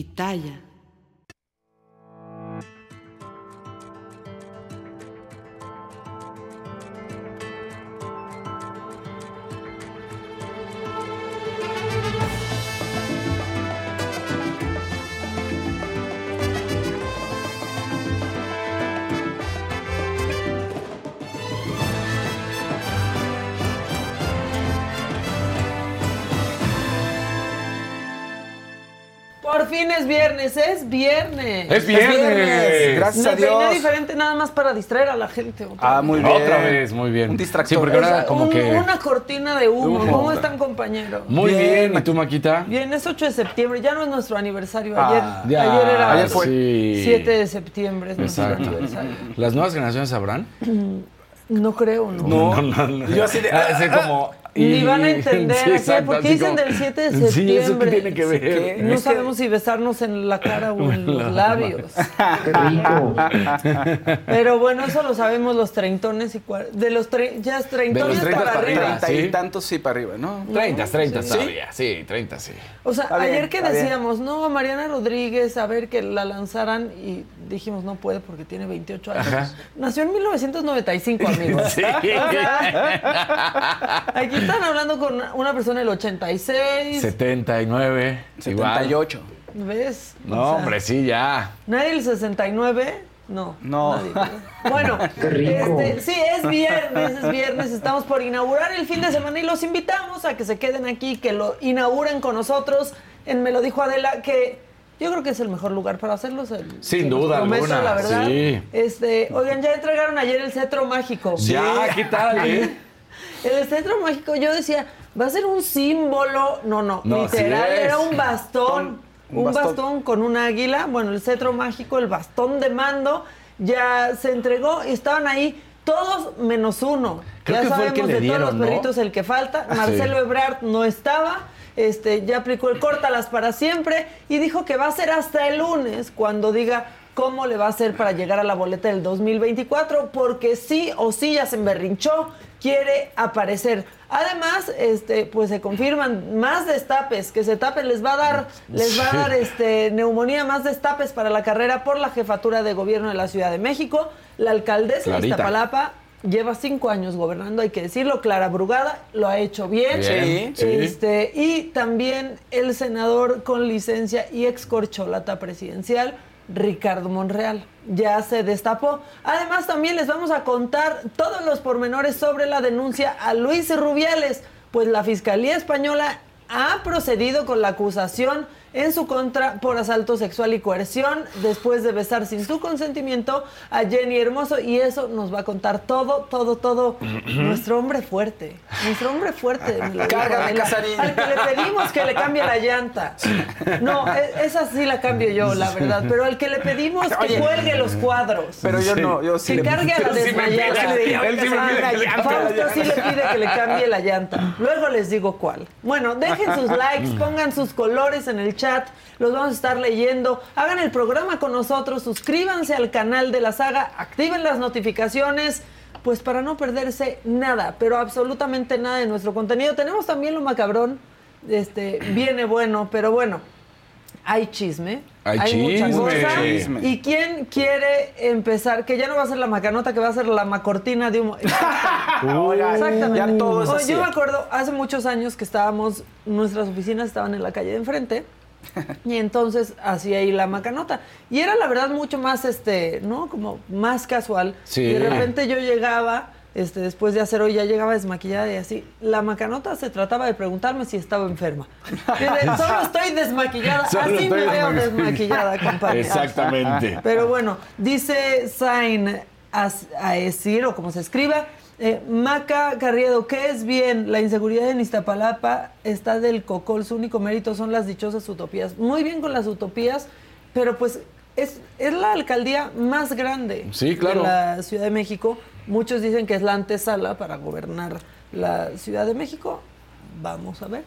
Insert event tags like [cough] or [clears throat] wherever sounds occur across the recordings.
Pitaya. Fin es viernes, es viernes. Es viernes. Gracias Me a Dios. diferente nada más para distraer a la gente. Ah, muy bien. Otra vez, muy bien. Un distractor. Sí, porque ahora como Un- que... Una cortina de humo. Humo. ¿Cómo están, compañeros? Muy bien. Bien. ¿Y tú, Maquita? Bien, es 8 de septiembre, ya no es nuestro aniversario. Ah, Ayer, Ya, ayer era ayer fue. sí. 7 de septiembre, es nuestro Exacto. aniversario. ¿Las nuevas generaciones sabrán? No creo, ¿no? No, [laughs] no, no. Yo así de. Ah, así como... Ni van a [laughs] entender Sí, qué, exacto, porque así dicen como- del 7 de Sí, ¿eso qué septiembre. tiene que ver? ¿Qué? No Es que- sabemos si besarnos en la cara o en [laughs] los labios. [laughs] Pero bueno, eso lo sabemos los treintones y de los tre- ya es treintones De los para, treintas para arriba. Treinta y ¿sí? tantos sí para arriba, ¿no? 30, 30 Sí. todavía. Sí, 30, sí. O sea, Está bien, ayer que bien. decíamos, no, Mariana Rodríguez, a ver que la lanzaran y dijimos, no puede porque tiene 28 años. Ajá. Nació en 1995, amigos. Sí. Aquí están hablando con una persona del 86. 79. igual. 78. ¿Ves? O No, sea, hombre, sí, ya. ¿Nadie el 69? No. No. nadie, ¿verdad? bueno, [laughs] este, sí, es viernes, es viernes. Estamos por inaugurar el fin de semana y los invitamos a que se queden aquí, que lo inauguren con nosotros. En Me lo dijo Adela, que yo creo que es el mejor lugar para hacerlos. el- Sin duda prometo, alguna, la verdad. sí. Este, oigan, ya entregaron ayer el cetro mágico. Ya, ¿qué tal, eh? [laughs] El cetro mágico, yo decía, va a ser un símbolo. No, no, No, literal, era un bastón. Un Un bastón. bastón. con un águila. Bueno, el cetro mágico, el bastón de mando, ya se entregó y estaban ahí todos menos uno. Creo ya que fue el sabemos que de dieron, todos los perritos el que falta. Marcelo Sí. Ebrard no estaba. Este, ya aplicó el córtalas para siempre y dijo que va a ser hasta el lunes cuando diga cómo le va a hacer para llegar a la boleta del 2024, porque sí o sí ya se emberrinchó, quiere aparecer. Además, este, pues se confirman más destapes, que se tapen, les va a dar, [laughs] les va a dar este neumonía, más destapes para la carrera por la jefatura de gobierno de la Ciudad de México. La alcaldesa de. Iztapalapa lleva cinco años gobernando, hay que decirlo, Clara Brugada lo ha hecho bien. Bien, sí. Este, y también el senador con licencia y ex corcholata presidencial, Ricardo Monreal. Ya se destapó. Además, también les vamos a contar todos los pormenores sobre la denuncia a Luis Rubiales, pues la Fiscalía Española ha procedido con la acusación en su contra por asalto sexual y coerción después de besar sin su consentimiento a Jenny Hermoso y eso nos va a contar todo, todo, todo nuestro hombre fuerte, nuestro hombre fuerte. Cárgame, Casarín. Al que le pedimos que le cambie la llanta. No, e- esa sí la cambio yo, la verdad, pero al que le pedimos que Oye. cuelgue los cuadros. Pero yo no, yo sí que le cargue a la Él sí desmayada. él sí me pide que le cambie la Fausto sí le pide que le cambie la llanta. Luego les digo cuál. Bueno, dejen [laughs] sus likes, pongan sus colores en el chat. Los vamos a estar leyendo. Hagan el programa con nosotros. Suscríbanse al canal de la saga. Activen las notificaciones. Pues para no perderse nada, pero absolutamente nada de nuestro contenido. Tenemos también lo macabrón. Este, [clears throat] viene bueno, pero bueno. hay chisme. Hay mucha chisme. cosa. Chisme. ¿Y quién quiere empezar? Que ya no va a ser la macanota, que va a ser la macortina de humo. [laughs] Exactamente. ya todo es así. Yo me acuerdo hace muchos años que estábamos, nuestras oficinas estaban en la calle de enfrente. [laughs] Y entonces hacía ahí la macanota. Y era la verdad mucho más, este, ¿no? Como más casual. Sí. Y de repente yo llegaba, este, después de hacer hoy, ya llegaba desmaquillada y así. La macanota se trataba de preguntarme si estaba enferma. De, [laughs] Solo estoy desmaquillada. Solo así me veo desmaquillada. compadre. Exactamente. Pero bueno, dice Sain Aesir, o como se escriba, eh, Maca Carriedo, ¿qué es bien? La inseguridad en Iztapalapa está del cocol, su único mérito son las dichosas utopías. Muy bien con las utopías, pero pues es, es la alcaldía más grande Sí, claro. de la Ciudad de México. Muchos dicen que es la antesala para gobernar la Ciudad de México. Vamos a ver.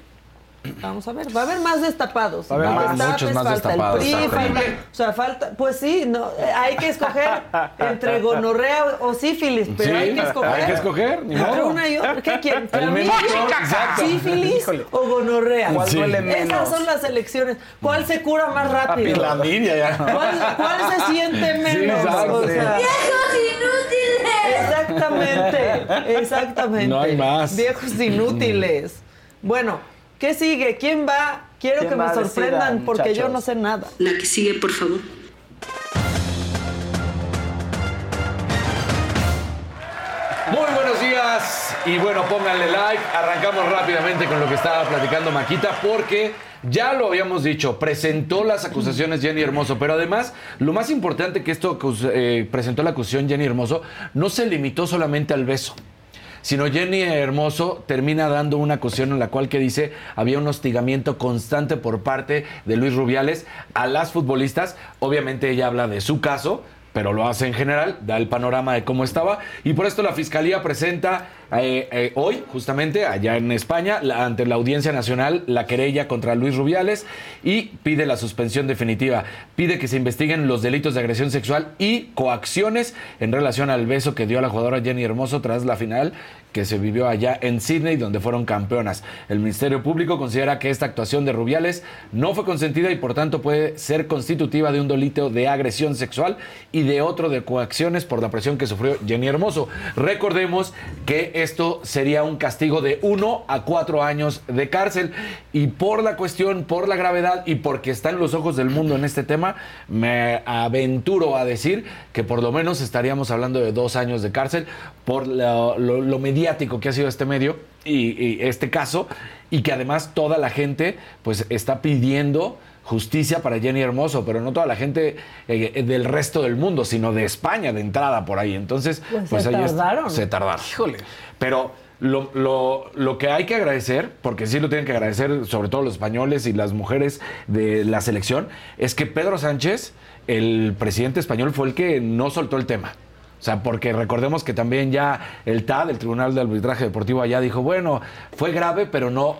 Vamos a ver, va a haber más destapados. Va a haber Más más, destapes, muchos más falta destapados, El PRI, falta, o sea, falta, pues sí, no, hay que escoger entre gonorrea o sífilis, pero Sí, hay que escoger. hay que escoger, ni modo. una y otra. ¿Qué quieren? El ¿Clamidia, mentón, exacto. sífilis Híjole. o gonorrea? ¿Cuál Sí. duele menos? Esas son las elecciones. ¿Cuál se cura más rápido? La media ya. ¿Cuál, cuál se siente menos? exacto. O sea, Exactamente, exactamente. No hay más. Viejos inútiles. Bueno, ¿qué sigue? ¿Quién va? Quiero ¿Quién que me sorprendan porque yo no sé nada. La que sigue, por favor. Muy buenos días y bueno, pónganle like. Arrancamos rápidamente con lo que estaba platicando Maquita porque ya lo habíamos dicho, presentó las acusaciones Jenny Hermoso, pero además lo más importante que esto eh, presentó la acusación Jenny Hermoso no se limitó solamente al beso. Sino Jenny Hermoso termina dando una acusación en la cual que dice había un hostigamiento constante por parte de Luis Rubiales a las futbolistas. Obviamente ella habla de su caso, pero lo hace en general, da el panorama de cómo estaba. Y por esto la Fiscalía presenta eh, eh, hoy, justamente allá en España, ante la Audiencia Nacional, la querella contra Luis Rubiales y pide la suspensión definitiva. Pide que se investiguen los delitos de agresión sexual y coacciones en relación al beso que dio a la jugadora Jenny Hermoso tras la final que se vivió allá en Sydney, donde fueron campeonas. El Ministerio Público considera que esta actuación de Rubiales no fue consentida y por tanto puede ser constitutiva de un delito de agresión sexual y de otro de coacciones por la presión que sufrió Jenny Hermoso. Recordemos que esto sería un castigo de uno a cuatro años de cárcel. Y por la cuestión, por la gravedad y porque están los ojos del mundo en este tema, me aventuro a decir que por lo menos estaríamos hablando de dos años de cárcel por lo mediático que ha sido este medio y, y este caso y que además toda la gente pues está pidiendo justicia para Jenny Hermoso, pero no toda la gente eh, del resto del mundo, sino de España de entrada por ahí. Entonces, Pues pues, se ahí está- tardaron. se tardaron. Híjole. Pero lo, lo- lo que hay que agradecer, porque sí lo tienen que agradecer sobre todo los españoles y las mujeres de la selección, es que Pedro Sánchez, el presidente español, fue el que no soltó el tema. O sea, porque recordemos que también ya el TAD, el Tribunal de Arbitraje Deportivo, allá dijo, bueno, fue grave, pero no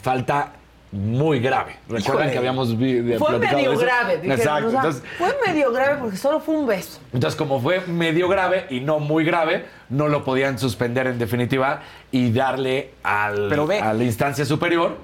falta muy grave. Recuerdan que habíamos vi- de- Fue medio eso? grave, dijeron. Exacto. o sea, Entonces, fue medio grave porque solo fue un beso. entonces, como fue medio grave y no muy grave, no lo podían suspender en definitiva y darle al- Pero ve. a la instancia superior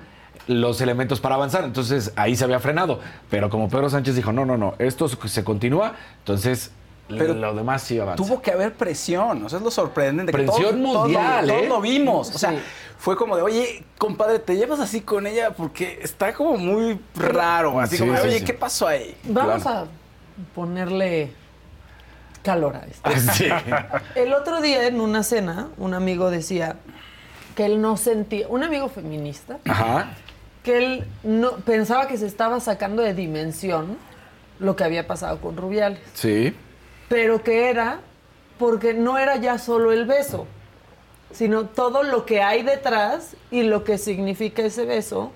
los elementos para avanzar. Entonces, ahí se había frenado. Pero como Pedro Sánchez dijo, no, no, no, esto se continúa, entonces Pero lo demás sí avanza. Tuvo que haber presión, o sea, es lo sorprendente. que Presión todos- todos lo- mundial, todos ¿eh? lo vimos. O sea, Sí. fue como de, oye, compadre, te llevas así con ella porque está como muy raro. Así Sí, como, de, sí, oye, sí. ¿qué pasó ahí? Vamos Claro. a ponerle calor a esto. [laughs] Sí. El otro día en una cena, un amigo decía que él no sentía, un amigo feminista, Ajá. que él no pensaba que se estaba sacando de dimensión lo que había pasado con Rubiales, Sí. Pero que era porque no era ya solo el beso, sino todo lo que hay detrás y lo que significa ese beso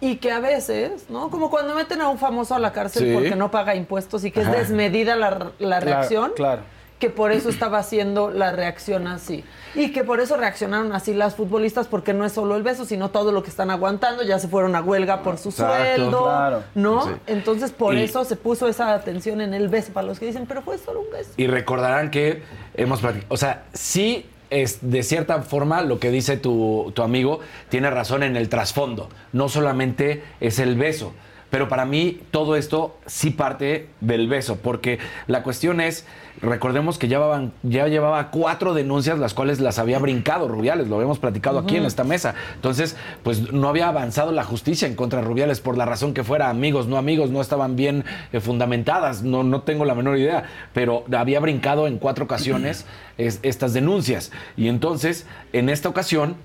y que a veces, ¿no? Como cuando meten a un famoso a la cárcel Sí. porque no paga impuestos y que Ajá. es desmedida la, la reacción. claro. Que por eso estaba haciendo la reacción así. Y que por eso reaccionaron así las futbolistas, porque no es solo el beso, sino todo lo que están aguantando. Ya se fueron a huelga por su Exacto, sueldo. claro. ¿No? Sí. Entonces, por Y- eso se puso esa atención en el beso. Para los que dicen, pero fue solo un beso. Y recordarán que hemos platicado, o sea, sí es de cierta forma lo que dice tu, tu amigo, tiene razón en el trasfondo. No solamente es el beso, Pero para mí todo esto sí parte del beso, porque la cuestión es, recordemos que llevaban, ya llevaba cuatro denuncias las cuales las había brincado Rubiales, lo habíamos platicado aquí en esta mesa. Entonces, pues no había avanzado la justicia en contra de Rubiales por la razón que fuera, amigos, no amigos, no estaban bien eh, fundamentadas, no, no tengo la menor idea, pero había brincado en cuatro ocasiones [clears throat] es- estas denuncias. Y entonces, en esta ocasión,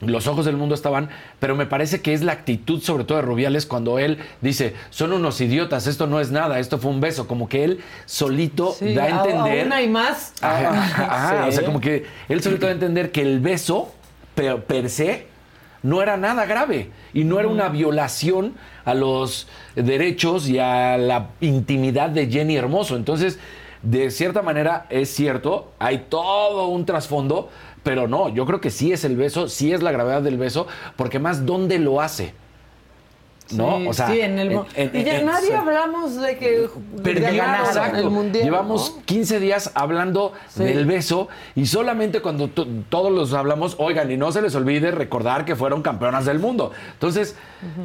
los ojos del mundo estaban, pero me parece que es la actitud sobre todo de Rubiales cuando él dice, son unos idiotas, esto no es nada, esto fue un beso, como que él solito Sí, da a a- entender... Hay más. Ajá, [laughs] ajá, Sí. O sea, como que él solito da a entender que el beso per, per se no era nada grave y no era una violación a los derechos y a la intimidad de Jenny Hermoso. Entonces, de cierta manera es cierto, hay todo un trasfondo, pero no, yo creo que sí es el beso, sí es la gravedad del beso, porque más dónde lo hace. ¿No? Sí, o sea, sí, en el, mo- en- y ya en- nadie hablamos de que exacto. el mundial. Llevamos ¿no? 15 días hablando Sí. del beso y solamente cuando to- todos los hablamos, oigan, y no se les olvide recordar que fueron campeonas del mundo. Entonces,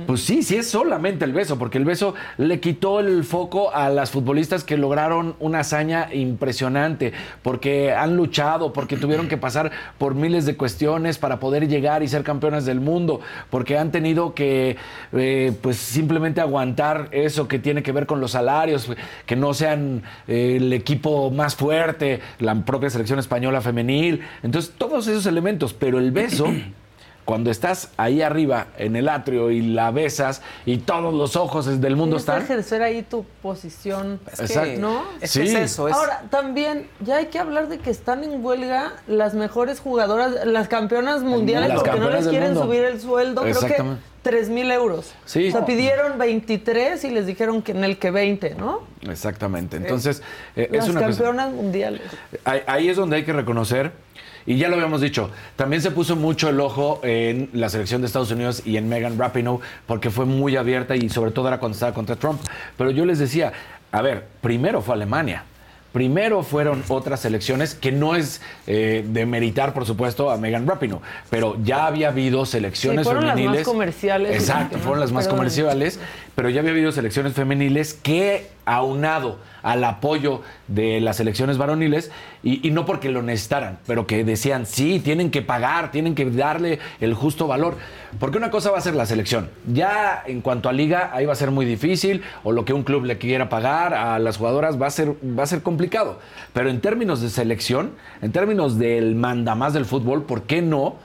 pues sí, sí es solamente el beso, porque el beso le quitó el foco a las futbolistas que lograron una hazaña impresionante, porque han luchado, porque tuvieron que pasar por miles de cuestiones para poder llegar y ser campeonas del mundo, porque han tenido que, eh, pues simplemente aguantar eso que tiene que ver con los salarios, que no sean eh, el equipo más fuerte, la propia selección española femenil. Entonces, todos esos elementos, pero el beso. [clears throat] Cuando estás ahí arriba en el atrio y la besas y todos los ojos del mundo están. ejercer ahí tu posición. Es que- Exacto. ¿No? Es que Sí. es eso, es... Ahora, también ya hay que hablar de que están en huelga las mejores jugadoras, las campeonas mundiales, Las porque no les quieren mundo. subir el sueldo. Creo que. 3 mil euros. Sí. O sea, pidieron 23 y les dijeron que en el que 20, ¿no? Exactamente. Entonces, eh, es Las una campeonas mundiales. Ahí, ahí es donde hay que reconocer, y ya lo habíamos dicho, también se puso mucho el ojo en la selección de Estados Unidos y en Megan Rapinoe, porque fue muy abierta y sobre todo era cuando estaba contra Trump. Pero yo les decía, a ver, primero fue Alemania. Primero fueron otras selecciones, que no es eh, de meritar, por supuesto, a Megan Rapinoe, pero ya había habido selecciones Sí, fueron las más femeniles. comerciales. Exacto, fueron las más Perdón. comerciales, pero ya había habido selecciones femeniles que, aunado al apoyo de las selecciones varoniles, y, y no porque lo necesitaran, pero que decían, sí, tienen que pagar, tienen que darle el justo valor. Porque una cosa va a ser la selección. Ya en cuanto a liga, ahí va a ser muy difícil, o lo que un club le quiera pagar a las jugadoras va a ser, va a ser complicado. Pero en términos de selección, en términos del mandamás del fútbol, ¿por qué no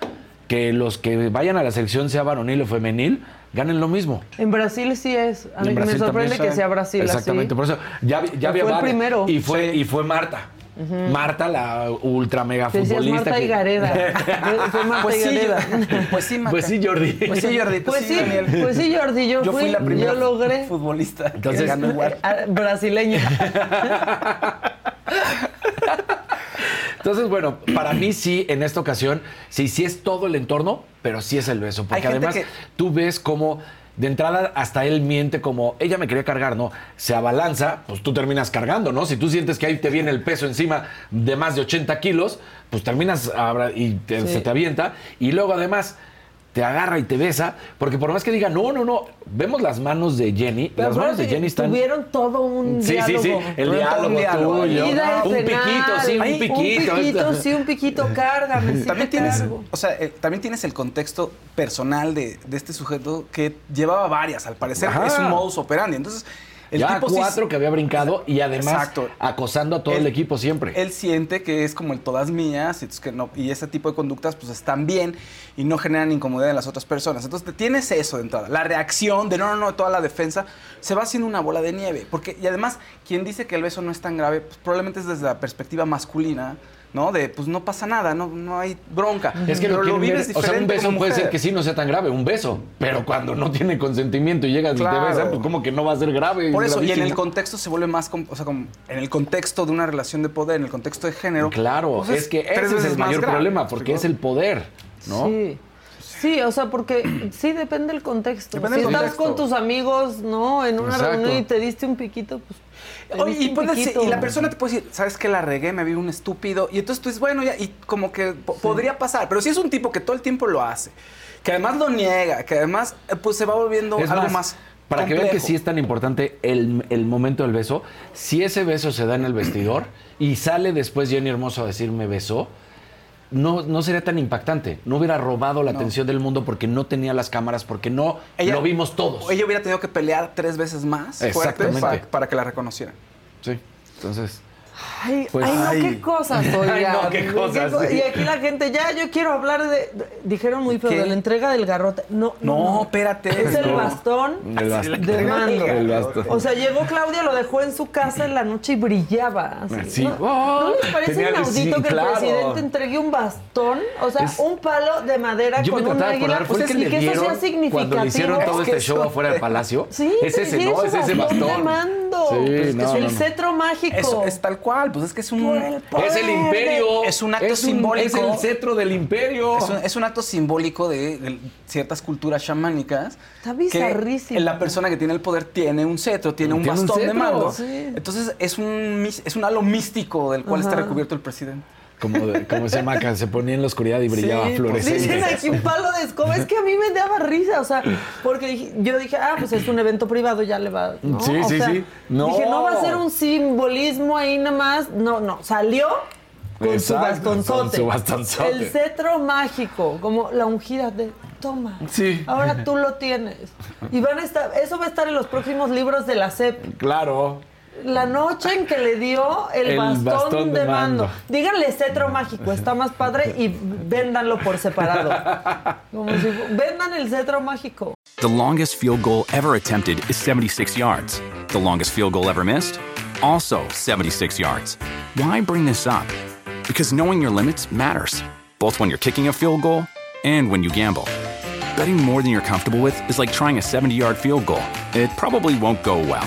que los que vayan a la selección, sea varonil o femenil, ganen lo mismo? En Brasil sí es. A mí me sorprende que sea Brasil Exactamente, así. por eso ya, vi- ya había Fue el primero. Y fue, y fue Marta. Marta, la ultra mega Te futbolista. Marta que- y Gareda. [laughs] Fue- Marta Pues y sí, Gareda. pues sí, Maca. Pues sí, Jordi. Pues sí, Jordi. Pues sí, Daniel. pues sí, Jordi, yo, Yo fui la primera yo logré. futbolista Entonces- que ganó igual. [laughs] Ah, Brasileña. [laughs] Entonces, bueno, para mí sí, en esta ocasión, sí, sí es todo el entorno, pero sí es el beso. Porque además que- tú ves como de entrada hasta él miente como, ella me quería cargar, ¿no? Se abalanza, pues tú terminas cargando, ¿no? Si tú sientes que ahí te viene el peso encima de más de 80 kilos, pues terminas y te- Sí. se te avienta. Y luego además te agarra y te besa, porque por más que diga, no, no, no, vemos las manos de Jenny, Pero las manos de Jenny están... Tuvieron todo un Sí, sí, diálogo. sí, el Todo un diálogo, diálogo. tuyo, un piquito, sí, un piquito. Un piquito, sí, un piquito, [laughs] cárgame. sí También tienes, cargo. o sea, eh, también tienes el contexto personal de, de este sujeto que llevaba varias, al parecer Ajá. es un modus operandi. Entonces, el ya tipo sí- cuatro que había brincado y además Exacto. acosando a todo Él- el equipo siempre. Él siente que es como el todas mías y, que no- y ese tipo de conductas pues están bien y no generan incomodidad en las otras personas. Entonces tienes eso de entrada. La reacción de no, no, no, toda la defensa se va haciendo una bola de nieve. Porque, y además, quien dice que el beso no es tan grave, pues, probablemente es desde la perspectiva masculina, ¿no? De pues no pasa nada, no, no hay bronca. es que Pero lo, vives o sea, un diferente beso puede ser que sí no sea tan grave, un beso, pero cuando no tiene consentimiento y llegas y te besan, pues como que no va a ser grave. Por es eso, y en el contexto se vuelve más, o sea, como en el contexto de una relación de poder, en el contexto de género. Claro, pues, es que ese es el mayor grave, problema, ¿me porque es el poder, ¿no? Sí. Sí, o sea, porque [clears throat] sí depende del contexto. Depende si del estás contexto. con tus amigos, ¿no? En una Exacto. reunión y te diste un piquito, pues. Oye, y, puedes- la persona te puede decir, ¿sabes qué? La regué, me vi un estúpido. Y entonces tú dices, bueno, ya, y como que po- podría pasar. Pero si es un tipo que todo el tiempo lo hace, que además lo niega, que además, eh, pues se va volviendo Es algo más, más. Para que vean que sí es tan importante el, el momento del beso, si ese beso se da en el vestidor y sale después Jenny Hermoso a decir me besó, no, no sería tan impactante. No hubiera robado la atención del mundo porque no tenía las cámaras, porque no lo vimos todos. Ella hubiera tenido que pelear tres veces más fuerte para, para que la reconocieran. Sí, entonces... Ay, Pues- ay, no, Ay. [laughs] qué cosas, oigan. Ay, no, qué cosas, sí. Y aquí la gente, ya, yo quiero hablar de. dijeron muy feo, ¿Qué? de la entrega del garrote. No, no. No, espérate. Es el bastón El bastón. de mando. El bastón. O sea, llegó Claudia, lo dejó en su casa en la noche y brillaba. así. Sí. ¿No, Oh, ¿no les parece tenía- inaudito sí, que claro. el presidente entregue un bastón? O sea, Es- un palo de madera Yo con un águila. pues, que y le que eso sea significativo. cuando le hicieron todo Es este show afuera del palacio. Sí, es ese, ¿no? Es ese bastón es el cetro mágico. Es tal cual, pues es que es un... Por el poder. Es el imperio. Es un acto Es simbólico. Es el cetro del imperio. Es un, es un acto simbólico de, de ciertas culturas chamánicas. Está que bizarrísimo. La persona que tiene el poder tiene un cetro, tiene un Tiene un bastón de mando. Sí. Entonces es un, es un halo místico del cual está recubierto el presidente. Como, de- como se llama acá, se ponía en la oscuridad y brillaba Sí, fluorescente. Dicen aquí un palo de escoba. Es que a mí me daba risa, o sea, porque yo dije, ah, pues es un evento privado, ya le va. ¿no? Sí, O sí, sea, sí. No. Dije, no va a ser un simbolismo ahí nada más. No, no, salió con Exacto, su bastonzote. con su bastonzote. El cetro mágico, como la ungida de. Toma. Sí. Ahora tú lo tienes. Y van a estar, eso va a estar en los próximos libros de la CEP. Claro. La noche en que le dio el, El bastón, bastón de, mando. mando. Díganle cetro mágico, está más padre y véndanlo por separado. [laughs] Como si vendan el cetro mágico. The longest field goal ever attempted is 76 yards. The longest field goal ever missed? Also 76 yards. Why bring this up? Because knowing your limits matters, both when you're kicking a field goal and when you gamble. Betting more than you're comfortable with is like trying a 70 yard field goal. It probably won't go well.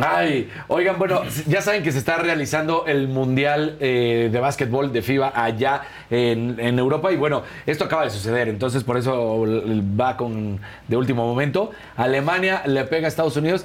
Ay, oigan, bueno, ya saben que se está realizando el Mundial eh, de Básquetbol de FIBA allá en, en Europa y bueno, esto acaba de suceder, entonces por eso va con de último momento. Alemania le pega a Estados Unidos.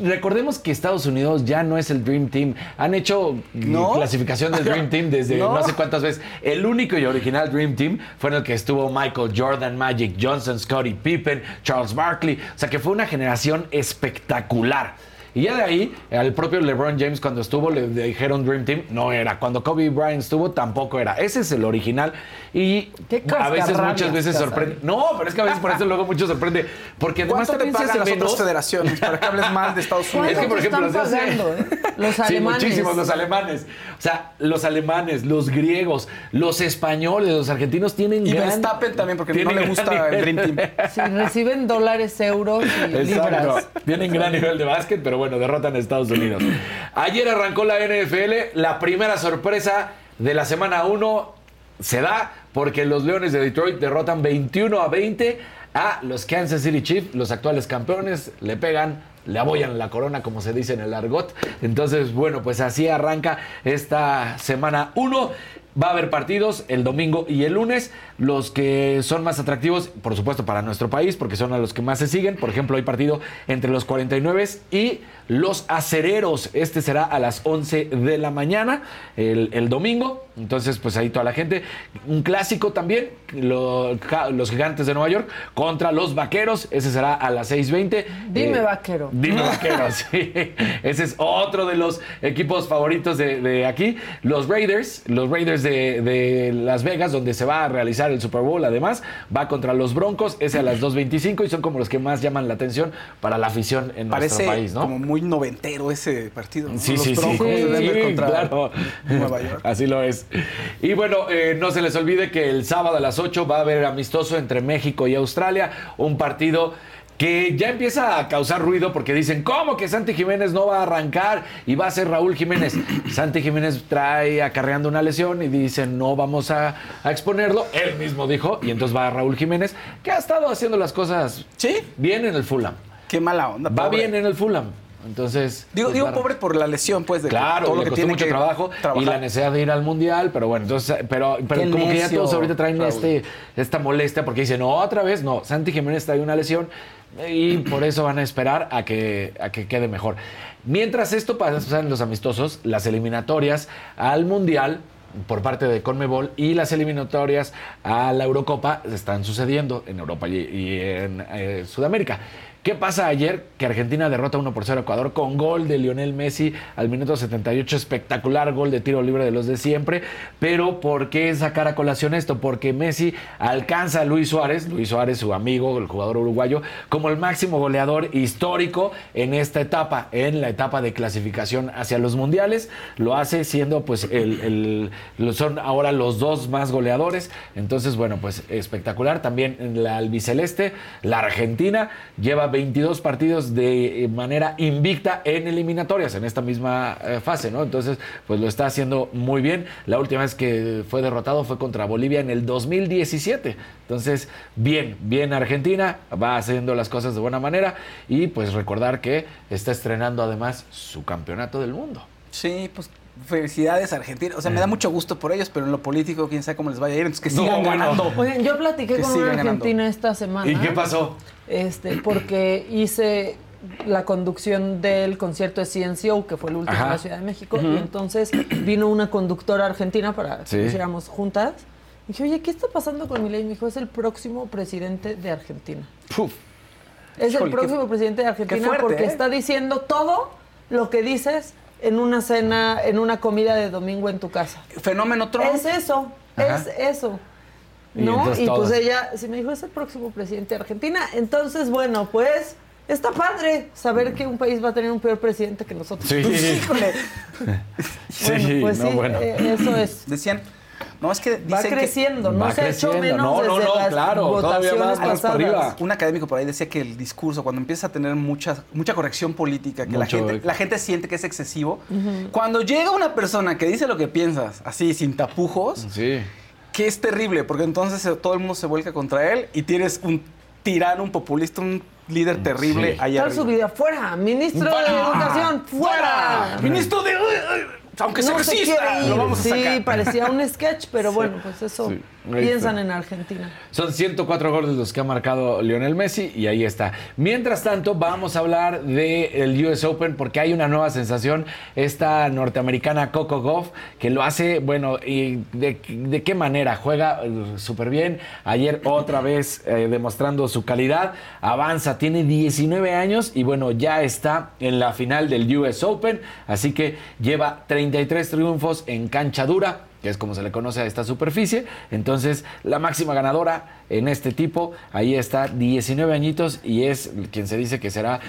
Recordemos que Estados Unidos ya no es el Dream Team. Han hecho ¿No? clasificación del Dream Team desde [laughs] no. No. sé cuántas veces. El único y original Dream Team fue en el que estuvo Michael Jordan, Magic Johnson, Scottie Pippen, Charles Barkley. O sea que fue una generación espectacular. Y ya de ahí, al propio LeBron James cuando estuvo le dijeron Dream Team, no era. Cuando Kobe Bryant estuvo, tampoco era. Ese es el original. Y Qué a veces, muchas veces sorprende. No, pero es que a veces por eso luego mucho sorprende. Porque además ¿Cuánto te se pagan las otras federaciones para que hables mal de Estados ¿Cuánto Es Unidos? que, por ejemplo, están pagando, eh? Los [laughs] Sí, alemanes. muchísimos, los alemanes. O sea, los alemanes, los griegos, los españoles, los argentinos tienen Y gran- Verstappen también, porque no le gusta el. Dream Team. Si reciben dólares, euros y Exacto. libras. Tienen gran nivel de básquet, pero bueno, derrotan a Estados Unidos. [clears throat] Ayer arrancó la NFL, la primera sorpresa de la semana 1 se da porque los Leones de Detroit derrotan 21 a 20 a los Kansas City Chiefs, los actuales campeones, le pegan, le abollan la corona, como se dice en el argot. Entonces, bueno, pues así arranca esta semana 1. Va a haber partidos el domingo y el lunes, los que son más atractivos, por supuesto, para nuestro país, porque son a los que más se siguen. Por ejemplo, hay partido entre los 49 y los acereros. Este será a las 11 de la mañana, el, el domingo. Entonces, pues ahí toda la gente. Un clásico también, lo- los gigantes de Nueva York contra los vaqueros. Ese será a las 6.20. Dime Eh, vaquero. Dime vaquero, [laughs] sí. Ese es otro de los equipos favoritos de, de aquí. Los Raiders, los Raiders de, de Las Vegas, donde se va a realizar el Super Bowl, además, va contra los Broncos, ese a las 2.25 y son como los que más llaman la atención para la afición en Parece nuestro país, ¿no? como muy noventero ese partido. ¿no? Sí, Los sí, sí. Broncos de Sí, Denver contra claro. Nueva York. Así lo es. Y bueno, eh, no se les olvide que el sábado a las 8 va a haber amistoso entre México y Australia, un partido que ya empieza a causar ruido porque dicen, ¿cómo que Santi Jiménez no va a arrancar y va a ser Raúl Jiménez? [clears throat] Santi Jiménez trae acarreando una lesión y dicen, no vamos a, a exponerlo. Él mismo dijo, y entonces va Raúl Jiménez, que ha estado haciendo las cosas ¿Sí? bien en el Fulham. Qué mala onda. Va pobre. bien en el Fulham. Entonces. Digo, pues, digo pobre por la lesión, pues, de que Claro, todo lo que costó tiene mucho que trabajo y la necesidad de ir al mundial, pero bueno, entonces, pero, pero como que ya todos ahorita traen Raúl. este, esta molestia porque dicen, no, otra vez, no, Santi Jiménez trae una lesión y por eso van a esperar a que, a que quede mejor. Mientras esto pasa en los amistosos, las eliminatorias al mundial por parte de Conmebol y las eliminatorias a la Eurocopa están sucediendo en Europa y, y en eh, Sudamérica. ¿Qué pasa ayer? Que Argentina derrota 1 por 0 a Ecuador con gol de Lionel Messi al minuto 78. Espectacular gol de tiro libre de los de siempre. Pero ¿por qué sacar a colación esto? Porque Messi alcanza a Luis Suárez, Luis Suárez, su amigo, el jugador uruguayo, como el máximo goleador histórico en esta etapa, en la etapa de clasificación hacia los mundiales. Lo hace siendo, pues, el, son ahora los dos más goleadores. Entonces, bueno, pues espectacular. También en la albiceleste, la Argentina lleva 22 partidos de eh, manera invicta en eliminatorias en esta misma eh, fase, ¿no? Entonces, pues lo está haciendo muy bien. La última vez que fue derrotado fue contra Bolivia en el 2017. Entonces, bien, bien Argentina, va haciendo las cosas de buena manera y pues recordar que está estrenando además su campeonato del mundo. Sí, pues felicidades Argentina. O sea, me da mucho gusto por ellos, pero en lo político, quién sabe cómo les vaya a ir. Entonces, que No, sigan bueno. ganando. Oigan, yo platiqué Que con una ganando. argentina esta semana. ¿Y qué pasó? Este, porque hice la conducción del concierto de CNCO, que fue el último Ajá. en la Ciudad de México, y entonces vino una conductora argentina para que Sí. nos hiciéramos juntas. Y dije, oye, ¿qué está pasando con Milei? Y me dijo, es el próximo presidente de Argentina. Puf. Es Híjole, el qué- próximo presidente de Argentina fuerte, porque ¿eh? está diciendo todo lo que dices en una cena, en una comida de domingo en tu casa. Fenómeno Trump. Es eso, Ajá. es eso. Y ¿No? Y, pues ella sí me dijo, es el próximo presidente de Argentina. Entonces, bueno, pues está padre saber que un país va a tener un peor presidente que nosotros. Sí, [laughs] Híjole. [laughs] Bueno, pues no, sí, bueno. eh, eso es. Decían, no, es que Va que creciendo, no Va se ha hecho creciendo. menos No, no, desde no, las claro, votaciones más pasadas. arriba. un académico por ahí decía que el discurso, cuando empieza a tener mucha, mucha corrección política, que la gente, eh. la gente siente que es excesivo, cuando llega una persona que dice lo que piensas, así, sin tapujos, Sí. que es terrible, porque entonces todo el mundo se vuelca contra él y tienes un tirano, un populista, un líder terrible Sí. allá Tal su vida, fuera. Ministro de ¡Fuera! Educación, fuera. Ministro de... Aunque no se quiere ir. lo vamos a sí, sacar. parecía un sketch, pero [laughs] bueno, pues eso Sí. Piensan en Argentina. Son 104 goles los que ha marcado Lionel Messi y ahí está. Mientras tanto, vamos a hablar del US Open porque hay una nueva sensación, esta norteamericana Coco Goff, que lo hace, bueno, y de, de qué manera, juega eh, súper bien. Ayer otra vez eh, demostrando su calidad, avanza, tiene 19 años y bueno, ya está en la final del US Open, así que lleva 33 triunfos en cancha dura que es como se le conoce a esta superficie. Entonces, la máxima ganadora en este tipo, ahí está, 19 añitos, y es quien se dice que será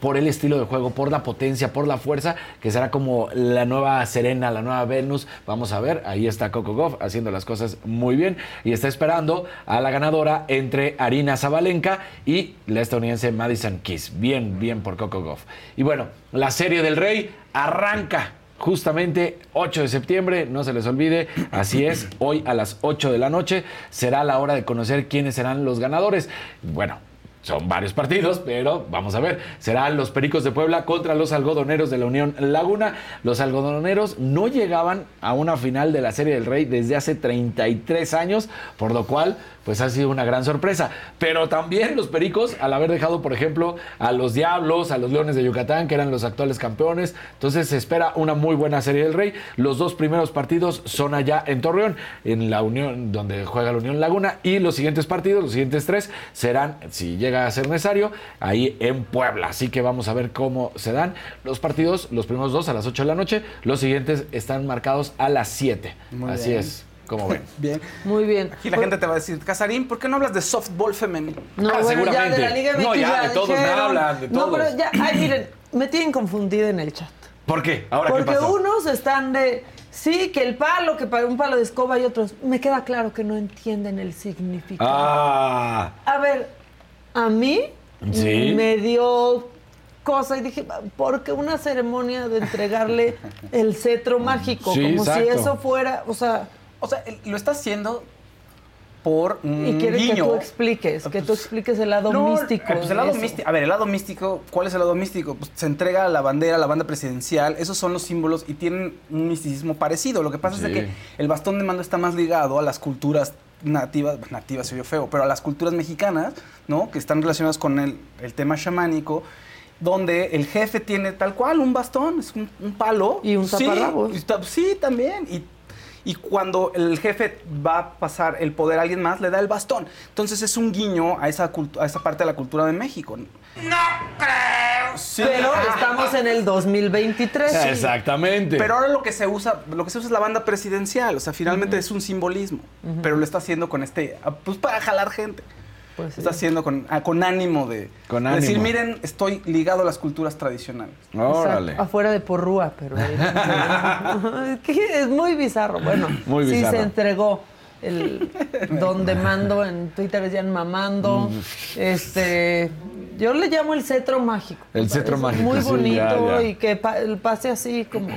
por el estilo de juego, por la potencia, por la fuerza, que será como la nueva Serena, la nueva Venus. Vamos a ver, ahí está Coco Goff haciendo las cosas muy bien y está esperando a la ganadora entre Arina Zabalenka y la estadounidense Madison Keys. Bien, bien por Coco Goff. Y bueno, la serie del Rey arranca justamente 8 de septiembre, no se les olvide, así es, hoy a las 8 de la noche será la hora de conocer quiénes serán los ganadores. Bueno, son varios partidos, pero vamos a ver. Serán los Pericos de Puebla contra los algodoneros de la Unión Laguna. Los algodoneros no llegaban a una final de la Serie del Rey desde hace 33 años, por lo cual pues ha sido una gran sorpresa. Pero también los Pericos, al haber dejado, por ejemplo, a los Diablos, a los Leones de Yucatán, que eran los actuales campeones, entonces se espera una muy buena Serie del Rey. Los dos primeros partidos son allá en Torreón, en la Unión, donde juega la Unión Laguna, y los siguientes partidos, los siguientes tres, serán, si llega a ser necesario, ahí en Puebla. Así que vamos a ver cómo se dan los partidos, los primeros dos a las 8 de la noche, los siguientes están marcados a las 7. Muy Así bien. es, como ven. [laughs] Bien. Muy bien. Aquí la gente te va a decir, Casarín, ¿por qué no hablas de softball femenino? No, Ah, bueno, ya seguramente. de la Liga No, ya, de todos me dijeron. hablan, de No, todos. pero ya, ay, miren, me tienen confundida en el chat. ¿Por qué? ¿Ahora qué Porque pasó? unos están de, sí, que el palo, que para un palo de escoba y otros, me queda claro que no entienden el significado. Ah, A ver, a mí Sí. me dio cosa y dije, ¿por qué una ceremonia de entregarle [laughs] el cetro mágico? Sí, Como exacto. si eso fuera, o sea, O sea, lo está haciendo por un y quiere que tú expliques, que tú expliques el lado No, místico. pues el lado místico. A ver, el lado místico, ¿cuál es el lado místico? Pues se entrega la bandera, la banda presidencial, esos son los símbolos y tienen un misticismo parecido. Lo que pasa Sí. es que el bastón de mando está más ligado a las culturas nativas, nativas se oyó feo, pero a las culturas mexicanas, ¿no? Que están relacionadas con el, el tema chamánico. Donde el jefe tiene tal cual un bastón, es un, un palo. Y un Sí, taparrabos. y ta- Sí, también. Y y cuando el jefe va a pasar el poder a alguien más, le da el bastón. Entonces es un guiño a esa, a esa parte de la cultura de México. No creo. Sí. Pero estamos en el 2023. Exactamente. Pero ahora lo que se usa, lo que se usa es la banda presidencial. O sea, finalmente es un simbolismo. Pero lo está haciendo con este, ah, pues para jalar gente. Pues sí. Está haciendo con, ah, con ánimo de Con decir, ánimo. miren, estoy ligado a las culturas tradicionales. Órale. Exacto, afuera de Porrúa, pero [laughs] [laughs] es muy bizarro. Bueno, Muy sí bizarro. se entregó el [laughs] donde mando en Twitter decían mamando. Este, yo le llamo el cetro mágico. El cetro mágico, Muy sí, bonito ya, ya. y que pa- pase así como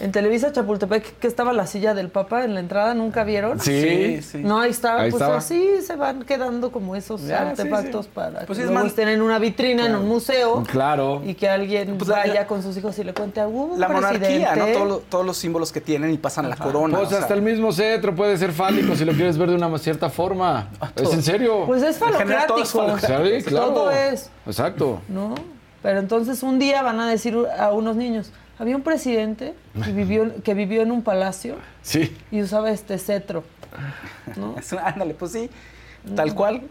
en Televisa Chapultepec que estaba la silla del Papa en la entrada, ¿nunca vieron? Sí. sí. No, ahí estaba, Ahí pues estaba. así se van quedando como esos Ya, artefactos sí. para Pues que es luego man- estén en una vitrina, en un museo. Claro. Y que alguien Pues la- vaya la- con sus hijos y le cuente a un La monarquía, ¿no? presidente. Todos los, todos los símbolos que tienen y pasan la corona. Pues o sea. hasta el mismo cetro puede ser fálico si lo quieres ver de una cierta forma. ¿Es en serio? Pues es todo falocrático. es falocrático. Claro. Todo es, Exacto. ¿no? Pero entonces un día van a decir a unos niños, había un presidente que vivió, que vivió en un palacio Sí. y usaba este cetro. ¿no? [laughs] Es un- ándale, pues sí, tal cual.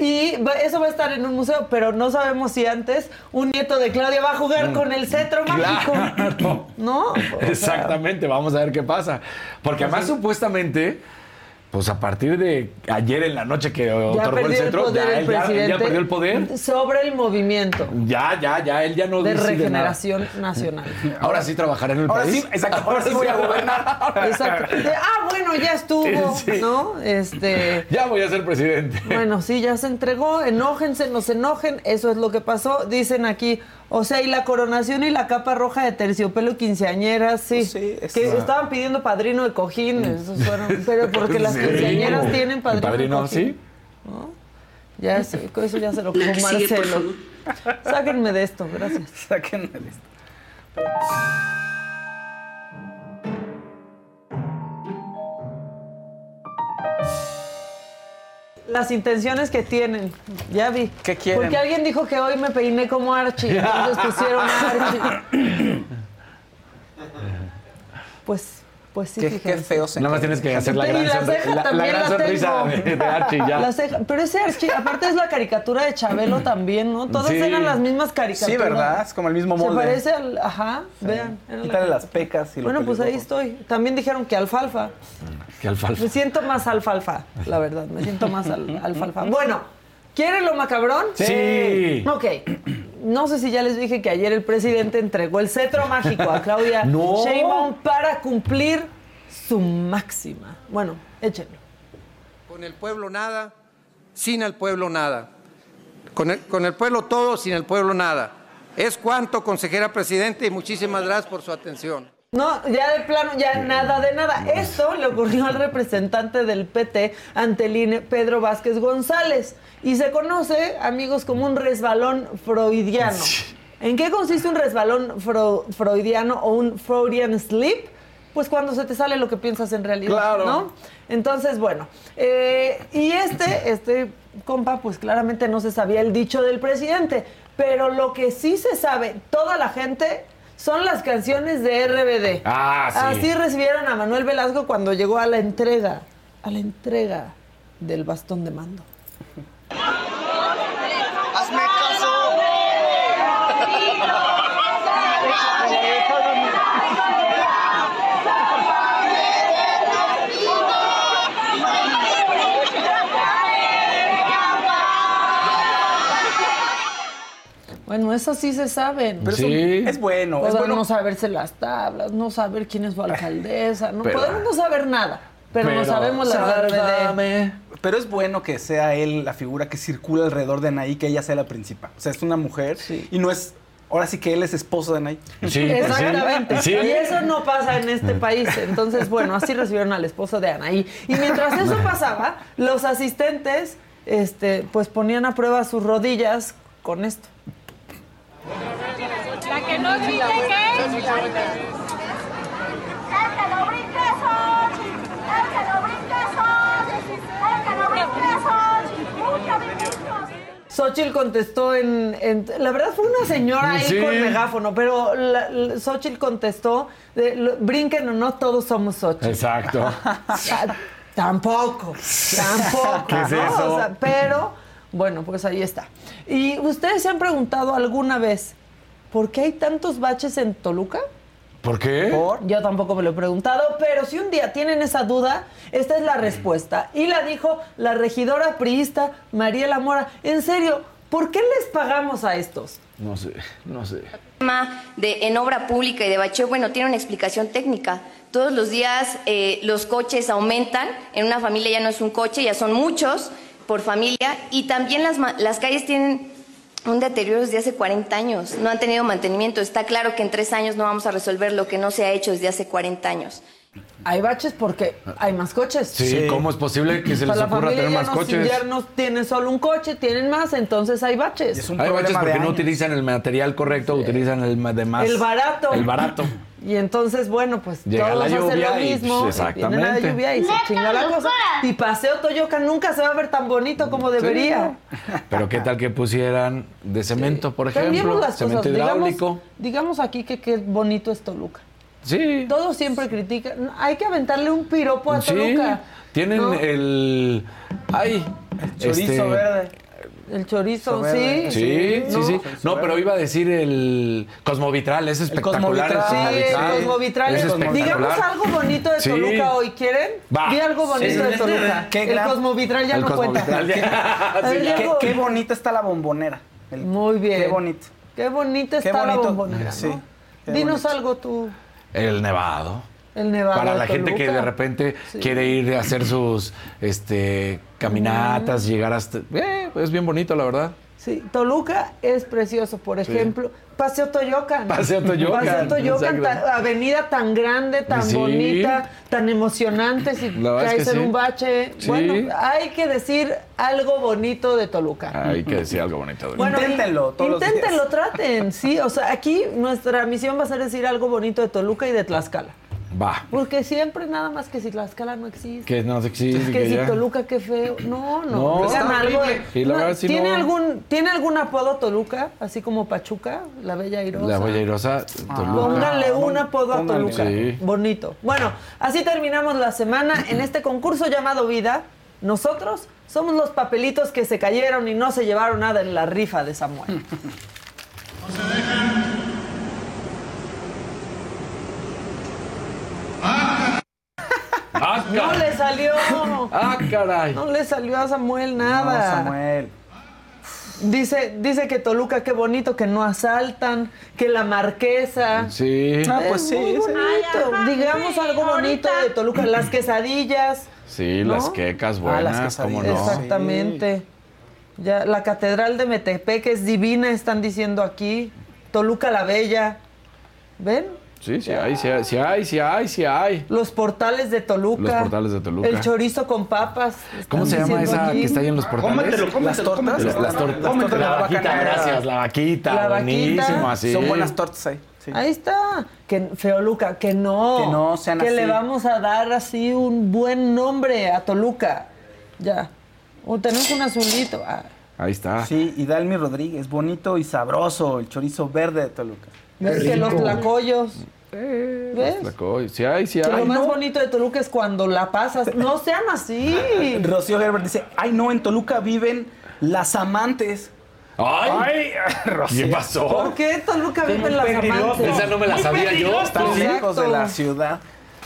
Y va- eso va a estar en un museo, pero no sabemos si antes un nieto de Claudia va a jugar con el cetro mágico. Mm. Claro. [laughs] ¿No? O sea, Exactamente, vamos a ver qué pasa. Porque además supuestamente, pues a partir de ayer en la noche que ya otorgó el poder ya, el él ya- él presidente ya perdió el poder. sobre el movimiento Ya, ya, ya, él ya no de decide regeneración nacional. [laughs] Ahora sí trabajará en el Ahora país. sí, exacto, ahora sí voy a gobernar. [laughs] Exacto. De, ah, bueno, ya estuvo, Sí, sí. ¿no? Este. Ya voy a ser presidente. Bueno, sí, ya se entregó, enójense, no se enojen, eso es lo que pasó. Dicen aquí, o sea, y la coronación y la capa roja de terciopelo quinceañeras, sí. Sí, es- que estaban pidiendo padrino de cojín, esos fueron, [laughs] pero porque las Sí. quinceañeras tienen padrino, El padrino, de cojín. sí. Ya, sé, eso ya se lo como [laughs] Marcelo. Sáquenme de esto, gracias. [laughs] Sáquenme de esto. Las intenciones que tienen, ya vi. ¿Qué quieren? Porque alguien dijo que hoy me peiné como Archie, entonces [laughs] pusieron Archie. [laughs] Pues, pues sí, Qué, qué feo se Nada más tienes que hacer la Y gran, la sonri- ceja la- la también gran la sonrisa tengo. de, de [laughs] Archie ya. La ceja- pero ese Archie, aparte es la caricatura de Chabelo [clears throat] también, ¿no? Todas Sí. eran las mismas caricaturas. Sí, ¿verdad? Es como el mismo Se molde. parece al. Ajá, vean. Quítale las pecas y lo Bueno, pues ahí estoy. También dijeron que alfalfa. Que alfalfa. Me siento más alfalfa, la verdad. Me siento más al- [laughs] alfalfa. Bueno, ¿quieren lo macabrón? Sí. Ok. No sé si ya les dije que ayer el presidente entregó el cetro mágico a Claudia [laughs] No. Sheinbaum para cumplir su máxima. Bueno, échenlo. Con el pueblo nada, sin el pueblo nada. Con el, con el pueblo todo, sin el pueblo nada. Es cuanto, consejera presidente, y muchísimas gracias por su atención. No, ya de plano, ya nada de nada. Esto le ocurrió al representante del PT ante el INE, Pedro Vázquez González. Y se conoce, amigos, como un resbalón freudiano. ¿En qué consiste un resbalón fro- freudiano o un Freudian slip? Pues cuando se te sale lo que piensas en realidad, Claro. ¿no? Entonces, bueno, eh, y este, este compa, pues claramente no se sabía el dicho del presidente, pero lo que sí se sabe, toda la gente, son las canciones de RBD. Ah, sí. Así recibieron a Manuel Velasco cuando llegó a la entrega, a la entrega del bastón de mando. Hazme caso. Bueno, eso sí se saben. Pero Sí. es, es bueno, es bueno. no saberse las tablas, no saber quién es su alcaldesa, no Pero- podemos no saber nada, pero, no sabemos la RBD. sálvame. pero es bueno que sea él la figura que circula alrededor de Anaí, que ella sea la principal. O sea, es una mujer y no es. Ahora sí que él es esposo de Anaí. [laughs] Sí, Exactamente. sí. Y eso no pasa en este país. Entonces, bueno, así recibieron al esposo de Anaí. Y mientras eso pasaba, los asistentes, este, pues ponían a prueba sus rodillas con esto. La que no grite que. El que no brinque Xochitl. El que no brinque Xochitl. El que no brinque Xochitl. Mucho brinquito. Xochitl contestó en, en- La verdad fue una señora ahí Sí. con megáfono, pero la- la- Xochitl contestó: de, lo- brinquen o no, todos somos Xochitl. Exacto. Ta- [laughs] Tampoco, tampoco. ¿Qué es ¿no? eso? O sea, pero, bueno, pues ahí está. ¿Y ustedes se han preguntado alguna vez por qué hay tantos baches en Toluca? ¿Por qué? Por- Yo tampoco me lo he preguntado, pero si un día tienen esa duda, esta es la respuesta. Y la dijo la regidora priista Mariela Mora. En serio, ¿por qué les pagamos a estos? No sé, no sé. tema de en obra pública y de bacheo, bueno, tiene una explicación técnica. Todos los días eh, los coches aumentan, en una familia ya no es un coche, ya son muchos por familia, y también las, ma- las calles tienen un deterioro desde hace 40 años, no han tenido mantenimiento. Está claro que en tres años no vamos a resolver lo que no se ha hecho desde hace 40 años. Hay baches porque hay más coches. Sí, ¿cómo es posible que se les ocurra tener más no, coches? ya no tienen solo un coche, tienen más, entonces hay baches. Es un Hay baches porque no utilizan el material correcto, utilizan el de más. El barato. El barato. Y entonces, bueno, pues Llega todos la hacen lluvia lo y, mismo. pues, viene la lluvia y se ¡Neta, chinga la cosa. locura! Y Paseo Toyoca nunca se va a ver tan bonito como debería. Pero qué tal que pusieran de cemento, por Cambiemos ejemplo, las cemento cosas. Digamos, hidráulico. digamos aquí que qué bonito es Toluca. Sí. Todos siempre critican. Hay que aventarle un piropo a Sí. Toluca. Tienen ¿no? el ay, Chorizo este, verde. El chorizo, sí. Sí, sí, ¿no? sí. No, pero iba a decir el Cosmovitral, es espectacular. Cosmovitral. Sí, el Cosmovitral. Cosmovitral. Es espectacular. Digamos algo bonito de Sí. Toluca hoy, ¿quieren? Va. Di algo bonito Sí. de Toluca. Qué el Cosmovitral ya El no cuenta. [laughs] Qué, bonita está la bombonera. El- Muy bien. Qué bonito. Qué bonita Qué está la bombonera, Sí, Dinos bonito. algo tú, El nevado. el nevado Para de la gente que Toluca. de repente Sí. quiere ir a hacer sus este caminatas, llegar hasta eh, es bien bonito, la verdad. Sí, Toluca es precioso, por ejemplo, Paseo Toyocan. Paseo Toyocan, Paseo Toyocan, ta- avenida tan grande, tan Sí. bonita, tan emocionante si es caes que en sí. un bache. Sí. Bueno, hay que decir algo bonito de Toluca. Hay que decir algo bonito. de Bueno, Inténtenlo todos los Inténtenlo, días. traten, sí. O sea, aquí nuestra misión va a ser decir algo bonito de Toluca y de Tlaxcala. Va. Porque siempre nada más que si Tlaxcala no existe. Que no existe. que que si ya. Toluca, qué feo. No, no. No, algo. Y la No, verdad, sí, ¿tiene, no. algún, ¿Tiene algún apodo Toluca? Así como Pachuca, la Bella Irosa. La Bella Irosa, Toluca. Pónganle un apodo a. Toluca. Sí. Bonito. Bueno, así terminamos la semana en este concurso llamado Vida. Nosotros somos los papelitos que se cayeron y no se llevaron nada en la rifa de Samuel. [laughs] ¡Ah, No le salió. ¡Ah, caray! No le salió a Samuel No, nada. Samuel. Dice, dice que Toluca, qué bonito, que no asaltan, que la marquesa. Sí. Ah, Es pues sí, muy sí. bonito. Ay, ajá, Digamos sí, algo bonito ahorita. de Toluca. Las quesadillas. Sí, ¿no? las quecas Ah, buenas, las cómo no. Exactamente. Ya, la catedral de Metepec es divina, están diciendo aquí. Toluca la Bella. ¿Ven? Sí, sí hay, sí hay, sí hay, sí hay, sí hay. Los portales de Toluca. Los portales de Toluca. El chorizo con papas. ¿Cómo se llama esa aquí. que está ahí en los portales? Las tortas. Las, las tortas. Cómetelo, la la vaquita, gracias, la vaquita. La vaquita. buenísimo, así. Son buenas tortas ahí. sí. Ahí está. Que Feoluca, que no. Que no sean Que así. le vamos a dar así un buen nombre a Toluca. Ya. O tenemos un azulito. Ah, Ahí está. Sí, y Dalmi Rodríguez, bonito y sabroso, el chorizo verde de Toluca. ¿Ves que los tlacoyos? ¿Ves? La co- Sí hay, sí Que hay. lo más no. bonito de Toluca es cuando la pasas. No sean así. [laughs] Rocío Herbert dice, ay no, en Toluca viven las amantes. ¡Ay! [laughs] ¿Qué pasó? ¿Por qué Toluca viven las amantes? Esa no me la sabía yo. Están hijos de la ciudad.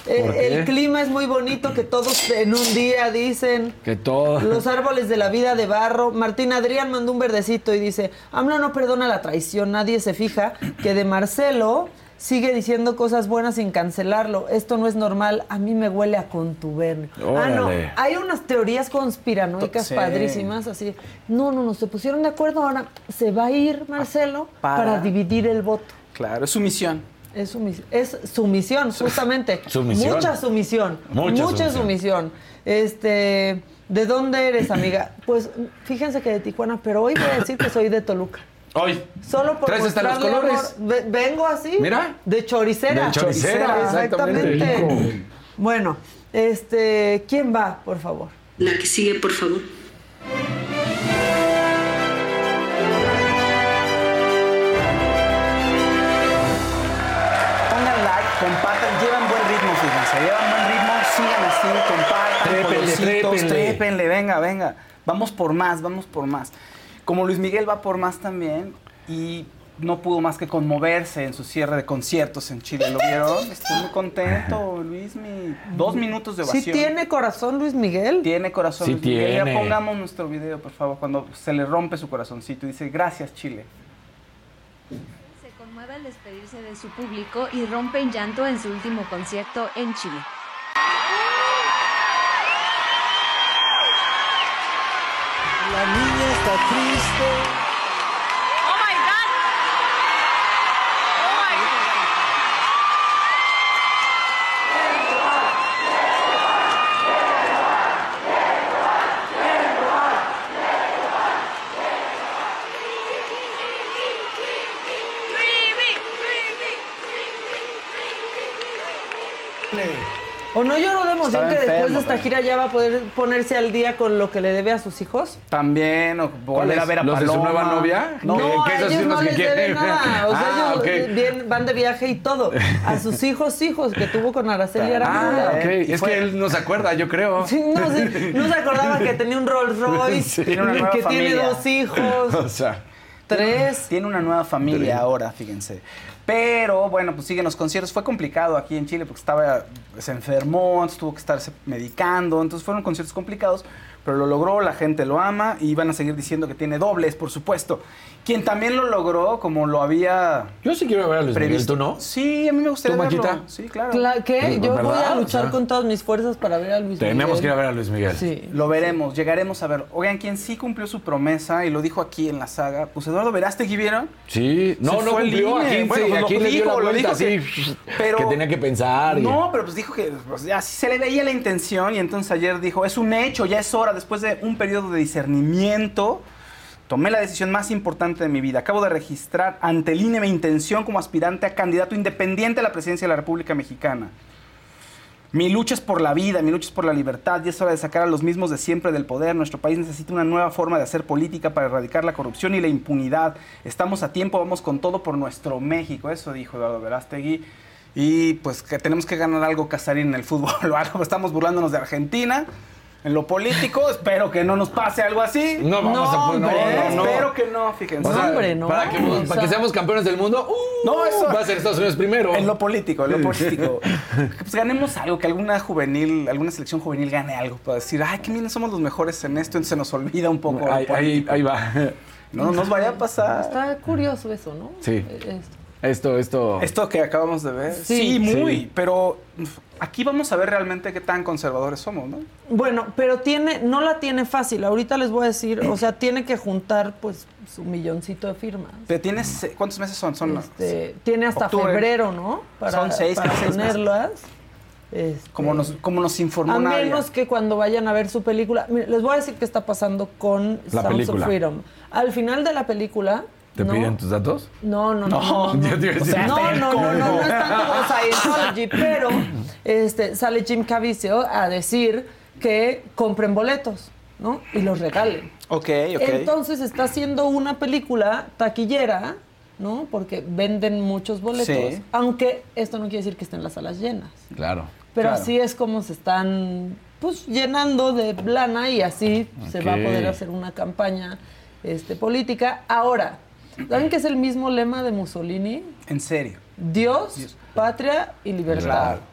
Eh, el clima es muy bonito que todos en un día dicen. Que todo. Los árboles de la vida de barro. Martín Adrián mandó un verdecito y dice, AMLO no perdona la traición, nadie se fija que de Marcelo sigue diciendo cosas buenas sin cancelarlo. Esto no es normal, a mí me huele a contubernio. Ah, no, hay unas teorías conspiranoicas Sí. padrísimas, así. No, no, no, se pusieron de acuerdo, ahora se va a ir Marcelo Para- para, dividir el voto. Claro, es su misión. Es su, mis- es sumisión, justamente. [laughs] Sumisión. Mucha sumisión. Mucha Mucha, sumisión. sumisión. Este, ¿de dónde eres, amiga? [clears throat] Pues fíjense que de Tijuana, pero hoy voy a decir que soy de Toluca. Hoy. Solo por ¿Traes hasta los colores? amor. Vengo así. Mira. De choricera. De choricera, exactamente. Exactamente. Bueno, este, ¿quién va, por favor? La que sigue, por favor. Así, compartan, Trépenle, trépenle. trépenle, venga, venga. Vamos por más, vamos por más. Como Luis Miguel va por más también y no pudo más que conmoverse en su cierre de conciertos en Chile, ¿lo vieron? Estoy muy contento, Luis, mi dos minutos de ¿Sí ovación. tiene corazón Luis Miguel? Tiene corazón. Sí Luis Miguel. Ya tiene. pongamos nuestro video, por favor, cuando se le rompe su corazoncito y dice, gracias, Chile. Se conmueve al despedirse de su público y rompe en llanto en su último concierto en Chile. La niña está triste. Oh my God. Oh my ¿O no lloró de emoción que después enfermo, de esta gira ya va a poder ponerse al día con lo que le debe a sus hijos? También, o volver a ver a ¿Los de su Paloma. nueva novia? No, ¿Qué- No, qué a ellos sí no les debe nada. O sea, Ah, ellos ok. bien- van de viaje y todo. A sus [laughs] hijos, hijos que tuvo con Araceli Ah, Arámbula. ok. Y Es fue- que él no se acuerda, yo creo. Sí, no, sí, [laughs] no se acordaba que tenía un Rolls Royce, Tiene una nueva que tiene familia. dos hijos, [laughs] O sea, tres. Tiene una nueva familia ahora, fíjense. Pero bueno, pues siguen los conciertos. Fue complicado aquí en Chile porque estaba, se enfermó, entonces tuvo que estarse medicando. Entonces fueron conciertos complicados, pero lo logró, la gente lo ama y van a seguir diciendo que tiene dobles, por supuesto. Quien también lo logró, como lo había yo sí quiero ver a Luis Miguel, previsto. ¿tú no? Sí, a mí me gustaría ¿Tú, verlo. Maquita? Sí, claro. Cla- ¿Qué? Yo voy a luchar sea, con todas mis fuerzas para ver a Luis Tenemos Miguel. que ir a ver a Luis Miguel. Sí. Lo veremos, llegaremos a verlo. Oigan, quien sí cumplió su promesa y lo dijo aquí en la saga, pues Eduardo Verástegui, ¿vieron? Sí, no, Se no cumplió. Aquí, Bueno, sí, pues lo aquí dio dijo, lo dijo así, que- pero- que tenía que pensar. y- No, pero pues dijo que pues, ya sí se le veía la intención y entonces ayer dijo, es un hecho, ya es hora, después de un periodo de discernimiento, tomé la decisión más importante de mi vida. Acabo de registrar ante el INE mi intención como aspirante a candidato independiente a la presidencia de la República Mexicana. Mi lucha es por la vida, mi lucha es por la libertad y es hora de sacar a los mismos de siempre del poder. Nuestro país necesita una nueva forma de hacer política para erradicar la corrupción y la impunidad. Estamos a tiempo, vamos con todo por nuestro México. Eso dijo Eduardo Verástegui. Y pues que tenemos que ganar algo Casarín en el fútbol o algo. [laughs] Estamos burlándonos de Argentina. En lo político, [laughs] espero que no nos pase algo así. No vamos a no, hombre, no, no. Espero que no, fíjense. O sea, hombre, no. Para que, O para que sea- seamos campeones del mundo, uh, No, eso- va a ser Estados Unidos primero. En lo político, en lo político. Que, [laughs] pues ganemos algo, que alguna juvenil, alguna selección juvenil gane algo para decir, ay, que bien somos los mejores en esto, entonces se nos olvida un poco. ahí, ahí, va. No nos vaya a pasar. Está curioso eso, ¿no? Sí. Eh, esto. Esto, esto. Esto que acabamos de ver. Sí. Sí, muy. Sí. Pero aquí vamos a ver realmente qué tan conservadores somos, ¿no? Bueno, pero tiene, no la tiene fácil. Ahorita les voy a decir, o sea, tiene que juntar pues su milloncito de firmas. Pero tienes, eh, ¿cuántos meses son? Son Este, tiene hasta Octubre. febrero, ¿no? Para, Son seis, para seis meses. ponerlas. Este, como nos, como nos informó a Nadia. menos que cuando vayan a ver su película, mire, les voy a decir qué está pasando con La Sounds película. of Freedom. Al final de la película, ¿Te ¿no? piden tus datos? No, no, no. No, no, no. yo te iba a decir. no, no, no, no, no es tanto como Scientology, pero este, sale Jim Caviezel a decir que compren boletos, ¿no? Y los regalen. Ok, ok. Entonces está haciendo una película taquillera, ¿no? Porque venden muchos boletos. Sí. Aunque esto no quiere decir que estén las salas llenas. Claro. Pero Claro. así es como se están pues llenando de lana y así se va a poder hacer una campaña este, política. Ahora, ¿saben que es el mismo lema de Mussolini? En serio. Dios, patria y libertad. Claro.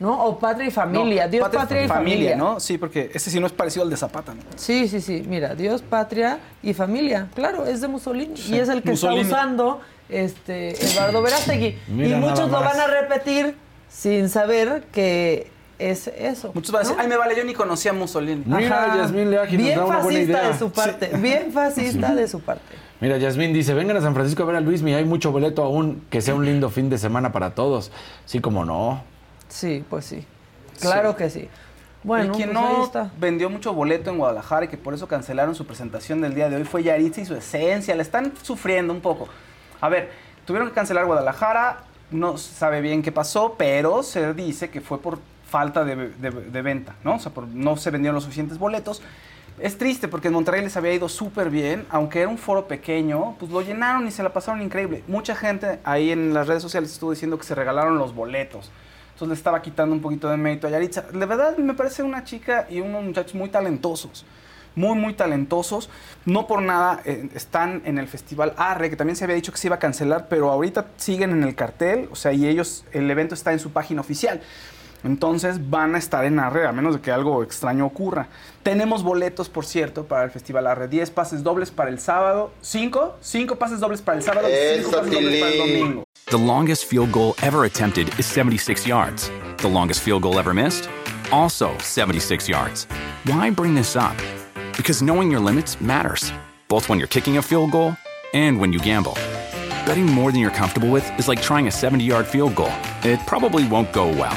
¿no? O patria y familia. No, Dios, patria, y familia. ¿no? Sí, porque ese sí no es parecido al de Zapata, ¿no? Sí, sí, sí. Mira, Dios, patria y familia. Claro, es de Mussolini. y es el que Mussolini. está usando este, Eduardo Verástegui. Mira y muchos lo van a repetir sin saber que es eso. Muchos van a decir, ¿no? ay, me vale, yo ni conocía a Mussolini. Mira, Yasmín Leaji nos Bien da una buena fascista idea. de su parte. Bien fascista de su parte. [laughs] Mira, Yasmín dice, vengan a San Francisco a ver a Luismi, hay mucho boleto aún, que sea un lindo fin de semana para todos. Sí, como no. Sí, pues sí. Claro Sí. que sí. Bueno, y quien pues ahí no está. vendió mucho boleto en Guadalajara y que por eso cancelaron su presentación del día de hoy fue Yaritza y su esencia. Le están sufriendo un poco. A ver, tuvieron que cancelar Guadalajara. No se sabe bien qué pasó, pero se dice que fue por falta de, de- de venta, ¿no? O sea, por, no se vendieron los suficientes boletos. Es triste porque en Monterrey les había ido súper bien, aunque era un foro pequeño, pues lo llenaron y se la pasaron increíble. Mucha gente ahí en las redes sociales estuvo diciendo que se regalaron los boletos. Entonces le estaba quitando un poquito de mérito a Yaritza. De verdad me parece una chica y unos muchachos muy talentosos. Muy, muy talentosos. No por nada eh, están en el Festival Arre, que también se había dicho que se iba a cancelar, pero ahorita siguen en el cartel. O sea, y ellos, el evento está en su página oficial. Entonces van a estar en Arre, a menos de que algo extraño ocurra. Tenemos boletos, por cierto, para el Festival Arre. 10 pases dobles para el sábado. 5, 5 pases dobles para el sábado. 5 pases dobles para el domingo. The longest field goal ever attempted is 76 yards. The longest field goal ever missed? Also 76 yards. Why bring this up? Because knowing your limits matters, both when you're kicking a field goal and when you gamble. Betting more than you're comfortable with is like trying a 70 yard field goal. It probably won't go well.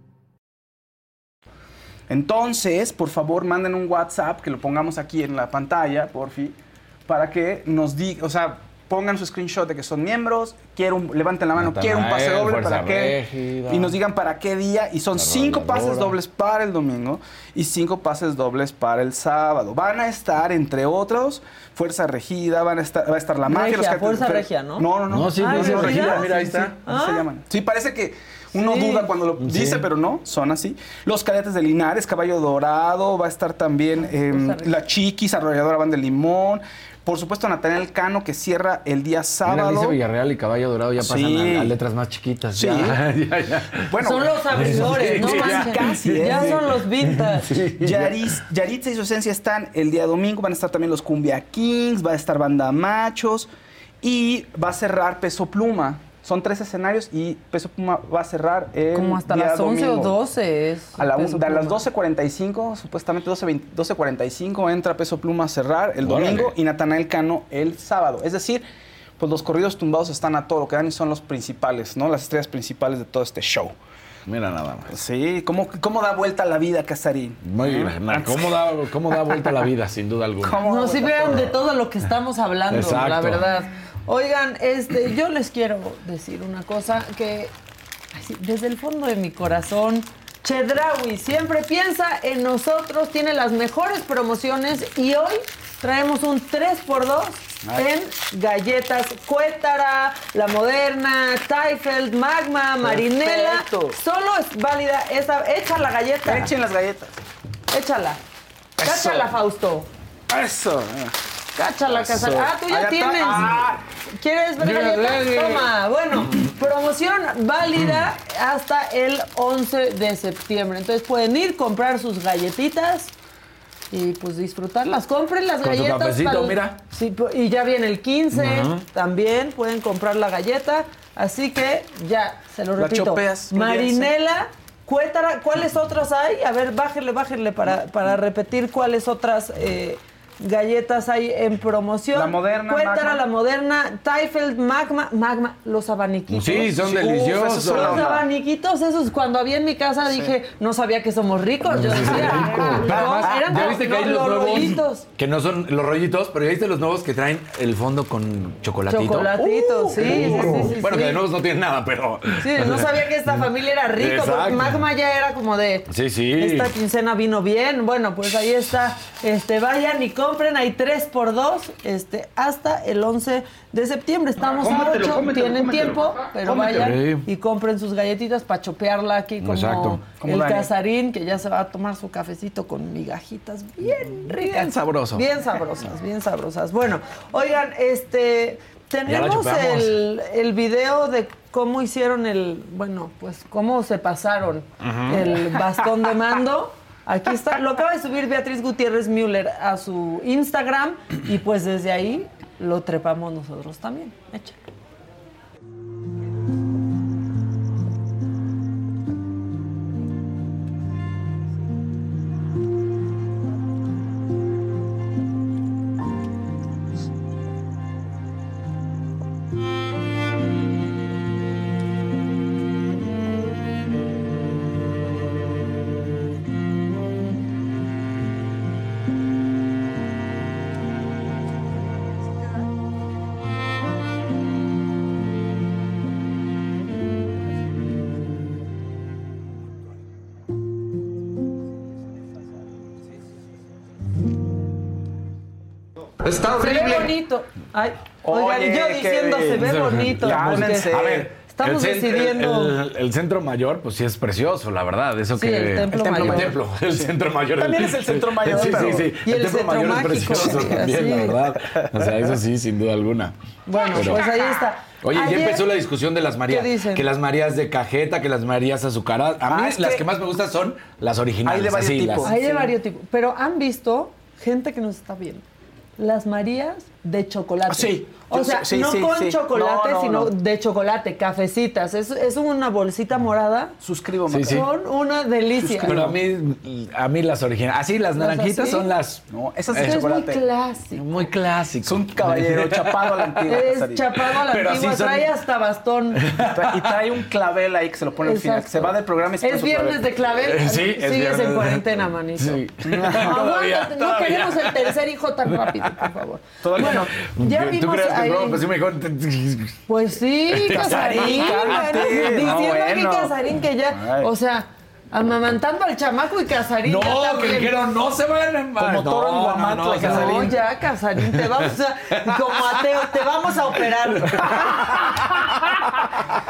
Entonces, por favor, manden un WhatsApp que lo pongamos aquí en la pantalla, porfi, para que nos digan, o sea, pongan su screenshot de que son miembros, quiero un- levanten la mano, Natanael, quiero un pase doble para qué Régida. y nos digan para qué día y son La cinco pases dobles para el domingo y cinco pases dobles para el sábado. Van a estar entre otros Fuerza Regida, van a estar va a estar la magia, Regia, los Fuerza Regia, ¿no? No, no, no. No, sí, Ah, no, sí, ¿Regida? Regida, mira, ahí Sí, está. sí, se Ah. llaman. Sí, parece que uno Sí. duda cuando lo Sí. dice, pero no, son así. Los cadetes de Linares, Caballo Dorado, va a estar también em, la Chiquis, Arrolladora Van de Limón. Por supuesto, Natanael Cano, que cierra el día Mira, sábado. dice Villarreal y Caballo Dorado ya pasan Sí. a, a letras más chiquitas. Sí. Ya, [laughs] ya, ya. bueno, son los abridores, no Sí, ya, casi, ¿eh? Ya son los vintage. Yaris, Yaritza y su esencia están el día domingo. Van a estar también los Cumbia Kings, va a estar Banda Machos y va a cerrar Peso Pluma. Son tres escenarios y Peso Pluma va a cerrar el Como hasta día las 11 o domingo. 12 es. A, la un- de las Pluma. 12.45, supuestamente 12.20 12.45 entra Peso Pluma a cerrar el Órale. domingo y Natanael Cano el sábado. Es decir, pues los corridos tumbados están a todo lo que dan y son los principales, ¿no? Las estrellas principales de todo este show. Mira nada más. Sí, ¿cómo, cómo da vuelta la vida, Casarín? Muy bien. ¿Cómo da, ¿Cómo da vuelta la vida, sin duda alguna? ¿Cómo da No, sí vuelta vean de todo lo que estamos hablando, Exacto. la verdad. Oigan, este, yo les quiero decir una cosa que así, desde el fondo de mi corazón, Chedraui siempre piensa en nosotros, tiene las mejores promociones y hoy traemos un 3x2 en galletas Cuétara, La Moderna, Teifeld, Magma, Marinela. Perfecto. Solo es válida esa, echa la galleta, Echen las galletas. échala. Eso. Cáchala, Fausto. Eso. Cáchala. Casal. Ah, tú ya tienes. Ah. ¿Quieres ver sé. Toma. Bueno, promoción válida hasta el 11 de septiembre. Entonces pueden ir, comprar sus galletitas y pues disfrutarlas. Compren las Con galletas. cafecito, tal- mira. Sí, y ya viene el 15 también. Pueden comprar la galleta. Así que ya, se lo La repito. chopeas, Marinela. Cuétara, ¿cuáles otras hay? A ver, bájenle, bájenle para, para repetir cuáles otras eh, galletas hay en promoción. La Moderna, Cuéntara, Magma. la moderna, Teifeld, Magma, Magma, los abaniquitos. Sí, son Sí, deliciosos. son Los onda. abaniquitos esos, cuando había en mi casa dije, no sabía que somos ricos. Yo decía, eran ya los- viste que hay los, los, nuevos rollitos. que no son los rollitos, pero ya viste los nuevos que traen el fondo con chocolatito. Chocolatitos, sí, sí, sí, sí, Bueno, sí. que de nuevos no tienen nada, pero. Sí, no sabía que esta familia era rica. Exacto. porque Magma ya era como de. Sí, sí. Esta quincena vino bien. Bueno, pues ahí está. Este, vayan y compren. Hay 3 por 2 este, hasta el 11 de septiembre. Estamos a Cómetelo, 8. cómetelo, Tienen cómetelo. tiempo, pero Cómetelo. vayan Sí. y compren sus galletitas para chopearla aquí como Exacto. El Dani. casarín, que ya se va a tomar su cafecito con migajitas bien ricas. Bien sabroso. Bien sabrosas, bien sabrosas. Bueno, oigan, este. Tenemos el, el video de cómo hicieron el, bueno, pues cómo se pasaron el bastón de mando. [laughs] Aquí está, lo acaba de subir Beatriz Gutiérrez Müller a su Instagram y pues desde ahí lo trepamos nosotros también. Échale. Está Se ve horrible. bonito. Ay, oigan, Oye, yo diciendo se ve bonito. Cálmense. porque A ver, Estamos el decidiendo. El, el centro mayor, pues sí es precioso, la verdad. Eso Sí, que. el templo el mayor. templo, el centro mayor. También es el centro mayor, Sí, pero- sí, sí. Y el templo centro mayor mágico, es precioso sí, también, la verdad. O sea, eso sí, sin duda alguna. Bueno, Pero- pues ahí está. Oye, ya empezó la discusión de las Marías. ¿Qué dicen? Que las Marías de cajeta, que las Marías azucaradas. A mí Ah, las que- que más me gustan son las originales. Hay de varios las- tipos. Hay de varios tipos. Pero han visto gente que nos está viendo. Las Marías de chocolate. O sea, sí, no sí, con sí. chocolate, No, no, sino no. de chocolate, cafecitas. Es, es una bolsita morada. Suscribo, Sí, sí. Son una delicia. Pero a mí, a mí las originales. Así, las ¿Las naranjitas así? son las. No, esas Es de muy chocolate. clásico. Muy clásicas. Es un caballero chapado a la antigua. Es chapado a la Pero antigua, son- trae hasta bastón. [laughs] Y trae un clavel ahí que se lo pone al final. Se va del programa y se pone Es viernes clavel. de clavel. Eh, sí, es Sigues viernes en cuarentena, manito. [laughs] Sí. Aguántate, no todavía. queremos el tercer hijo tan rápido, por favor. Todavía bueno, no. ya ¿Tú vimos ahí. no? Pues sí, mejor. Pues sí, Casarín. Bueno, diciendo bueno. Casarín que ya, Ay. o sea, amamantando al chamaco y Casarín. ya No, que también. dijeron, no se vayan a Como toro en Guamantla, o sea, Casarín. No, ya, Casarín, te vamos a, como ateo, te vamos a operar. [laughs]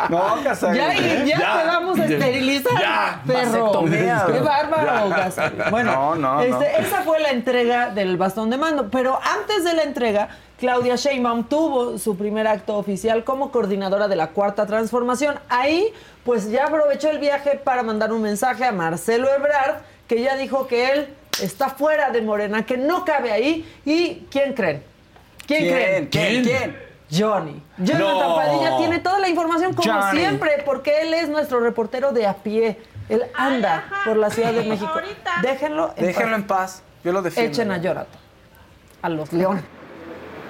No, Casarín. Ya, y ya, Ya. te vamos a esterilizar, Ya, perro. Qué bárbaro, Casarín. Bueno, No, no, este, no. esa fue la entrega del bastón de mando. Pero antes de la entrega, Claudia Sheinbaum tuvo su primer acto oficial como coordinadora de la Cuarta Transformación. Ahí, pues ya aprovechó el viaje para mandar un mensaje a Marcelo Ebrard, que ya dijo que él está fuera de Morena, que no cabe ahí. ¿Y quién creen? ¿Quién, creen? ¿Quién? ¿Quién? ¿Quién? Johnny. Jonathan No. Padilla tiene toda la información como Johnny. siempre, porque él es nuestro reportero de a pie. Él anda por la Ciudad de México. Déjenlo en Déjenlo paz. en paz. Yo lo defiendo. Echen a Jonathan. A los leones.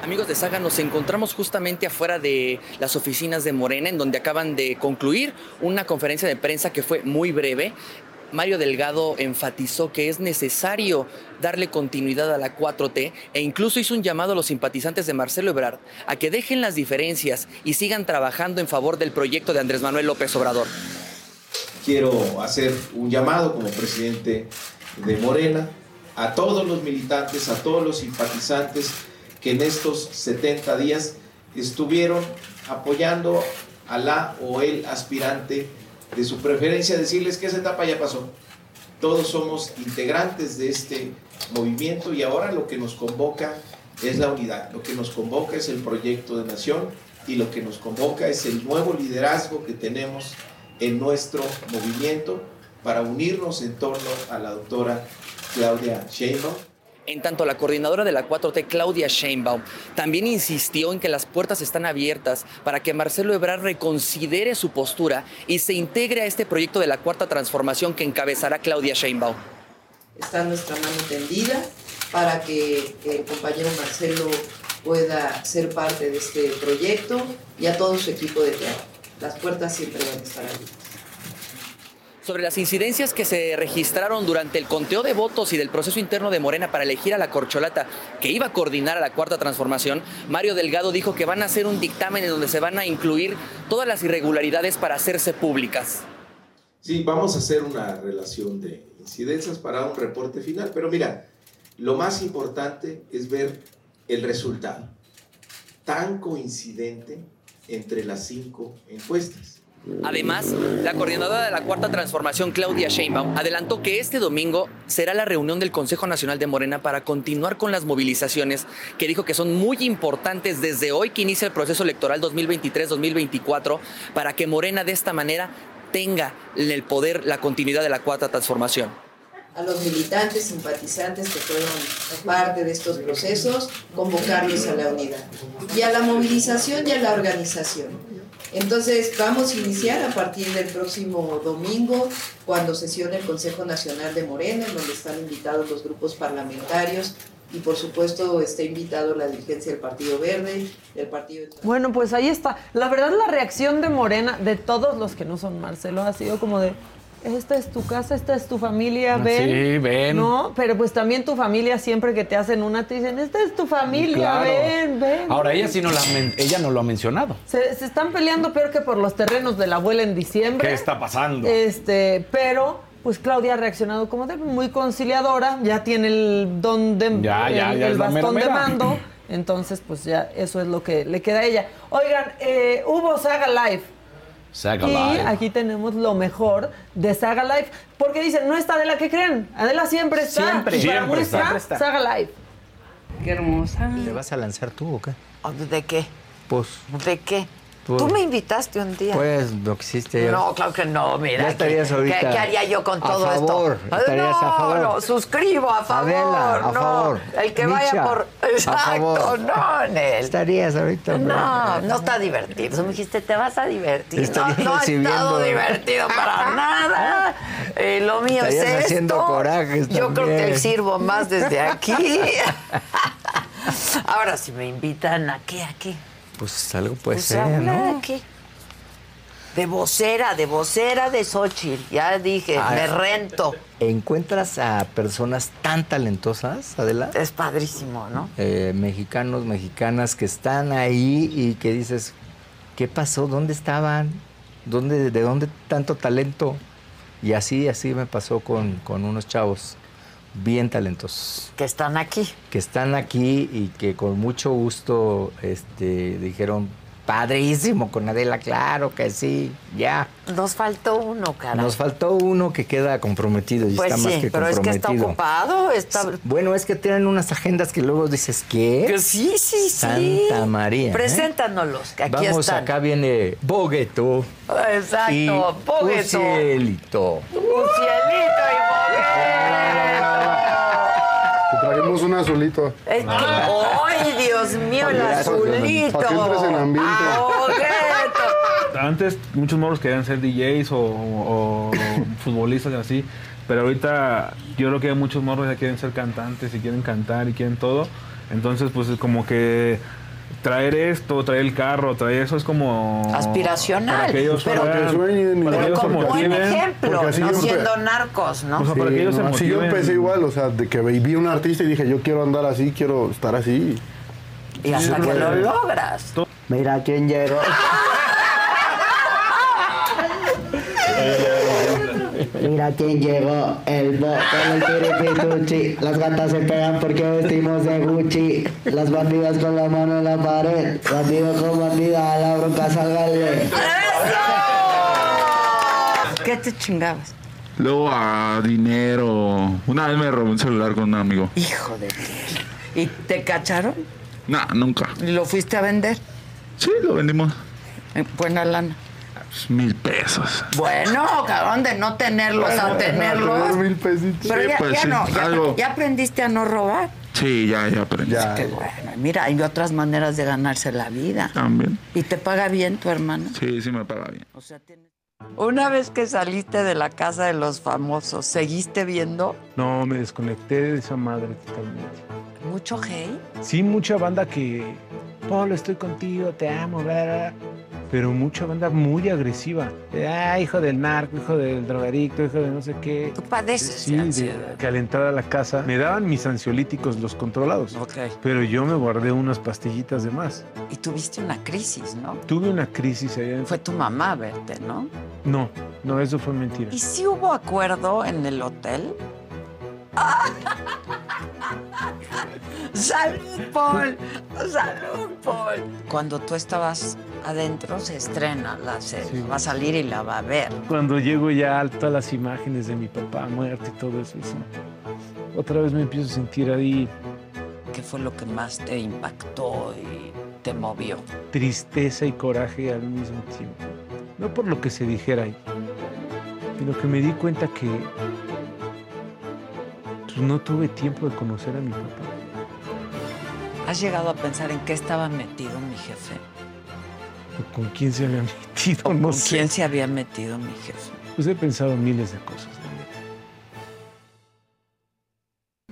Amigos de Saga, nos encontramos justamente afuera de las oficinas de Morena, en donde acaban de concluir una conferencia de prensa que fue muy breve. Mario Delgado enfatizó que es necesario darle continuidad a la 4T e incluso hizo un llamado a los simpatizantes de Marcelo Ebrard a que dejen las diferencias y sigan trabajando en favor del proyecto de Andrés Manuel López Obrador. quiero hacer un llamado como presidente de Morena a todos los militantes, a todos los simpatizantes que en estos 70 días estuvieron apoyando a la o el aspirante de su preferencia, decirles que esa etapa ya pasó. Todos somos integrantes de este movimiento y ahora lo que nos convoca es la unidad, lo que nos convoca es el proyecto de nación y lo que nos convoca es el nuevo liderazgo que tenemos en nuestro movimiento para unirnos en torno a la doctora Claudia Sheinbaum. En tanto, la coordinadora de la 4T, Claudia Sheinbaum, también insistió en que las puertas están abiertas para que Marcelo Ebrard reconsidere su postura y se integre a este proyecto de la Cuarta Transformación que encabezará Claudia Sheinbaum. está nuestra mano tendida para que el compañero Marcelo pueda ser parte de este proyecto y a todo su equipo de trabajo. Las puertas siempre van a estar abiertas. Sobre las incidencias que se registraron durante el conteo de votos y del proceso interno de Morena para elegir a la corcholata que iba a coordinar a la cuarta transformación, Mario Delgado dijo que van a hacer un dictamen en donde se van a incluir todas las irregularidades para hacerse públicas. Sí, vamos a hacer una relación de incidencias para un reporte final, pero mira, lo más importante es ver el resultado tan coincidente entre las cinco encuestas. Además, la coordinadora de la Cuarta Transformación, Claudia Sheinbaum, adelantó que este domingo será la reunión del Consejo Nacional de Morena para continuar con las movilizaciones, que dijo que son muy importantes desde hoy que inicia el proceso electoral 2023-2024, para que Morena de esta manera tenga en el poder la continuidad de la Cuarta Transformación. A los militantes, simpatizantes que fueron parte de estos procesos, convocarlos a la unidad. Y a la movilización y a la organización. Entonces vamos a iniciar a partir del próximo domingo, cuando sesione el Consejo Nacional de Morena, en donde están invitados los grupos parlamentarios y por supuesto está invitado la dirigencia del Partido Verde, del Partido... Bueno, pues ahí está. La verdad la reacción de Morena, de todos los que no son Marcelo, ha sido como de, esta es tu casa, esta es tu familia, ven. Sí, ven. ¿No? Pero pues también tu familia siempre que te hacen una te dicen, esta es tu familia, Claro. ven, ven. Ahora ella sí no la ella no lo ha mencionado. Se, se están peleando peor que por los terrenos de la abuela en diciembre. ¿Qué está pasando? Este, pero pues Claudia ha reaccionado como de muy conciliadora, ya tiene el don de Ya, ya, el, ya el la mera bastón de mando, [clears throat] entonces pues ya eso es lo que le queda a ella. Oigan, eh, hubo Saga Live. Saga y Live. aquí tenemos lo mejor de Saga Live, porque dicen, no está Adela, ¿qué creen? Adela siempre está. Siempre. Y para Siempre está. Está. Saga Live. Qué hermosa. ¿Te vas a lanzar tú o qué? ¿De qué? Pues, ¿De qué? Tú- Tú me invitaste un día. pues lo que hiciste. No, claro que no, mira. Ya estarías ¿qué, ahorita ¿qué, qué haría yo con a todo favor, esto? estarías no, a favor. no, suscribo a favor. Adela, a no. favor. El que vaya por. a Exacto, favor. no, Nel. Estarías ahorita. No, no está divertido. Tú me dijiste, te vas a divertir. Estarías no, no ha estado divertido para nada. Eh, lo mío es esto. haciendo corajes Yo creo que sirvo más desde aquí. [laughs] Ahora, si me invitan, ¿a qué? ¿A qué? Pues algo puede Pues ser, habla ¿no? de qué. De vocera, de vocera de Xochitl. Ya dije, Ah, me rento. ¿Encuentras a personas tan talentosas, Adela? Es padrísimo, ¿no? Eh, mexicanos, mexicanas que están ahí y que dices, ¿qué pasó? ¿Dónde estaban? ¿Dónde, ¿De dónde tanto talento? Y así, así me pasó con, con unos chavos bien talentosos. Que están aquí. Que están aquí y que con mucho gusto este, dijeron, padrísimo con Adela, claro que sí, ya. Nos faltó uno, caray. Nos faltó uno que queda comprometido y pues está más que pero es que comprometido. está ocupado. Está... Bueno, es que tienen unas agendas que luego dices, ¿qué? Que sí, sí, sí. Santa María. ¿eh? Preséntanos, que aquí Vamos, están. acá viene Bogueto Exacto, Bogueto. Ucielito. Ucielito y Te trajimos un azulito. Es que, ¡ay, Dios mío, el que- azulito! para que entres en ambiente. Bogueto. Antes muchos morros querían ser DJs o, o- o futbolistas y así, pero ahorita yo creo que hay muchos morros ya quieren ser cantantes y quieren cantar y quieren todo. Entonces, pues es como que traer esto, traer el carro, traer eso es como... Aspiracional, Para que ellos pero- puedan- Que sueñen y para que no- ellos se Con buen ejemplo, no siendo narcos, ¿no? O sea, para que ellos no, se así yo empecé igual, o sea, de que vi un artista y dije, yo quiero andar así, quiero estar así. Y hasta que lo logras. Mira quién llegó. [laughs] Mira quién llegó, el bo con el piripituchi. Las gatas se pegan porque vestimos de Gucci. Las bandidas con la mano en la pared. Bandido con bandida, a la bronca salgale. ¿Qué te chingabas? Luego a dinero. Una vez me robé un celular con un amigo. Hijo de ti. ¿Y te cacharon? Nah, nunca. ¿Y lo fuiste a vender? Sí, lo vendimos. En buena lana. Pues, mil pesos. Bueno, cabrón, de no tenerlos a tenerlos. Tener mil pesitos. Pero Sí, ya, pues, ya sí, no, ya, algo. ya aprendiste a no robar. Sí, ya, ya aprendí. Qué bueno. Mira, hay otras maneras de ganarse la vida. También. ¿Y te paga bien tu hermano? Sí, sí me paga bien. O sea, tienes... Una vez que saliste de la casa de los famosos, ¿seguiste viendo No, me desconecté de esa madre totalmente. mucho hate? Sí, mucha banda que, Polo, estoy contigo, te amo, bla, bla", pero mucha banda muy agresiva. Ah, hijo del narco, hijo del drogadicto, hijo de no sé qué. Tú padeces Sí, de ansiedad. que al entrar a la casa me daban mis ansiolíticos, los controlados. Pero yo me guardé unas pastillitas de más. Y tuviste una crisis, ¿no? Tuve una crisis allá. Fue tu mamá a verte, ¿no? No, no, eso fue mentira. ¿Y si hubo acuerdo en el hotel? ¡Salud, Paul! ¡Salud, Paul! Cuando tú estabas adentro se estrena la serie. Va a salir y la va a ver. Cuando llego ya a todas las imágenes de mi papá muerto y todo eso, otra vez me empiezo a sentir ahí ¿Qué fue lo que más te impactó y te movió? tristeza y coraje al mismo tiempo. No por lo que se dijera ahí, sino que me di cuenta que no tuve tiempo de conocer a mi papá. ¿Has llegado a pensar en qué estaba metido mi jefe? o ¿Con quién se había [laughs] metido? No ¿Con sé. quién se había metido mi jefe? Pues he pensado miles de cosas.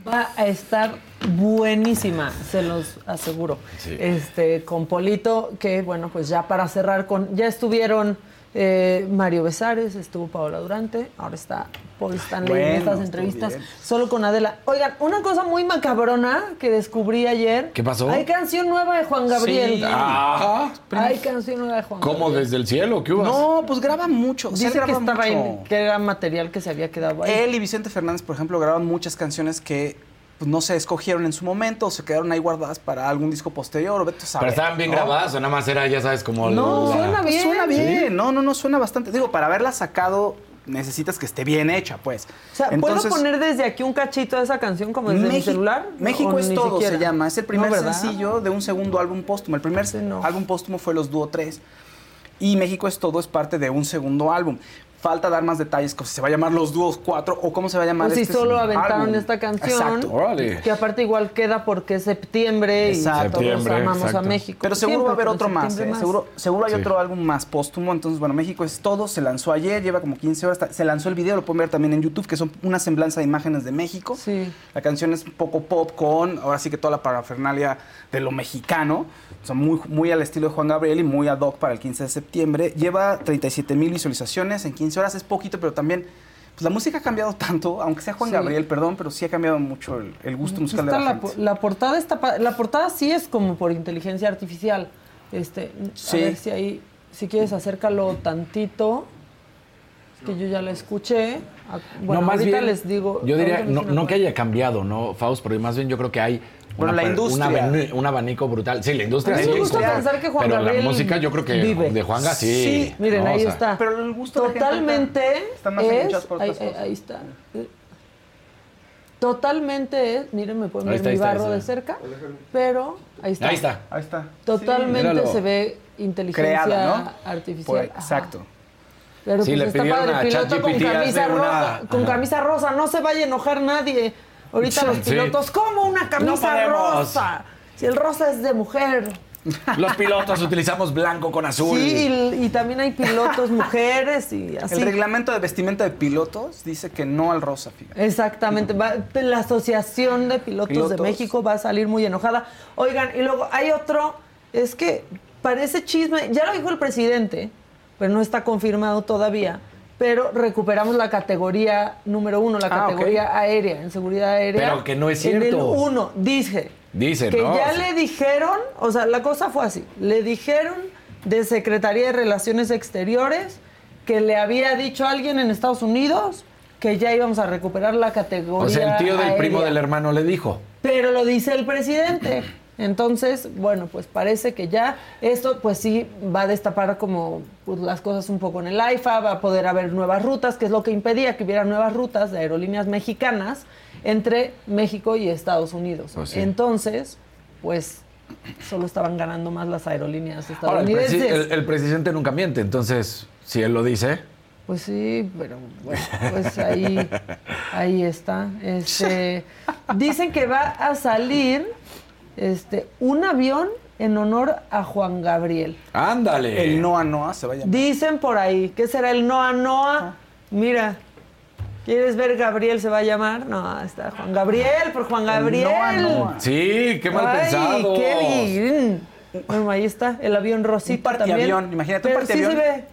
Va a estar buenísima, se los aseguro. Sí. Este, con Polito, que bueno, pues ya para cerrar con. Ya estuvieron eh, Mario Besares, estuvo Paola Durante, ahora está Paul Stanley en Bueno, estas estuvo entrevistas, solo con Adela. Oigan, una cosa muy macabrona que descubrí ayer. ¿Qué pasó? Hay canción nueva de Juan Gabriel. Sí. Ah, Hay canción nueva de Juan ¿Cómo Gabriel. desde el cielo? ¿Qué hubo? No, pues graba mucho. Dice que estaba ahí, mucho. que era material que se había quedado ahí. Él y Vicente Fernández, por ejemplo, grabaron muchas canciones que pues, no se escogieron en su momento o se quedaron ahí guardadas para algún disco posterior o vete a Pero estaban bien ¿no? grabadas o nada más era, ya sabes, como... No, la- suena bien. Suena ¿Sí? bien. No, no, no, suena bastante. Digo, para haberla sacado necesitas que esté bien hecha, pues. O sea, ¿puedo poner desde aquí un cachito de esa canción como desde mi celular? México ¿O es todo, siquiera? se llama. Es el primer sencillo de un segundo álbum póstumo. El primer álbum póstumo fue Los Dúo 3. Y México es todo es parte de un segundo álbum. Falta dar más detalles, como si se va a llamar Los Dúos 4 o cómo se va a llamar O si este solo aventaron álbum. esta canción. Exacto. Órale. Que aparte igual queda porque es septiembre Exacto. y todos amamos a México. Pero seguro Siempre, va a haber otro más, ¿eh? Seguro, seguro hay Sí. otro álbum más póstumo. Entonces, bueno, México es todo. Se lanzó ayer, lleva como 15 horas. Se lanzó el video, lo pueden ver también en YouTube, que son una semblanza de imágenes de México. Sí. La canción es un poco pop con, ahora sí que toda la parafernalia de lo mexicano. O sea, muy, muy al estilo de Juan Gabriel y muy ad hoc para el 15 de septiembre. Lleva 37 mil visualizaciones en 15 horas. Es poquito, pero también... Pues la música ha cambiado tanto, aunque sea Juan Sí. Gabriel, perdón, pero sí ha cambiado mucho el, el gusto musical de Está la, la, gente. la portada está la portada sí es como por inteligencia artificial. Este, Sí. a ver si ahí si quieres acércalo tantito. Que yo ya la escuché. Bueno, no, más ahorita bien, les digo. Yo diría, no, no que haya cambiado, ¿no, Faust? Pero más bien yo creo que hay Bueno, la per- industria. una abani- un abanico brutal. Sí, la industria sí. me gusta pero- pensar que Juan pero Gabriel la música yo creo que vive. de Juanga sí. miren, ¿no? ahí O sea, está. Pero el gusto de la gente Totalmente está más es. por Ahí, cosas. ahí está. Totalmente es. Miren, me pueden ver está, mi está, barro ahí de está. cerca. Pero ahí está. Ahí está. Ahí está. Totalmente míralo. se ve inteligencia Creada, ¿no? artificial. Por- Ajá. exacto. Pero Sí, pues le está padre piloto con camisa una- rosa. Con camisa rosa. No se vaya a enojar nadie. Ahorita los Sí. pilotos, ¿cómo una camisa rosa? Si el rosa es de mujer. Los pilotos utilizamos blanco con azul. Sí, y, y también hay pilotos mujeres y así. El reglamento de vestimenta de pilotos dice que no al rosa, fíjate. Exactamente. Va- la Asociación de Pilotos, de. México va a salir muy enojada. Oigan, y luego hay otro, es que parece chisme, ya lo dijo el presidente, pero no está confirmado todavía. Pero recuperamos la categoría número uno, la Ah, categoría aérea, en seguridad aérea. Pero que no es En el cierto. uno, dice. Dicen, que ¿no? ya O sea, le dijeron, o sea, la cosa fue así, le dijeron de Secretaría de Relaciones Exteriores que le había dicho a alguien en Estados Unidos que ya íbamos a recuperar la categoría. O sea, el tío del primo del hermano le dijo. Pero lo dice el presidente. Entonces, bueno, pues parece que ya esto pues sí va a destapar como pues, las cosas un poco en el AIFA, va a poder haber nuevas rutas, que es lo que impedía que hubiera nuevas rutas de aerolíneas mexicanas entre México y Estados Unidos. Pues sí. Entonces, pues solo estaban ganando más las aerolíneas Ahora, el, presi- estadounidenses. el- el presidente nunca miente, entonces, si él lo dice. Pues sí, pero bueno, pues ahí, ahí está. [laughs] Este, dicen que va a salir este, un avión en honor a Juan Gabriel. Ándale. El Noa Noa se va a llamar. Dicen por ahí, ¿qué será el Noa Noa? Mira, ¿quieres ver Gabriel se va a llamar? No, está Juan Gabriel, por Juan Gabriel. Noa Noa. Sí, qué mal Ay, pensado. qué bien. Bueno, ahí está, el avión rosita Un también. partiavión, imagínate un sí se partiavión. ve.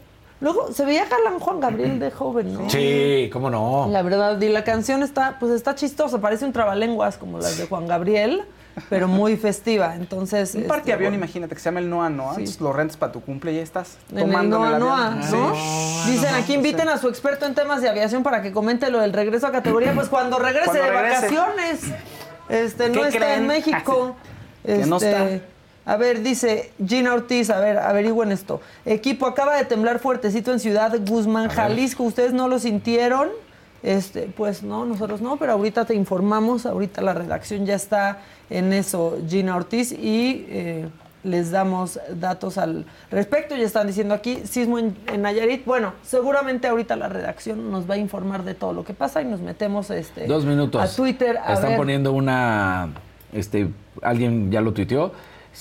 Luego, se veía galán Juan Gabriel de joven, ¿no? Sí, cómo no. La verdad, y la canción está, pues está chistosa, parece un trabalenguas como las de Juan Gabriel, pero muy festiva. Entonces, Un este, partiavión, bueno, imagínate, que se llama el Noa Noa. entonces lo rentas para tu cumple y ya estás en el tomando Noa el avión. Noa, ¿no? Sí. Dicen aquí inviten a su experto en temas de aviación para que comente lo del regreso a categoría, pues cuando regrese Cuando de regrese. vacaciones. Este, no ¿Qué está creen? en México. Que no Este, está. A ver, dice Gina Ortiz, a ver, averigüen esto. Equipo, acaba de temblar fuertecito en Ciudad Guzmán, Jalisco. ¿Ustedes no lo sintieron? Este, pues no, nosotros no, pero ahorita te informamos, ahorita la redacción ya está en eso, Gina Ortiz, y eh, les damos datos al respecto. Ya están diciendo aquí, sismo en, en Nayarit. Bueno, seguramente ahorita la redacción nos va a informar de todo lo que pasa y nos metemos este, Dos minutos. a Twitter a Están ver. poniendo una. Este, alguien ya lo tuiteó.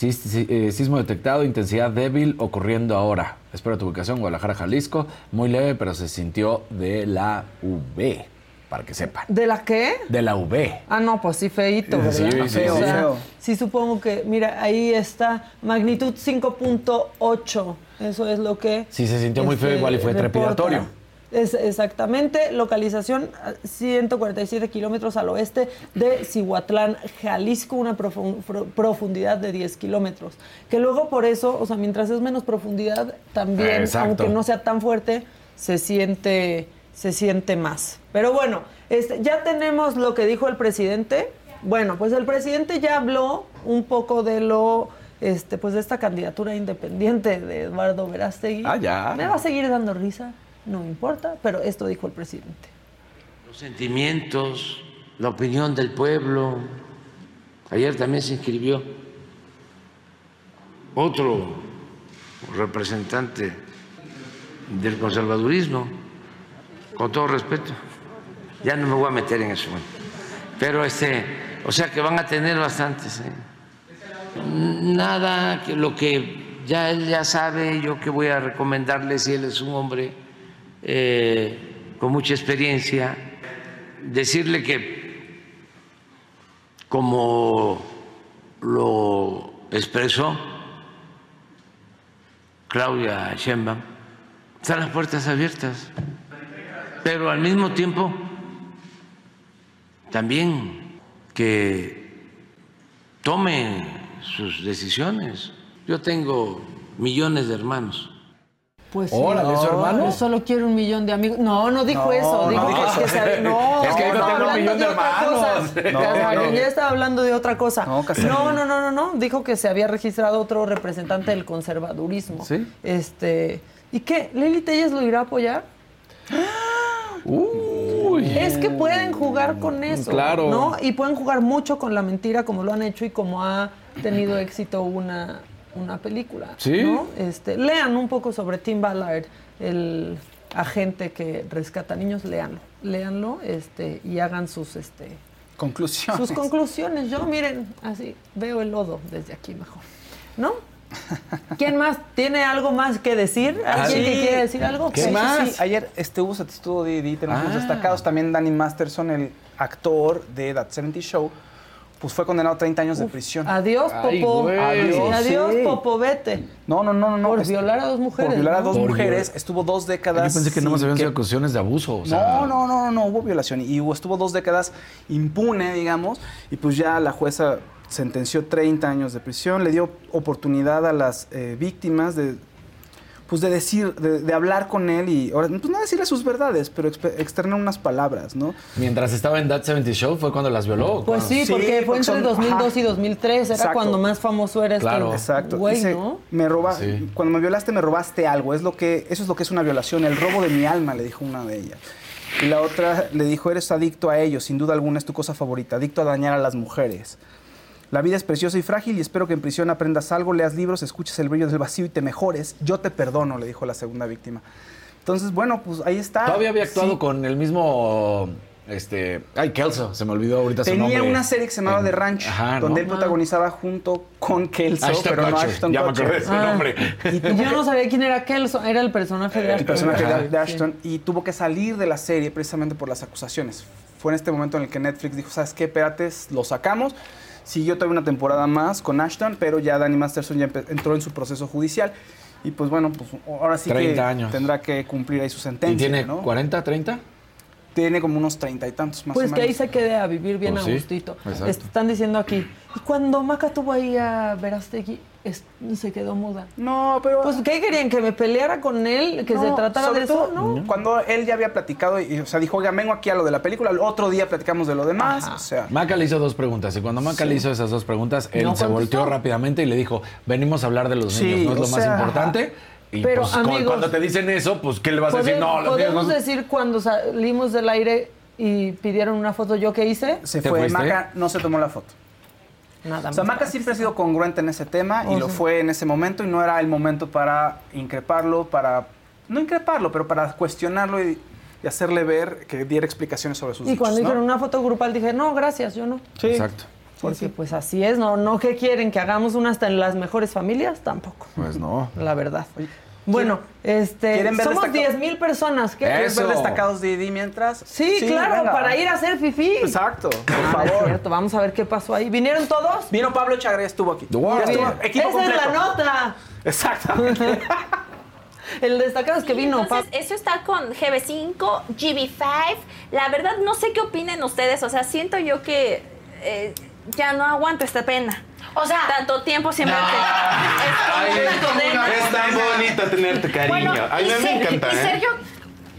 Eh, Sismo detectado, intensidad débil, ocurriendo ahora. Espero tu ubicación, Guadalajara, Jalisco. Muy leve, pero se sintió de la V, para que sepan. ¿De la qué? De la V. Ah, no, pues sí, feíto, ¿verdad? Sí, sí, O sí. sea, sí, supongo que, mira, ahí está, magnitud 5.8. Eso es lo que. Sí, se sintió muy feo, este, igual y fue reporta. trepidatorio. Es, exactamente, localización a 147 kilómetros al oeste de Cihuatlán, Jalisco, una profun- pro- profundidad de 10 kilómetros. Que luego por eso, o sea, mientras es menos profundidad, también, Exacto. aunque no sea tan fuerte, se siente, se siente más. Pero bueno, este, ya tenemos lo que dijo el presidente. Bueno, pues el presidente ya habló un poco de lo, este, pues de esta candidatura independiente de Eduardo Verástegui. Ah, ya. Me va a seguir dando risa, no me importa, pero esto dijo el presidente. los sentimientos, la opinión del pueblo. Ayer también se inscribió otro representante del conservadurismo, con todo respeto. Ya no me voy a meter en eso. Pero este, o sea que van a tener bastantes. ¿eh? Nada que lo que ya él ya sabe, yo que voy a recomendarle si él es un hombre eh, con mucha experiencia, decirle que como lo expresó Claudia Sheinbaum, están las puertas abiertas, pero al mismo tiempo también que tome sus decisiones. Yo tengo millones de hermanos. Pues sí. Órale, ¿es su hermano? Yo solo quiero un millón de amigos. No, no dijo No, eso. no Dijo dijo que, que se- [laughs] no, Es que dijo, no, tengo un hablando millón de otra hermanos. cosa. [laughs] No, no. Ya estaba hablando de otra cosa. No, no, no, no, no. Dijo que se había registrado otro representante del conservadurismo. ¿Sí? Este, ¿Y qué? ¿Lili Telles lo irá a apoyar? Es que pueden jugar con eso. Claro. ¿no? Y pueden jugar mucho con la mentira como lo han hecho y como ha tenido éxito una, una película. Sí. ¿no? Este, lean un poco sobre Tim Ballard, el agente que rescata niños, léanlo. Léanlo este, y hagan sus, este, Conclusiones. sus conclusiones. Yo, miren, así veo el lodo desde aquí mejor. ¿No? [laughs] ¿Quién más? ¿Tiene algo más que decir? ¿Alguien Ah, que quiere decir algo? Sí, sí. sí. Ayer este, hubo estuvo de Didi, tenemos Ah. unos destacados. También Danny Masterson, el actor de That 70 Show, pues fue condenado a 30 años de prisión. Adiós, Popo. Adiós, Adiós, sí. Popo, vete. No, no, no, no. no. Por Es- violar a dos mujeres. Por violar a ¿no? dos mujeres. Estuvo dos décadas. Yo pensé que no más habían sido acusaciones de abuso. O sea, no, no, no, no, no, hubo violación. Y hubo- estuvo dos décadas impune, digamos, y pues ya la jueza sentenció 30 años de prisión, le dio oportunidad a las eh, víctimas de pues de decir, de, de hablar con él y pues no decirle sus verdades, pero externar unas palabras, ¿no? Mientras estaba en That 70 Show fue cuando las violó. Pues sí, Sí, porque fue porque entre son- 2002 ajá. y 2003. Era Exacto. cuando más famoso era este Exacto. güey, Dice, ¿no? me roba, Sí. cuando me violaste me robaste algo. Es lo que, eso es lo que es una violación, el robo de mi alma, le dijo una de ellas. Y la otra le dijo, eres adicto a ello, sin duda alguna es tu cosa favorita, adicto a dañar a las mujeres. La vida es preciosa y frágil y espero que en prisión aprendas algo, leas libros, escuches el brillo del vacío y te mejores. Yo te perdono, le dijo la segunda víctima. Entonces, bueno, pues ahí está. Todavía había actuado Sí. con el mismo Este. Ay, Kelso, se me olvidó ahorita su Tenía una serie que se llamaba En- The Ranch, Ajá, ¿no? donde él protagonizaba junto con Kelso, Ashton pero no Kutcher, Ashton ya me acordé de su Ah. nombre. Yo no sabía quién era Kelso, era el personaje de el Ashton. personaje Ajá. de, de Ashton y tuvo que salir de la serie precisamente por las acusaciones. Fue en este momento en el que Netflix dijo, ¿sabes qué? Espérate, lo sacamos. Siguió todavía una temporada más con Ashton, pero ya Danny Masterson ya entró en su proceso judicial. Y pues bueno, pues ahora sí 30 que años. tendrá que cumplir ahí su sentencia. ¿Y tiene ¿no? 40, 30? Tiene como unos treinta y tantos más Pues o que ahí menos. se quede a vivir bien Pues a sí, gustito. exacto. Están diciendo aquí. Y cuando Maca tuvo ahí a Verástegui, es- se quedó muda. No, pero. Pues, ¿qué querían? ¿Que me peleara con él? ¿Que se tratara sobre de eso? Cuando él ya había platicado, y, o sea, dijo, oiga, vengo aquí a lo de la película, el otro día platicamos de lo demás. O sea, Maca le hizo dos preguntas y cuando Maca le hizo esas dos preguntas, él No se contestó. volteó rápidamente y le dijo, venimos a hablar de los Sí, niños, no es lo más importante. Y Pero, pues, amigos, cuando te dicen eso, pues ¿qué le vas a decir? No, Podemos no... decir cuando salimos del aire y pidieron una foto yo que hice. se ¿Te fue. fuiste? Maca no se tomó la foto. Nada O sea. Maca siempre ha sido congruente en ese tema y O lo fue en ese momento y no era el momento para increparlo, para... No increparlo, pero para cuestionarlo y, y hacerle ver que diera explicaciones sobre sus Y cuando dijeron una foto grupal dije, no, gracias, yo no. Sí. Exacto. Porque pues así es, no, no que quieren que hagamos una hasta en las mejores familias, tampoco, Pues no. la verdad. Bueno, este, ¿quieren ver somos destaca- 10 mil personas. ¿qué? ¿Quieres ver destacados de Didi mientras? Sí, claro, venga. para ir a hacer fifí. Exacto, por Ah, es favor. cierto, vamos a ver qué pasó ahí. ¿Vinieron todos? Vino Pablo Chagra y estuvo aquí. Wow. Ya estuvo, Bien. equipo Esa es la nota. Exactamente. [laughs] El destacado es que vino. Entonces, eso está con GB5, GB5. La verdad, no sé qué opinen ustedes. O sea, siento yo que eh, ya no aguanto esta pena. O sea, Tanto tiempo siempre que... Es como una es tan bonito tenerte cariño. Bueno, a mí y, me encanta, y ¿eh? Sergio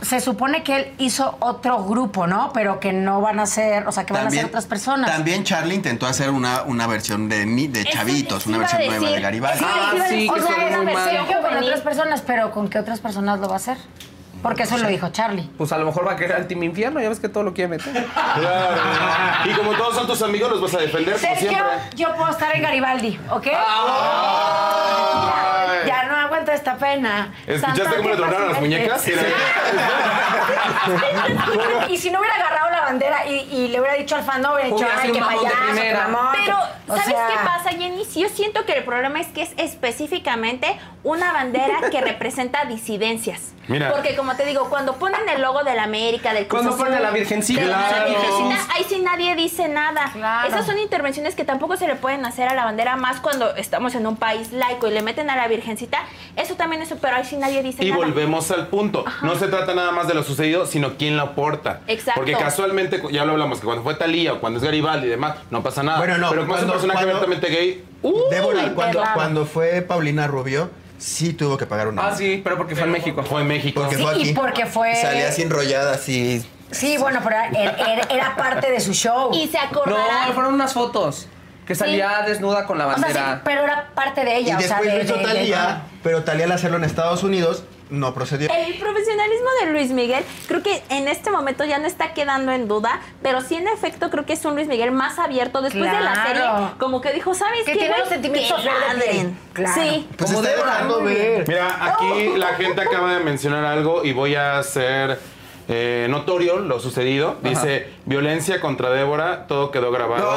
se supone que él hizo otro grupo, ¿no? Pero que no van a ser, o sea, que van a ser otras personas. También Charlie intentó hacer una, una versión de, ni- de Chavitos, eso una versión nueva de. Garibaldi. Ah, sí, o que sea, era versión con otras personas, pero ¿con qué otras personas lo va a hacer? Porque eso lo dijo Charlie. Pues a lo mejor va a querer al Team Infierno, ya ves que todo lo quiere meter. Claro. Y como todos son tus amigos, los vas a defender como Sergio, siempre. yo puedo estar en Garibaldi, ¿ok? Ay. Ya, ya no aguanto esta pena. ¿Escuchaste cómo le tronaron las muñecas? Sí. [laughs] y si no hubiera agarrado la bandera y, y le hubiera dicho al fan, no hubiera dicho, ay, qué payaso, qué mamón. Pero, O ¿sabes sea, qué pasa, Jenny? Yo siento que el problema es que es específicamente una bandera que representa disidencias. Mira. Porque, como te digo, cuando ponen el logo de la América, del Cuando ponen a la Virgencita. Claro. Ahí sí nadie dice nada. Claro. Esas son intervenciones que tampoco se le pueden hacer a la bandera, más cuando estamos en un país laico y le meten a la Virgencita. Eso también es, pero ahí sí nadie dice Y nada. volvemos al punto. No se trata nada más de lo sucedido, sino quién lo aporta. Exacto. Porque casualmente, ya lo hablamos, que cuando fue Talía o cuando es Garibaldi y demás, no pasa nada. Bueno, no, Pero como es un cuando- personaje cuando- abiertamente gay, Débora, cuando, cuando fue Paulina Rubio, sí tuvo que pagar una. Ah, sí, pero porque fue en México. fue en México. Porque Sí, fue y porque fue- Salía así enrollada, así. Sí, bueno, pero era, era- era parte de su show. Y se No, acordarán. fueron unas fotos. Que salía desnuda con la o sea, sí, bandera. pero era parte de Y ella. o sea, después de, lo hizo de- de- Talía, pero Talía al hacerlo en Estados Unidos no procedió. El profesionalismo de Luis Miguel, creo que en este momento ya no está quedando en duda, pero sí en efecto creo que es un Luis Miguel más abierto después de la serie, como que dijo, ¿sabes Que qué? tiene los sentimientos Que a flor de piel. ladren". Claro. Sí. Pues Como está dejando ver. Mira, aquí la gente acaba de mencionar algo y voy a hacer eh, notorio lo sucedido. Dice, violencia contra Débora, todo quedó grabado.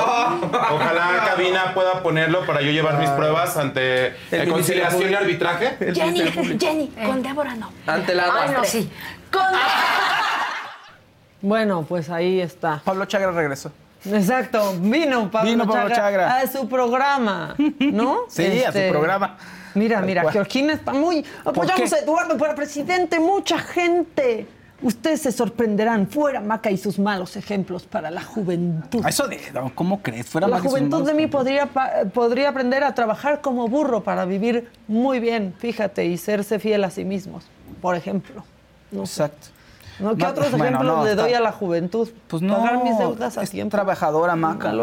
Ojalá [laughs] cabina pueda ponerlo para yo llevar mis pruebas ante eh, conciliación y arbitraje. Jenny. Jenny, con Débora no. Ante la Ay, no, sí. Con [laughs] Bueno, pues ahí está. Pablo Chagra regresó. Exacto, vino Pablo, Vino Pablo Chagra. a su programa, ¿no? [laughs] Sí, a su programa. Mira, mira. Georgina está muy... Apoyamos a Eduardo para presidente, mucha gente. Ustedes se sorprenderán, fuera Maca y sus malos ejemplos para la juventud. Eso de, ¿cómo crees? Fuera La juventud de mí podría, podría aprender a trabajar como burro para vivir muy bien, fíjate, y serse fiel a sí mismos, por ejemplo. No sé. Exacto. ¿No? ¿Qué otros bueno, ejemplos no, le doy a la juventud? Pues no, Pagar mis deudas a es tiempo. trabajadora, Maca.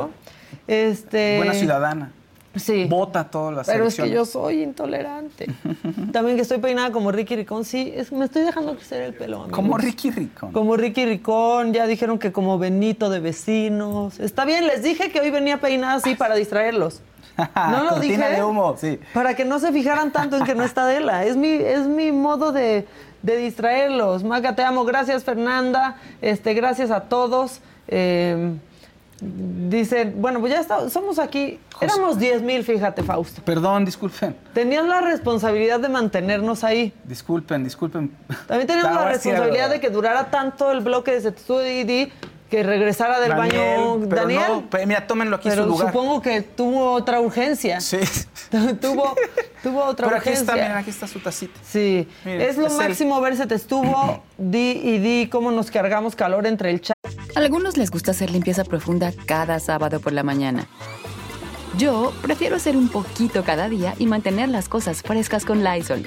Este... Buena ciudadana. Sí. Vota todas las Pero es que yo soy intolerante. También que estoy peinada como Ricky Ricón. Sí, es- me estoy dejando crecer el pelo. amigos. Como Ricky Ricón. Como Ricky Ricón. Ya dijeron que como Benito de vecinos. Está bien, les dije que hoy venía peinada así para distraerlos. [laughs] No lo dije. de humo, sí. Para que no se fijaran tanto en que no está Adela. Es mi, es mi modo de, de distraerlos. Maca, te amo. Gracias, Fernanda. Este, gracias a todos. Eh, dicen, bueno, pues ya está, somos aquí. Éramos 10 mil, fíjate, Fausto. Perdón, disculpen. Tenían la responsabilidad de mantenernos ahí. Disculpen, disculpen. También teníamos la responsabilidad de que durara tanto el bloque de Setsuidi que regresara del Daniel, baño pero Daniel. no, mira, tómenlo aquí en pero su lugar. supongo que tuvo otra urgencia. Sí. [laughs] tuvo, tuvo otra Pero aquí urgencia. está, miren, aquí está su tacita. Sí, Miren, es lo es él. máximo verse te estuvo, [clears throat] di y di cómo nos cargamos calor entre el chat. Algunos les gusta hacer limpieza profunda cada sábado por la mañana. Yo prefiero hacer un poquito cada día y mantener las cosas frescas con Lysol.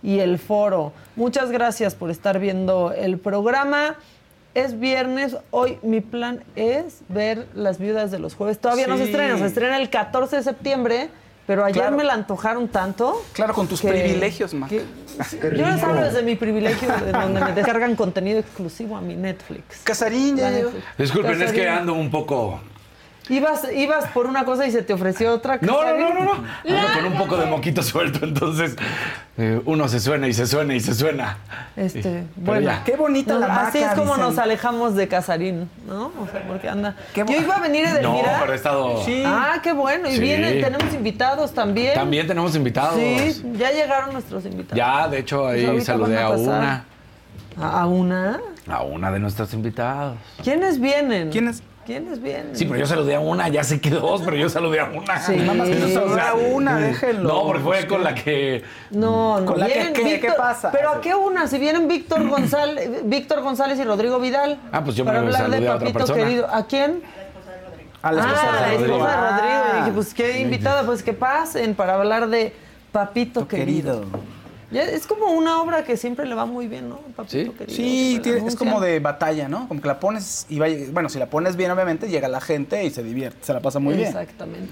Y el foro. Muchas gracias por estar viendo el programa. Es viernes, hoy mi plan es ver Las Viudas de los Jueves. Todavía no se estrena, se estrena el 14 de septiembre, pero ayer Claro. me la antojaron tanto. Claro, con tus que- privilegios, Mac. que- Yo les hablo desde mi privilegio, de donde me descargan contenido exclusivo a mi Netflix. Casarín, llegó. Netflix. Disculpen, es que Casarín. ando un poco. Ibas, ibas por una cosa y se te ofreció otra. No, no, no, no, no. Ando con un poco de moquito suelto, entonces eh, uno se suena y se suena y se suena. Este, Pero bueno, ya. Qué bonita No, la Así es como dicen. nos alejamos de Casarín, ¿no? O sea, porque anda. Qué Yo iba a venir Edelmira. No, pero he estado. Sí. Ah, qué bueno. Y Sí. vienen, tenemos invitados también. También tenemos invitados. Sí, ya llegaron nuestros invitados. Ya, de hecho, Pues ahí ahorita saludé a a una. ¿A a una? A una de nuestros invitados. ¿Quiénes vienen? ¿Quiénes? ¿Quiénes vienen? Sí, pero yo saludé a una, ya sé que dos, pero yo saludé a una. Sí. Nada más que saludar a una, déjenlo. No, porque fue con la que. No, no. ¿Con la que qué? ¿Qué Víctor- pasa? ¿Pero a qué una? Si vienen Víctor [clears throat] González, Víctor González y Rodrigo Vidal. Ah, pues yo para me hablar de saludé a otra Papito persona. querido. ¿A quién? A la esposa ah, de la Rodrigo. esposa de Rodrigo. Ah. Y dije, pues qué invitada, pues que pasen para hablar de Papito querido. Ya es como una obra que siempre le va muy bien, ¿no? Papito querido. Sí, que tiene- la es como de batalla, ¿no? Como que la pones y va, bueno, si la pones bien, obviamente, llega la gente y se divierte, se la pasa muy bien. Exactamente.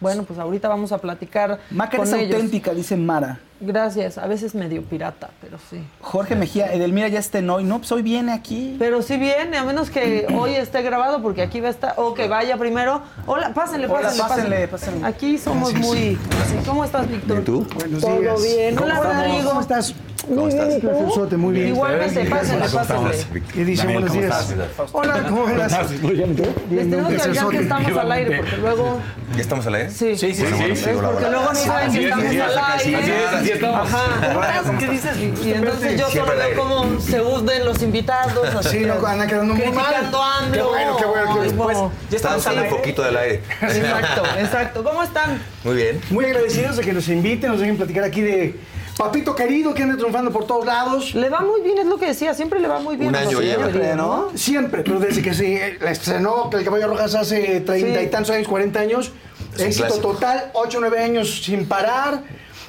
Bueno, pues ahorita vamos a platicar Maca con es ellos. auténtica, dice Mara. Gracias. A veces medio pirata, pero sí. Jorge Mejía, Edelmira ya está en hoy. No, pues hoy viene aquí. Pero sí viene, a menos que [clears throat] hoy esté grabado, porque aquí va a estar, o que vaya primero. Hola, pásenle, Hola, pásenle, pásenle, pásenle. pásenle. Aquí somos muy... ¿Cómo estás, Víctor? ¿Y tú? Buenos Todo bien. Hola, Rodrigo. ¿Cómo estás? Muy bien, ¿y tú? Perfecto, muy bien. Igualmente, pásenle, pásenle. ¿Qué dice? Buenos días. Hola, ¿cómo estás? Les tenemos que avisar que estamos al aire, porque luego... ¿Ya estamos al aire? Sí, Sí, sí, Porque luego no saben que es, estamos al aire. Así estamos. Ajá. ¿Qué dices? Y entonces yo solo Siempre veo cómo se hunden los invitados. así Sí, no, que- andan quedando muy mal. Criticando a AMLO. Qué bueno, qué bueno, qué bueno. no. Ya estamos un poquito del aire. Exacto, [laughs] exacto. ¿Cómo están? Muy bien. Muy agradecidos de que nos inviten, nos dejen platicar aquí de Papito querido que anda triunfando por todos lados. Le va muy bien, es lo que decía, siempre le va muy bien. Un año lleva. Querida, ¿no? Siempre, pero desde que se estrenó El Caballo Rojas hace treinta y tantos años, 40 años, éxito total, 8 o 9 años sin parar.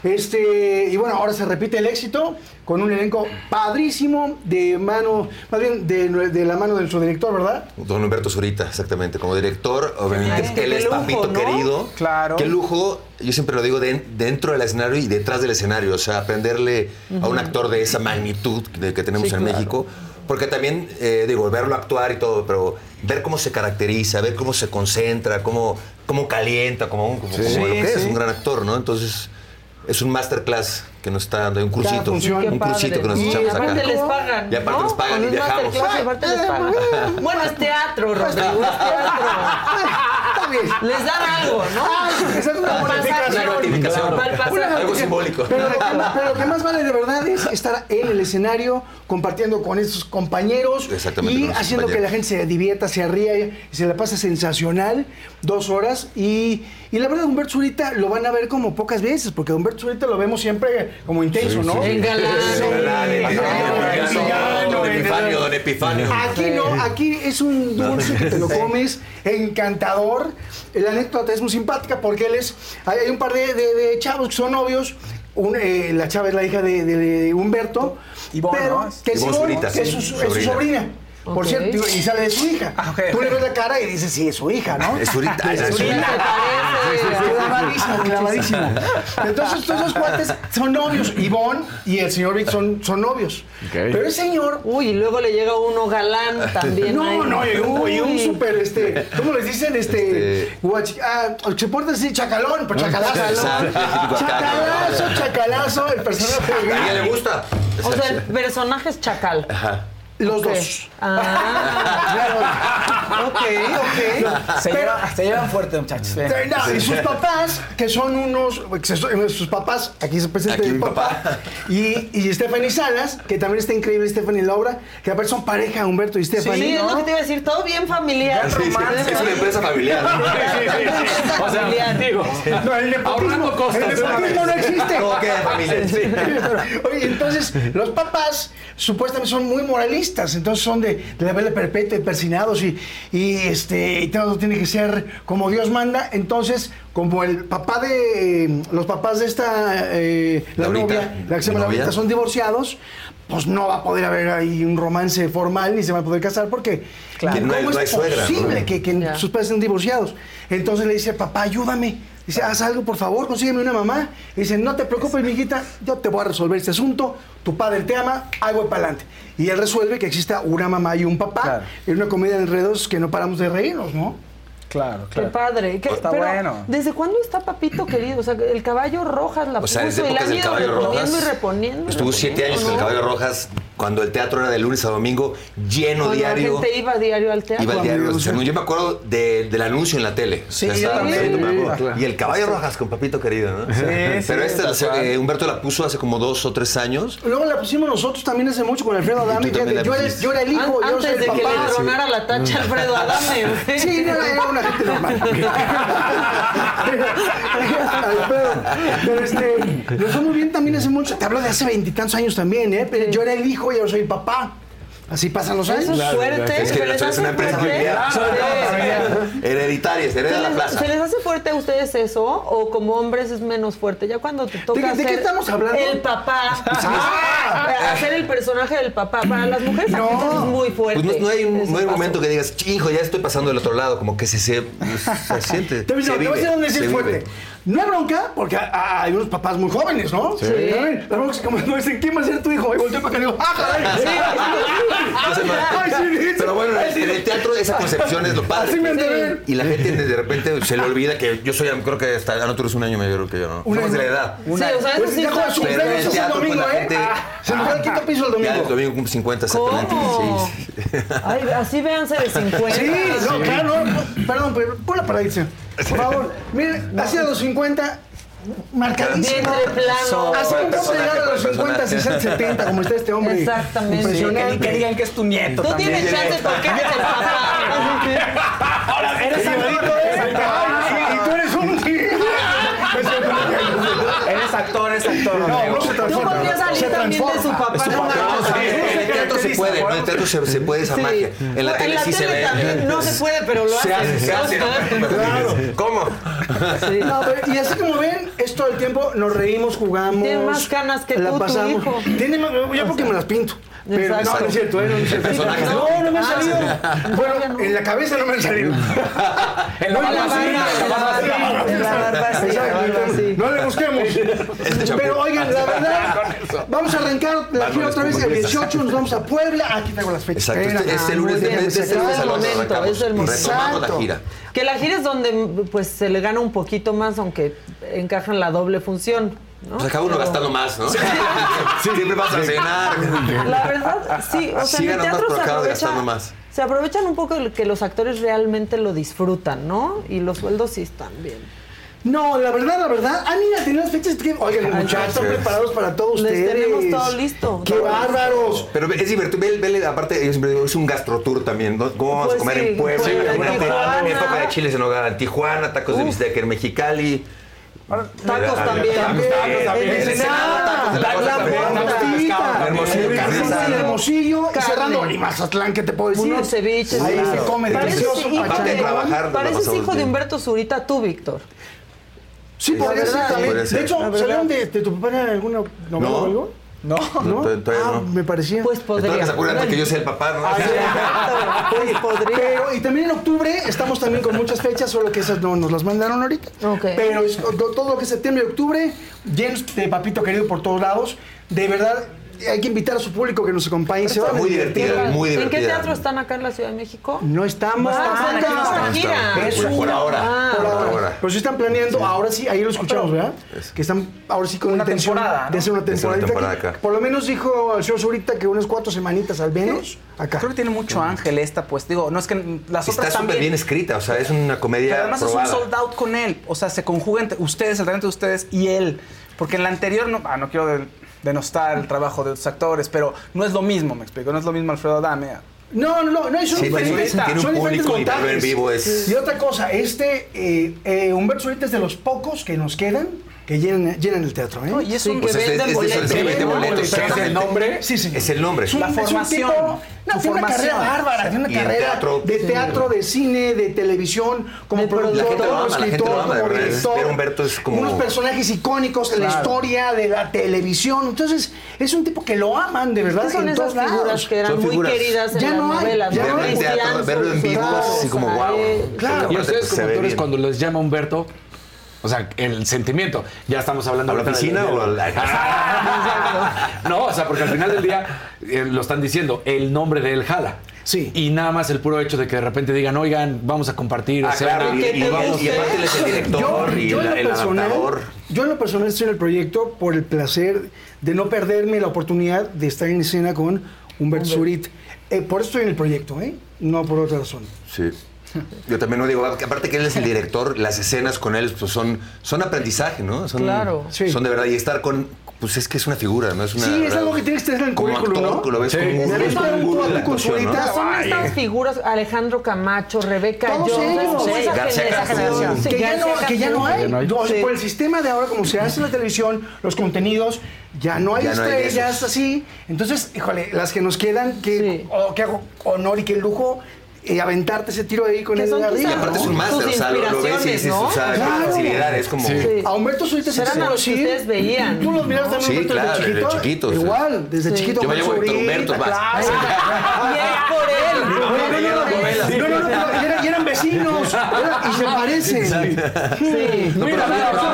Este, y bueno, ahora se repite el éxito con un elenco padrísimo de mano, más bien de, de la mano de nuestro director, ¿verdad? Don Humberto Zurita, exactamente. Como director, obviamente, él es lujo, papito ¿no? querido. Claro. Qué lujo, yo siempre lo digo, de- dentro del escenario y detrás del escenario. O sea, aprenderle a un actor de esa magnitud de que tenemos Sí, en claro. México. Porque también, eh, digo, verlo actuar y todo, pero ver cómo se caracteriza, ver cómo se concentra, cómo, cómo calienta, como, un- como, Sí, como lo que es, un gran actor, ¿no? Entonces, es un masterclass que nos está dando, un cursito. función. Un cursito que nos Y echamos acá. aparte les pagan. Y aparte ¿no? les pagan y viajamos. masterclass, y aparte les pagan. Bueno, es teatro, Rodrigo, es teatro. [laughs] Les dan algo, ¿no? Sí. Una Algo simbólico. Pero lo, que, más- pero lo que más vale de verdad es estar en el escenario compartiendo con esos compañeros y haciendo que compañeros. la gente se divierta, se ría y se la pase sensacional dos horas. Y, y la verdad, Humberto Zurita lo van a ver como pocas veces, porque Humberto Zurita lo vemos siempre como intenso, ¿no? En galán. Don Epifanio, don Epifanio. Aquí no, aquí es un dulce que te lo comes, encantador. La anécdota es muy simpática porque él es. Hay, hay un par de, de- de chavos que son novios. Un, eh, la chava es la hija de, de- de Humberto. Ivonne, pero ¿no? que es, Ivonne Ivonne, Zurita, que es sí, su, es su sobrina. Por cierto, y sale de su hija. Ah. Tú le ves la cara y dices, sí, es su hija, ¿no? Es Zurita, Es es su hija. parece. Clavadísimo, clavadísimo. [laughs] Entonces, estos dos cuates son novios. Ivonne y el señor Vic son, son novios. Pero el señor Uy, y luego le llega uno galán también. no, ahí. no, y un, y un súper, este, ¿cómo les dicen? Este, guachi- ah, se porta así, chacalón, pero chacalazo. Exacto. Chacalazo, chacalazo, el personaje ¿A quién le gusta? O sea, el personaje es chacal. Ajá. Los Ok. dos. Ah, ok, ok. Se, Pero- llevan, se llevan fuerte, muchachos. Eh, no, y sus papás, que son unos, son- sus papás, aquí se presenta Aquí el mi papá, papá. y, y Stephanie Salas, que también está increíble Stephanie en la obra, que aparte son pareja, Humberto y Sí, Stephanie. es lo que te iba a decir, todo bien familiar. Sí, sí, es una empresa familiar. [laughs] O sea, digo, No, el nepotismo, costas. el nepotismo no existe. Todo queda familia. Sí. Oye, entonces, los papás supuestamente son muy moralistas, entonces son de, de la vela perpetua y persinados y, y, este, y todo tiene que ser como Dios manda. Entonces, como el papá de, los papás de esta, eh, la Laurita, novia, la que se llama. Laurita, son divorciados, pues no va a poder haber ahí un romance formal ni se van a poder casar porque Claro. ¿cómo No hay- no hay es suegra, posible ¿no? que, sus padres estén divorciados? Entonces le dice, papá, ayúdame. Dice, haz algo, por favor, consígueme una mamá. Y dice, no te preocupes, mijita, yo te voy a resolver este asunto. Tu padre te ama, ahí voy para adelante. Y él resuelve que exista una mamá y un papá Claro. en una comedia de enredos que no paramos de reírnos, ¿no? Claro, Qué claro. padre. ¿Qué- Está pero, bueno. ¿Desde cuándo está Papito querido? O sea, el caballo Rojas la O sea, puso desde y la ido reponiendo y reponiendo. Estuvo siete años con el Caballo Rojas, cuando el teatro era de lunes a domingo, lleno Cuando la diario. gente iba diario al teatro. Iba al diario. o sea, yo me acuerdo de- del anuncio en la tele. Sí, O sea, yo estaba también. ahí, me acuerdo. Claro. Y el caballo rojas con papito querido, ¿no? Sí, Pero eh, Humberto la puso hace como dos o tres años. Luego la pusimos nosotros también hace mucho con Alfredo Adame. Yo era, yo era el hijo, An- yo antes el de que le tronara la tacha a Alfredo Adame. ¿o [laughs] Sí, no, era una gente normal. [laughs] Pero este, lo fue muy bien también hace mucho. Te hablo de hace veintitantos años también, ¿eh? Pero yo era el hijo y yo soy papá. Así pasan los años. Eso es fuerte. Es que se les es hace una empresa fuerte. familiar. Se ¿Se hereda la les, plaza. se les hace fuerte a ustedes eso? ¿O como hombres es menos fuerte? Ya cuando te toca ¿De qué- de qué ser estamos hablando? el papá, Ah. [laughs] hacer el personaje del papá. Para las mujeres No. es muy fuerte. Pues no, no hay un, ese no hay un paso. momento que digas, hijo, ya estoy pasando del otro lado, como que se, se, se [laughs] siente. Te voy a se decir- te voy a vive, decir dónde es fuerte. No hay bronca, porque ah, hay unos papás muy jóvenes, ¿no? Sí. ¿Saben? La bronca es como no dicen, ¿quién va a ser tu hijo? Y volteo para acá y digo, ¡ah, [laughs] sí, Pero bueno, en el teatro esa concepción es lo padre. Así me. Y la gente de repente se le olvida que yo soy, creo que hasta no tú eres un año mayor que yo, ¿no? Somos de la edad. Sí, o sea, eso Pues sí su Pero en el es el teatro, pues, domingo, la ¿eh? gente- Se me fue al quinto piso el Ya el domingo. domingo cumple 50 exactamente. ¿Cómo? Sí, sí. Ay, así véanse de 50. Sí, no, claro, no, perdón, pero ponla para irse. Por favor, miren, hacia los 50, marcadísimo. Plano. Así como a llegar a los 50, 60, 70, como está este hombre. Exactamente. Que, que digan que es tu nieto Tú también. tienes chance porque eres el [laughs] papá. Ahora eres ¿eh? Eres Y tú eres un... Eres actor, eres actor. No, no se Tú transforma. podrías salir también de su papá. Tu teatro se puede, ¿no? En el teatro se, se puede esa Sí. magia. En la tele sí se ve. también no se puede, pero lo Se hacen. hace, se hace. Claro. ¿Cómo? Sí. No, pero- y así como ven, es todo el tiempo, nos reímos, jugamos. Tiene más canas que la tú, tu pasamos. hijo. Tiene más, yo porque me las pinto. Pero no, no es cierto, ¿eh? No, es cierto. No, no me han Ah, salido. Bueno, en la cabeza no me han salido. [laughs] En la No, barba sí, no, le busquemos. champú. Pero oigan, la verdad, [laughs] vamos a arrancar la gira otra vez el comunistas. 18, nos vamos a Puebla. Aquí traigo las fechas. Exacto. Este, este Ah, lunes, este, este pues, lunes es el momento, es el momento. Retomamos la gira. Que la gira es donde pues se le gana un poquito más, aunque encajan la doble función. ¿No? Pues acaba uno Pero- gastando más, ¿no? [laughs] Siempre vas a cenar. La verdad, sí, o sea, Sí en el teatro se aprovecha, más. se aprovechan un poco de que los actores realmente lo disfrutan, ¿no? Y los sueldos sí están bien. No, la verdad, la verdad. Ah, mira, tenía las fechas que. Oigan, muchachos, están preparados para todos Les ustedes. tenemos todo listo. ¡Qué Todo bárbaros! Pero es divertido. Vele, vele, aparte, yo siempre digo, es un gastrotour también. ¿no? ¿Cómo vamos Pues a comer sí, en Puebla? Imagínate, Tijuana. mi época de chiles en hogar en Tijuana, tacos de Uf. bistec en Mexicali. Tacos también. Tacos también. Hermosillo, carne Hermosillo, y cerrando y Mazatlán, ¿qué te puedo decir? Unos ceviches. Ahí se come delicioso. Pareces hijo de. Humberto Zurita, tú, Víctor. Sí, La podría ser también. De hecho. ¿salieron de, tu papá en alguna novela No. o algo? No. ¿No? todavía ah, no. me parecía. Pues podría. que se acuerdan de que yo sea el papá, ¿no? Pues [laughs] podría. Pero, y también en octubre estamos también con muchas fechas, solo que esas no nos las mandaron ahorita. Pero es- todo lo que es septiembre y octubre, llenos de papito querido por todos lados. De verdad, hay que invitar a su público que nos acompañe. Se va Muy divertida, muy ¿En qué teatro están acá en la Ciudad de México? No estamos Ah, tan están en gira. Es Por ahora. Ah, por ahora. ahora. Pero sí están planeando, ahora sí, ahí lo escuchamos, ¿verdad? Que están ahora sí con Una intención temporada, ¿no? de hacer una temporada. acá. Por lo menos dijo el señor Zurita que unas cuatro semanitas al menos acá. Creo que tiene mucho ángel esta, pues digo, no es que las Está otras súper también. bien escrita, o sea, es una comedia Pero además probada. es un sold out con él. O sea, se conjuga entre ustedes, el talento de ustedes y él. Porque en la anterior, no, ah, no quiero de- denostar el trabajo de otros actores, pero no es lo mismo, me explico. No es lo mismo Alfredo Adame. No, no, no, no, son Sí, diferentes, tiene- tiene un son diferentes público y verlo en montajes. vivo es- Y otra cosa, este, eh, eh, Humberto Zurita es de los pocos que nos quedan que llenan, llenan el teatro, ¿eh? No, y es un Pues de que vende boletos. ¿Es el nombre? Sí, sí. Es el nombre. Es un- La es un formación, tipo- no, tiene una carrera formación. bárbara, tiene una carrera teatro. de teatro, de cine, de televisión, como De productor, como escritor, de como director. Ver a Humberto es como- Unos personajes icónicos en la historia de la televisión. Entonces, es un tipo que lo aman, de verdad, ¿Qué son en esas figuras lados. que eran muy queridas en Ya las no hay, novelas? ya ¿no? hay. Verlo en vivo así como wow. Claro. Y ustedes Se como actores, cuando les llama Humberto, o sea, el sentimiento, ya estamos hablando ¿A la de oficina o la- [laughs] No, o sea, porque al final del día eh, lo están diciendo, el nombre de él jala. Sí. Y nada más el puro hecho de que de repente digan, oigan, vamos a compartir Ah, claro, y, ¿Qué y- y- y aparte él es el director y yo la- lo el personal- adaptador. Yo en lo personal estoy en el proyecto por el placer de no perderme la oportunidad de estar en escena con Humberto Zurit. Eh, por eso estoy en el proyecto, ¿eh? No por otra razón. Sí. Yo también no digo, aparte que él es el director, las escenas con él pues, son, son aprendizaje, ¿no? Son, Claro. Sí. Son de verdad. Y estar con, pues es que es una figura, ¿no? Es una, Sí, es algo que tienes que tener en el como currículum, actor, ¿no? Lo ves Sí. como un, Me es aventó como un gurú de la actuación, ¿no? Son Ay. estas figuras, Alejandro Camacho, Rebeca Todos Jones, ellos. como esa García generación. Castro. Sí, que, ya no, que ya no hay. No Sí. Por el sistema de ahora, como se hace en la televisión, los contenidos, ya no hay Ya no hay estrellas así. Entonces, híjole, las que nos quedan, que, Sí. oh, hago honor y qué lujo eh, aventarte ese tiro ahí con tus arriba. Y aparte es un máster, o sea, lo, lo ves y dices, o sea, Claro. facilidad, es como... Sí. A Humberto Zurita sí Eran a los que ustedes veían. ¿Tú los miraste también Sí, Humberto, claro, desde desde chiquito? chiquitos, sí. Igual, desde Sí. chiquito. Yo me llevo Zurita, Humberto, claro. Y es por él. No, no, no, no, no, no, no, no, y eran- y eran vecinos y se parecen. Sí. No, pero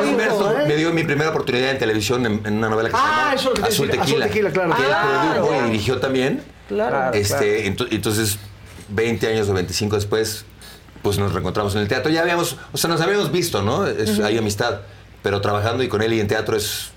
Humberto ¿eh? me dio mi primera oportunidad en televisión en, una novela que Ah, se que llama te Azul Tequila. Azul Tequila, claro. Que él Claro. produjo y dirigió también. Claro. Este, ento- entonces, 20 años o 25 después, pues nos reencontramos en el teatro. Ya habíamos, o sea, nos habíamos visto, ¿no? Es, Hay amistad. Pero trabajando y con él y en teatro es.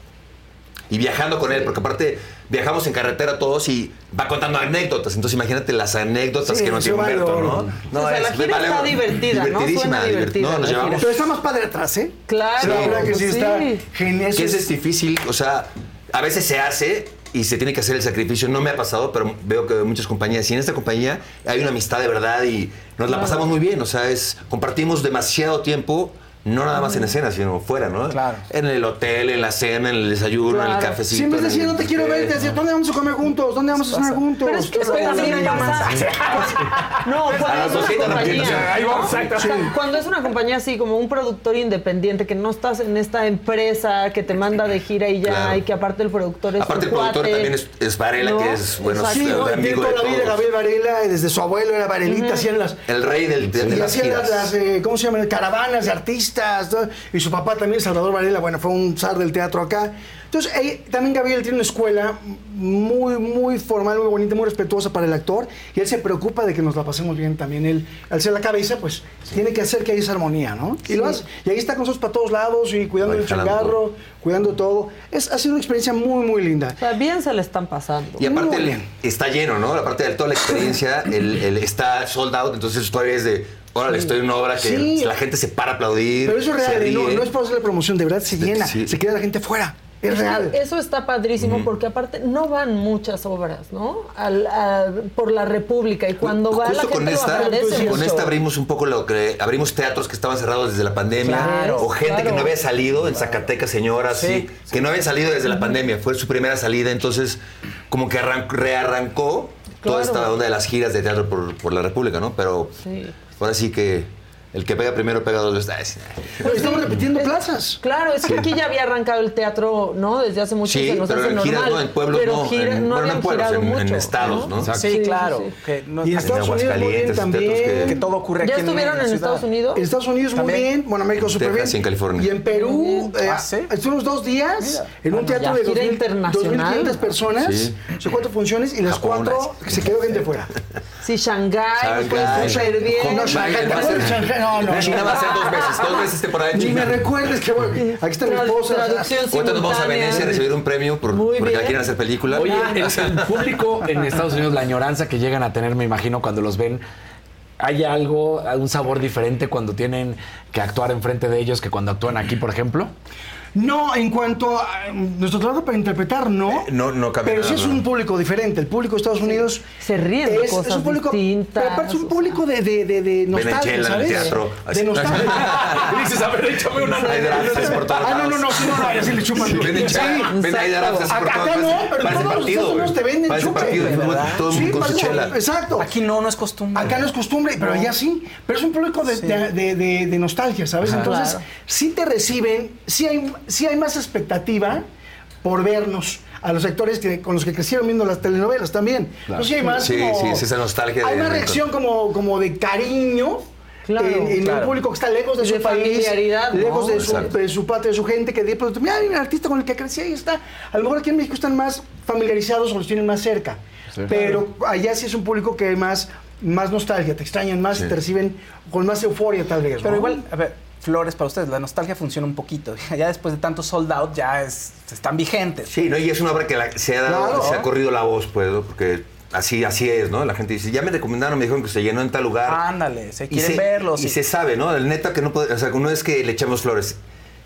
Y viajando con él, porque aparte viajamos en carretera todos y va contando anécdotas. Entonces imagínate las anécdotas Sí, que no tiene vale Humberto, oro. ¿no? O sea, la gira está divertida, ¿no? Divertidísima. Divert- divertida No, nos la llevamos Pero está más padre atrás, ¿eh? Claro. La verdad que sí pues está sí. genial. Que es difícil, o sea, a veces se hace y se tiene que hacer el sacrificio. No me ha pasado, pero veo que muchas compañías, y en esta compañía hay una amistad de verdad y nos la pasamos muy bien. O sea, es compartimos demasiado tiempo. No nada más en escena, sino fuera, ¿no? Claro. En el hotel, en la cena, en el desayuno, en el cafecito. Siempre decía, no te quiero ver, te decía, ¿dónde vamos a comer juntos? ¿Dónde vamos a cenar juntos? Pero es que eso también pasa. [laughs] No, cuando es una 200 no entiendo, o sea, compañía. ahí vamos, ¿no? Cuando es una compañía así, como un productor independiente, que no estás en esta empresa que te manda de gira y ya, Claro. y que aparte el productor es Aparte, el productor cuate. también es, es Varela, ¿No? que es, bueno, Exacto. Sí, es ¿no? amigo de toda la vida. Gabriel Varela, desde su abuelo era Varelita, hacían las... El rey del, de, las, eh, ¿cómo se llaman? Caravanas de artistas. Artistas. Y su papá también, Salvador Varela, bueno, fue un zar del teatro acá. Entonces, ahí, también Gabriel tiene una escuela muy, muy formal, muy bonita, muy respetuosa para el actor. Y él se preocupa de que nos la pasemos bien también. Él, al ser la cabeza, pues tiene que hacer que haya esa armonía, ¿no? Y, lo hace. y ahí está con nosotros para todos lados y cuidando Ay, el changarro, cuidando todo. Es, ha sido una experiencia muy, muy linda. O sea, bien se le están pasando. Y aparte el- bien. está lleno, ¿no? Aparte de toda la experiencia, [coughs] el, el está sold out, entonces todavía es de, órale, estoy en una obra que Sí. la gente se para a aplaudir. Pero eso es real, ¿eh? no, no es por hacerle promoción, de verdad se llena, sí. se queda la gente fuera. Es real. Eso está padrísimo porque aparte no van muchas obras, ¿no? Al- a- por la República y cuando va la Justo gente con lo esta, agradece con esta abrimos un poco lo que abrimos teatros que estaban cerrados desde la pandemia Claro, o gente que no había salido en Zacatecas, señoras, Sí, sí, que no habían salido desde la pandemia, fue su primera salida, entonces como que arran- rearrancó toda esta onda de las giras de teatro por, por la República, ¿no? Pero Sí. Ahora sí que el que pega primero pega dos veces. Sí. Pero estamos repitiendo plazas. Claro, es que aquí ya había arrancado el teatro, ¿no? Desde hace mucho Sí, se nos pero hace en giras normal. no, en pueblos pero no, gira- en- no bueno, no habían en pueblos, girado en- en mucho, estados, ¿no? Sí, Sí, claro. sí, sí. Que no- Y en Estados Unidos muy bien Aguascalientes, también. que- que todo ocurre ¿Ya aquí en estuvieron en ciudad. Estados Unidos? En Estados Unidos muy También. bien, bueno, México súper bien. En California. Y en Perú, eh, Ah, ¿sí? estuvimos dos días Mira. en un teatro ya, de gira 2000 internacional. 2.500 personas, Sí. o sea, cuatro funciones y las cuatro se quedó gente fuera. [laughs] Sí, Shanghái, nos Shanghái. súper bien. No, Kong, Shanghái, va a ¿te ser- acuerdas de Shanghái? No, no, China no. va a ser dos veces, dos veces temporada en Ni China. me recuerdes que bueno, aquí está mi esposa. Ahorita nos vamos a. Venecia a recibir un premio por, porque la quieren hacer película. Oye, el público en Estados Unidos, la añoranza que llegan a tener, me imagino, cuando los ven, ¿hay algo, un sabor diferente cuando tienen que actuar enfrente de ellos que cuando actúan aquí, por ejemplo? No, en cuanto a nuestro trabajo para interpretar, no. no, no cambia Pero sí es un público diferente. El público de Estados Unidos Se ríen de es, cosas es un público, distintas, Pero aparte es un público de, de, de, de nostalgia, Chela en el ¿sabes? teatro. De nostalgia. [laughs] Dices, a ver, échame una. Hay drafts por todos Ah, no, no, no, sí, no, no, ya sí le chupan. Sí, venden Sí, ven por Acá no, pero todos los Estados te venden chupe. partido todo el Sí, mundo con su chela. Exacto. Aquí no, no es costumbre. Acá no es costumbre, pero allá sí. Pero es un público de, nostalgia, ¿sabes? Entonces, sí te reciben, sí hay, sí hay más expectativa por vernos a los actores que, con los que crecieron viendo las telenovelas también. Entonces, sí hay más Sí, como- sí, es esa nostalgia Hay de- más de- reacción como, como de cariño. Claro, en, en claro. el público que está lejos de, De su país, lejos de su, de su patria, de su gente, que de pronto, mira, hay un artista con el que crecí, ahí está. A lo mejor aquí en México están más familiarizados o los tienen más cerca. Pero allá sí es un público que hay más, más nostalgia, te extrañan más, te reciben con más euforia tal vez. Pero ¿no? igual, a ver, flores para ustedes, la nostalgia funciona un poquito. [laughs] Ya después de tanto sold out, ya es, están vigentes. Sí, ¿no? Y es una obra que la- se, ha dado- Claro. se ha corrido la voz, pues, ¿no? porque así, así es, ¿no? La gente dice, ya me recomendaron, me dijeron que se llenó en tal lugar. Ándale, se y quieren se, verlos. Y se sabe, ¿no? El neta que no puede, o sea, no es que le echemos flores.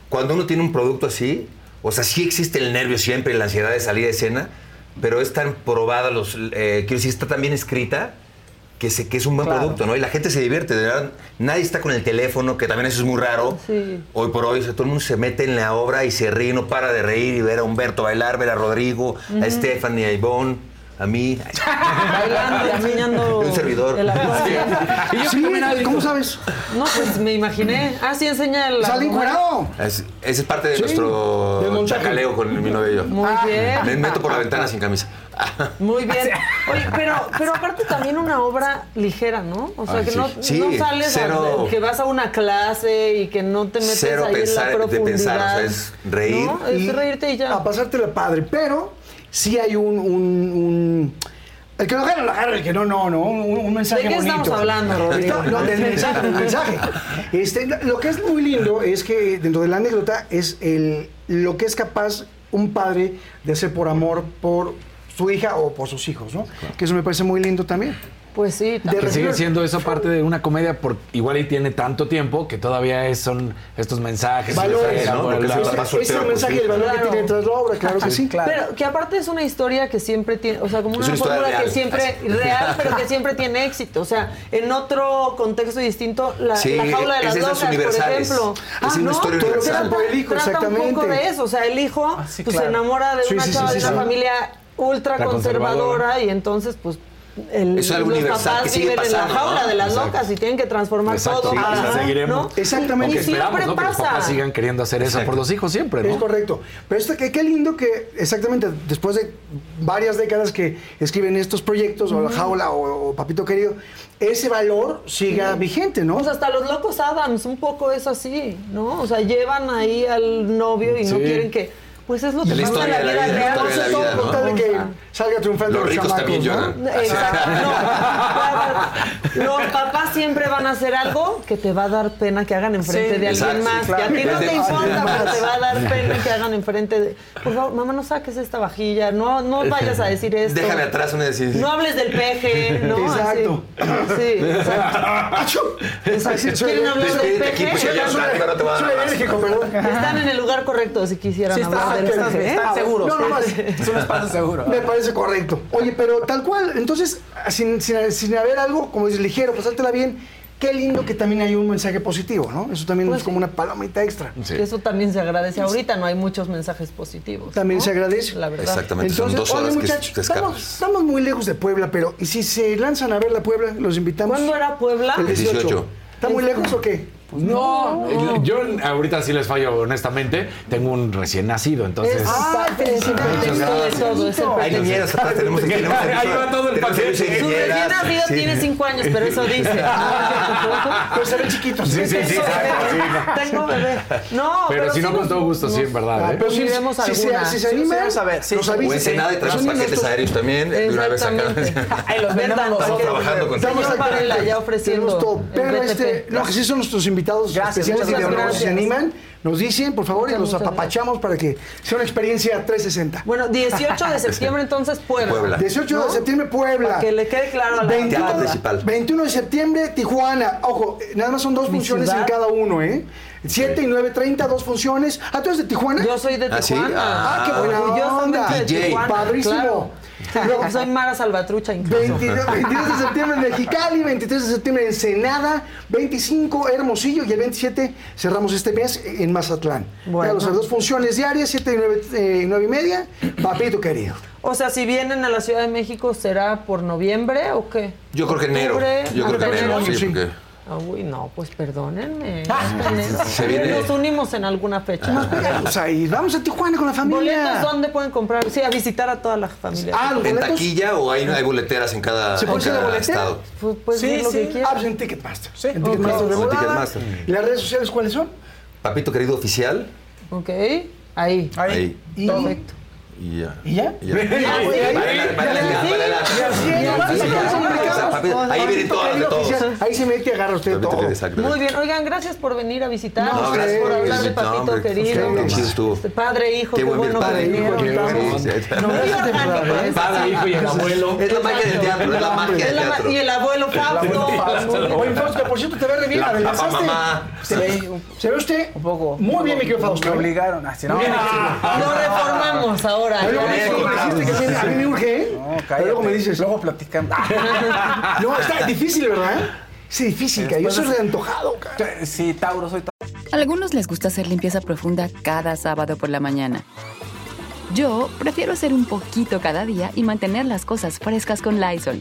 Cuando uno tiene un producto así, o sea, sí existe el nervio siempre, la ansiedad de salir de escena, pero es tan probada, los, eh, quiero decir, está tan bien escrita que, se, que es un buen Claro. producto, ¿no? Y la gente se divierte, de verdad. Nadie está con el teléfono, que también eso es muy raro. Sí. Hoy por hoy, o sea, todo el mundo se mete en la obra y se ríe, no para de reír y ver a Humberto bailar, ver a Rodrigo, a Stephanie, a Ivonne, a mí. Bailando, [laughs] enseñando Un servidor. el arroz. Y yo sí, ¿cómo sabes? No, pues me imaginé. Ah, sí, enseña el Sale encuerado. Es- ese es parte de Sí, nuestro chacaleo con mi novio y yo. Muy bien. Me meto por la ventana sin camisa. Muy bien. [laughs] Oye, pero, pero aparte también una obra ligera, ¿no? O sea, Ay, que sí. no, Sí, no sales a- que vas a una clase y que no te metes Cero ahí pensar- en la de profundidad. pensar, o sea, es reír. ¿no? Es reírte y ya. A pasártela padre, pero sí hay un... un, un- el que lo agarra, lo agarra, el que no, no, no, un, un mensaje ¿De qué bonito. estamos hablando, Rodrigo? No, no, del [laughs] mensaje, del mensaje. Este, lo que es muy lindo es que dentro de la anécdota es el, lo que es capaz un padre de hacer por amor por su hija o por sus hijos, ¿no? Que eso me parece muy lindo también. Pues sí, De Que sigue siendo esa parte de una comedia, por, igual y tiene tanto tiempo que todavía es- son estos mensajes. Valores, ¿no? ¿no? Es- es el por mensaje su y el valor que tiene detrás de la obra, claro que sí. claro. Pero que aparte es una historia que siempre tiene, o sea, como una, una historia fórmula que siempre real, [laughs] pero que siempre tiene éxito. O sea, en otro contexto distinto, la, Sí, la jaula de es las locas, por ejemplo. Es una historia todo lo que universal. por el hijo, trata un poco exactamente. de eso. O sea, el hijo Ah, sí, pues, claro. se enamora de Sí, una chava de una familia ultra conservadora. y entonces, pues, el- Es algo los universal papás que sigue viven pasando, en la jaula ¿no? de las Exacto. locas y tienen que transformar Exacto, todo. sí, y seguiremos. ¿no? Exactamente. Y Porque esperamos, siempre ¿no? Que los pasa. papás sigan queriendo hacer eso por los hijos siempre, Es ¿no? correcto. Pero esto, que, qué lindo que exactamente después de varias décadas que escriben estos proyectos, o La Jaula o, o Papito Querido, ese valor siga vigente, ¿no? Pues hasta los locos Adams, un poco es así, ¿no? O sea, llevan ahí al novio y no Sí. quieren que. Pues es lo que pasa en la vida real. ¿no? Tal de que o sea, salga triunfando Los ricos también chamacos, lloran. ¿no? Exacto. No, [laughs] los papás siempre van a hacer algo que te va a dar pena que hagan enfrente Sí, de alguien exacto, más. sí, claro. Que a ti no te importa, pero te va a dar pena que hagan enfrente de. Por favor, mamá, no saques esta vajilla. No, no [laughs] vayas a decir esto. Déjame atrás una decir. No hables del peje, ¿no? Exacto. Así. Sí, [laughs] exacto. ¡Achú! Exacto. ¿Quieren hablar del Despídete aquí, peje? pues, ya Soy, no, no te va a soy dar más. alérgico, perdón. Están en el lugar correcto si quisieran Sí, hablar del peje. ¿eh? están seguros. No, no, más. Es un espacio seguro. Me parece correcto. Oye, pero tal cual, entonces, sin, sin, sin haber algo, como dices, ligero, pasártela bien, qué lindo que también hay un mensaje positivo, ¿no? Eso también Pues es como una palomita extra. Que Eso también se agradece ahorita, no hay muchos mensajes positivos. También ¿no? se agradece. La verdad. Exactamente, son Entonces, dos oye horas que muchachos, te estamos, muy lejos de Puebla, pero ¿y si se lanzan a ver la Puebla? Los invitamos. ¿Cuándo era Puebla? El 18. 18. ¿Está muy lejos o qué? No, yo ahorita sí les fallo honestamente. Tengo un recién nacido, entonces. Es ah, de todo, es el Hay niñeras atrás, tenemos [laughs] Ahí va todo el paquete. Su recién nacido Sí. tiene cinco años, pero eso dice. [laughs] Pero se ven chiquitos. Sí, sí, sí. Tengo bebé. No, Pero si no, con todo gusto, sí, en verdad. Ah, ¿eh? pero si, se, alguna. si se animan, vamos a ver, sí. nos O avisan. en Senada y traemos paquetes aéreos también. De una vez. Ahí los nosotros. paquetes. trabajando con- Estamos ya ofreciendo Pero este, no, que sí son nuestros invitados Gracias, especiales de. Si se gracias. animan, nos dicen, por favor, y los apapachamos para que sea una experiencia 360. Bueno, 18 de septiembre entonces Puebla. Puebla. 18 ¿No? de septiembre, Puebla. Para que le quede claro a la 21, Teatro Principal. 21 de septiembre, Tijuana. Ojo, eh, nada más son dos Mi funciones ciudad. en cada uno, ¿eh? 7 y 9, 30, dos funciones. ¿Ah, tú eres de Tijuana? Yo soy de ¿Ah, sí? Tijuana. Ah, qué buena onda. DJ. Tijuana. Padrísimo. Claro. [laughs] Soy Mara Salvatrucha incluso. 22, 22 de septiembre en Mexicali, 23 de septiembre en Senada, 25 Hermosillo y el 27 cerramos este mes en Mazatlán. Bueno. Ya lo sabes, dos funciones diarias, 7 y 9, eh, nueve y media. Papito querido. O sea, si vienen a la Ciudad de México, ¿será por noviembre o qué? Yo creo que enero. Yo creo que noviembre. enero, sí, Sí. porque. Ah, uy, no, pues perdónenme. [laughs] Nos unimos en alguna fecha. Vamos a ir, vamos a Tijuana con la familia. ¿Boletos dónde pueden comprar? Sí, a visitar a toda la familia. Ah, los ¿En boletos. taquilla o hay, hay boleteras en cada, ¿Se puede cada estado? Pues, pues Sí, di lo sí. que Ah, quieras. pues en Ticketmaster. Sí. En Ticketmaster En volada. Ticketmaster. ¿Y las redes sociales cuáles son? Papito querido oficial. Ok, ahí. Ahí. Y- Perfecto. Y ya. ¿Y ya? Y ya. Ya, Vale, ya, vale, ya, vale, ya, vale, ya, vale, ya, vale. ya, Sí, ya, sí, ya, ya, ya, ya, papito, Ahí vienen todas de todos. Ahí se mete y agarra usted todo. Muy bien, oigan, gracias por venir a visitarnos, No, gracias por hablar de hombre, querido. Este, Padre, hijo, Qué qué, buen bueno padre, que hijo, vinieron. Padre, hijo y el abuelo. Es la magia del teatro, es la magia del teatro. Y el abuelo Fausto. Oye, Fausto, por cierto, te ve re bien. Se ve, usted Un poco. muy bien, mi querido Fausto. Me ¿eh? obligaron. No, Muy bien. Ahora. Luego me dijiste que a mí me urge, ¿eh? No, Pero luego me dices. Luego platicamos. [laughs] No, está difícil, ¿verdad? Sí, difícil, que yo soy de- re antojado, cara. Sí, Tauro, soy Tauro. Algunos les gusta hacer limpieza profunda cada sábado por la mañana. Yo prefiero hacer un poquito cada día y mantener las cosas frescas con Lysol.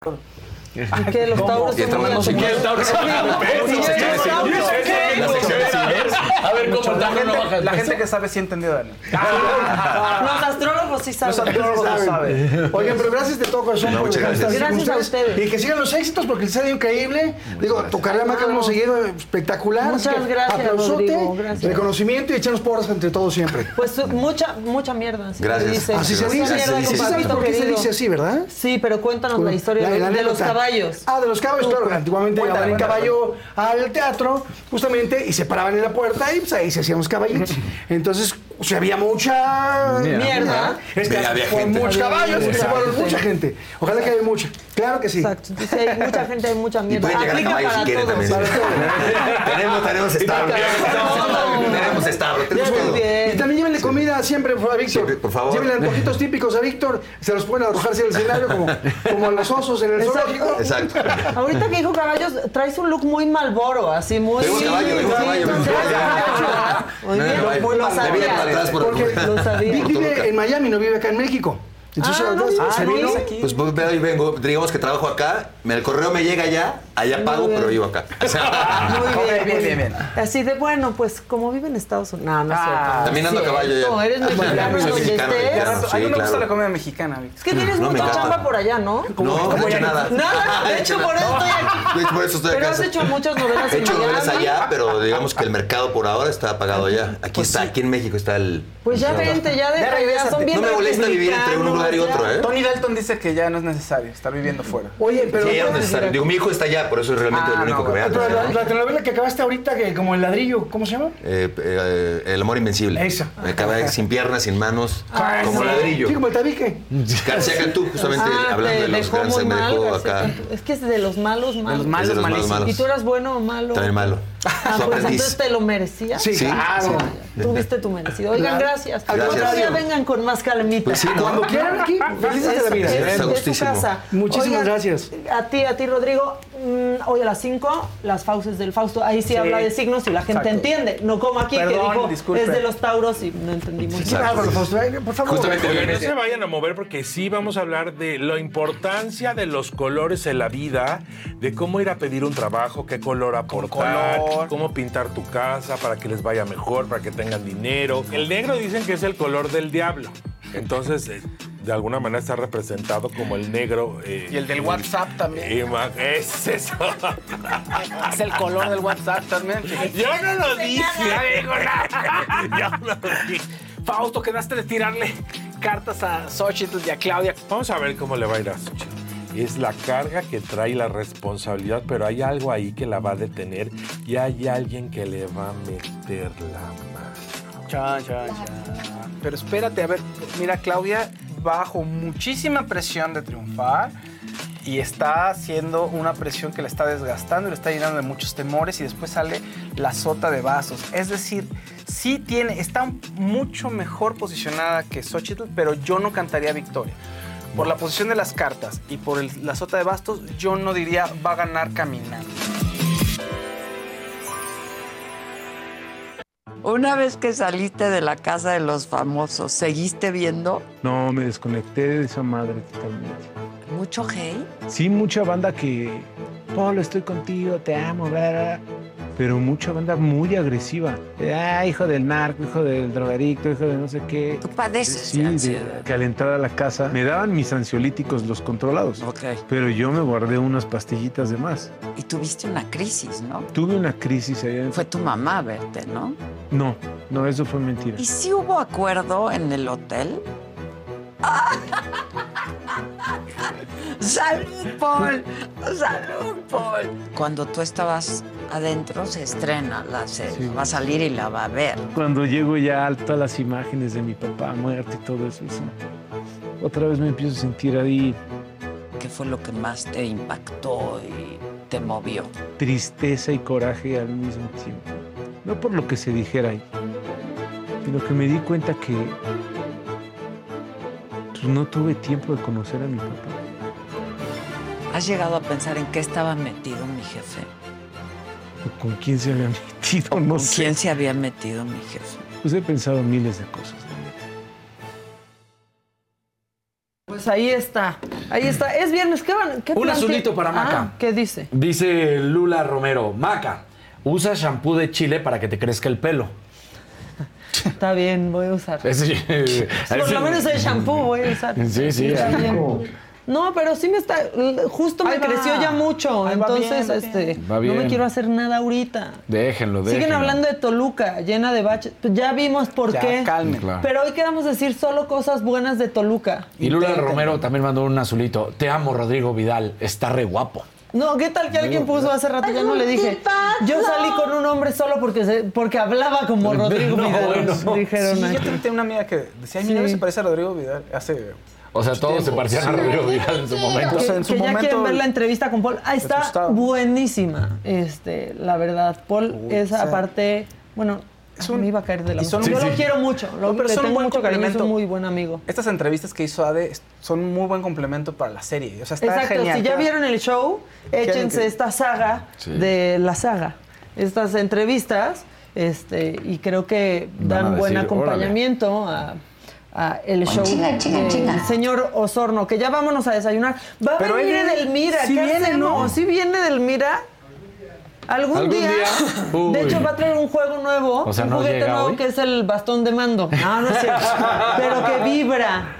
¿Y qué? Los tauros Y son muy a ver, ¿cómo el la no gente, la gente que sabe sí entendió, Dani. [laughs] Los astrólogos sí saben. Los astrólogos Saben. saben. Oigan, pero gracias de todo corazón No, por muchas gracias. Gracias a ustedes. Y que sigan los éxitos porque ha ido increíble. Digo, tu carrera Maca lo hemos seguido espectacular. Muchas que gracias, aplausote, gracias. reconocimiento y echarnos porras entre todos siempre. Pues mucha, mucha mierda. así Gracias. se dice. Así se dice, así se dice. ¿Sabes Papito por qué se querido. dice así, verdad? Sí, pero cuéntanos la historia de, los caballos. Ah, de los caballos, claro. Antiguamente llevaban el cuéntala. caballo al teatro, justamente, y se paraban en la puerta y pues ahí se hacían los caballitos. Entonces, o sea, había mucha Mierda. Es que Había- gente. muchos caballos, mucha se fueron gente. mucha gente. Ojalá que haya mucha. Claro que sí. Exacto. Dice, hay mucha gente, hay mucha Y mierda. pueden llegar a Aplica caballo si para quieren todos. también. [laughs] tenemos, tenemos establo. Tenemos establo, tenemos Muy todo. bien. Y también llévenle comida siempre a Víctor. Sí, por favor. Llévenle antojitos [laughs] típicos a Víctor. Se los pueden arrojarse al escenario como, como a los osos en el Exacto. zoológico. Exacto. Ahorita que dijo caballos, traes un look muy malboro, así muy. Vengo caballo, vengo Sí, caballo. Muy bien, no, atrás por- Porque Lo sabía. [laughs] Vic vive en Miami, no vive acá en México. Entonces, Ah, no se vino. Pues pues, veo y vengo, digamos que trabajo acá, el correo me llega allá, allá pago, pero vivo acá. O sea, [laughs] Muy bien, bien, bien, bien. Así de bueno, pues como vive en Estados Unidos. No, no Ah. También ando a Sí, caballo ya. No, eres [laughs] Ah, mexicano soy mexicano, a mí me gusta claro. la comida mexicana. Es que tienes No, mucha chamba por allá, ¿no? no, no he hecho nada. [laughs] Nada, de hecho por eso estoy aquí. De hecho, por eso estoy Pero has hecho muchas novelas He en hecho novelas allá, pero digamos que el mercado por ahora está apagado allá. Aquí está, aquí en México está el. Pues ya vente, ya de regrésate. son bien No me molesta vivir entre un lugar otro, ¿eh? Tony Dalton dice que ya no es necesario estar viviendo fuera. Oye, pero. Sí, ya no es necesario. Digo, mi hijo está allá, por eso es realmente Ah, el único no, que me anda. la, la telenovela que acabaste ahorita, que como el ladrillo, ¿cómo se llama? Eh, eh, el amor invencible. Esa. Me acabé sin piernas, sin manos, Ah, como sí. ladrillo. Sí, como el tabique. García Cantú, justamente Ah, hablando de los dejó grandes, me dejó acá. Es que es de los malos, malos. los malos, Es de los malos, malísimos. malos. ¿Y tú eras bueno o malo? También malo. Ah, Su pues aprendiz. entonces te lo merecías. Sí, Sí. claro. Tuviste tu merecido. Oigan, Claro. gracias. Gracias. Otro día vengan con más calmita. Pues sí, ¿no? Cuando quieran aquí, felices de la vida. Es, es- Está es su gustísimo. casa. Muchísimas gracias. A ti, a ti, Rodrigo. mm, hoy a las 5, las fauces del Fausto. Ahí sí, Sí. habla de signos y la gente Exacto. entiende. No como aquí, Perdón, que dijo disculpe. es de los Tauros y no entendimos. Sí, Fausto, eh, por favor. Justamente Oigan, no se vayan a mover porque sí vamos a hablar de la importancia de los colores en la vida, de cómo ir a pedir un trabajo, qué color aportar, cómo pintar tu casa para que les vaya mejor, para que tengan dinero. El negro dicen que es el color del diablo. Entonces, eh, de alguna manera está representado como el negro. eh, Y el del WhatsApp también. eh, es eso. [laughs] Es el color del WhatsApp también. Yo no lo dije. [laughs] Yo no lo dije. Fausto, quedaste de tirarle cartas a Xochitl y a Claudia. Vamos a ver cómo le va a ir a Xochitl. Es la carga que trae la responsabilidad, pero hay algo ahí que la va a detener y hay alguien que le va a meter la mano. Chan, chan, chan. Pero espérate, a ver, mira, Claudia bajo muchísima presión de triunfar y está haciendo una presión que le está desgastando y le está llenando de muchos temores y después sale la sota de vasos. Es decir, sí tiene, está mucho mejor posicionada que Xochitl, pero yo no cantaría victoria. Por la posición de las cartas y por el- la sota de bastos, yo no diría va a ganar caminando. Una vez que saliste de la casa de los famosos, ¿seguiste viendo No, me desconecté de esa madre totalmente. mucho hate? Sí, mucha banda que, Polo, estoy contigo, te amo, bla, bla", pero mucha banda muy agresiva. Ah, hijo del narco, hijo del drogadicto, hijo de no sé qué. Tú padeces Sí, de que al entrar a la casa me daban mis ansiolíticos los controlados. Ok. Pero yo me guardé unas pastillitas de más. Y tuviste una crisis, ¿no? Tuve una crisis allá. Fue tu mamá a verte, ¿no? No, no, eso fue mentira. ¿Y si hubo acuerdo en el hotel? ¡Salud, Paul! ¡Salud, Paul! Cuando tú estabas adentro, se estrena la serie. Sí. Va a salir y la va a ver. Cuando llego ya a todas las imágenes de mi papá muerto y todo eso, eso, otra vez me empiezo a sentir ahí ¿Qué fue lo que más te impactó y te movió? tristeza y coraje al mismo tiempo. No por lo que se dijera ahí, sino que me di cuenta que pues, no tuve tiempo de conocer a mi papá. ¿Has llegado a pensar en qué estaba metido mi jefe? o ¿Con quién se había metido? No ¿Con sé. quién se había metido mi jefe? Pues he pensado miles de cosas. Pues ahí está. Ahí está. Es viernes. ¿Qué van? Qué Un azulito para Maca. Ah, ¿Qué dice? Dice Lula Romero, Maca, usa shampoo de chile para que te crezca el pelo. [laughs] Está bien, voy a usar. [laughs] Por lo menos el shampoo voy a usar. Sí, sí. Está bien. No, pero sí me está. Justo me Ahí va. creció ya mucho. Ahí va entonces, bien, va este. Va No me bien. quiero hacer nada ahorita. Déjenlo, déjenlo. Siguen hablando de Toluca, llena de baches. Pues ya vimos por Ya, qué. calmen. Claro. Pero hoy queremos decir solo cosas buenas de Toluca. Y Lula Romero también mandó un azulito. Te amo, Rodrigo Vidal. Está re guapo. No, ¿qué tal que alguien puso hace rato? Ya no le dije. Yo salí con un hombre solo porque se- porque hablaba como Rodrigo No, Vidal. bueno. Dijeron Sí, yo también tenía una amiga que decía, ay, mi Sí. novio se parece a Rodrigo Vidal. Hace O sea, todos se parecían a Rodrigo Vidal en su momento. O sea, en que su ya momento- quieren ver la entrevista con Paul. Ah, está buenísima, este, la verdad. Paul es aparte, bueno, me iba a caer de la y son- mano. Yo Sí, lo sí. quiero mucho, lo, No, pero le son tengo buen mucho cariño, es un muy buen amigo. Estas entrevistas que hizo Ade son un muy buen complemento para la serie. O sea, está Exacto, genial. si ya vieron el show, échense que- esta saga Sí. de la saga, estas entrevistas, este, y creo que dan buen decir, acompañamiento a, a el Pues show chinga, chinga, del señor Osorno, que ya vámonos a desayunar. Va a Pero venir él viene- Edelmira, sí ¿qué viene, hacemos? ¿no? ¿Sí viene Edelmira? ¿Algún, ¿Algún día? [laughs] De hecho, va a traer un juego nuevo, O sea, un ¿no juguete nuevo hoy? que es el bastón de mando. [laughs] No, no es cierto. Pero que vibra.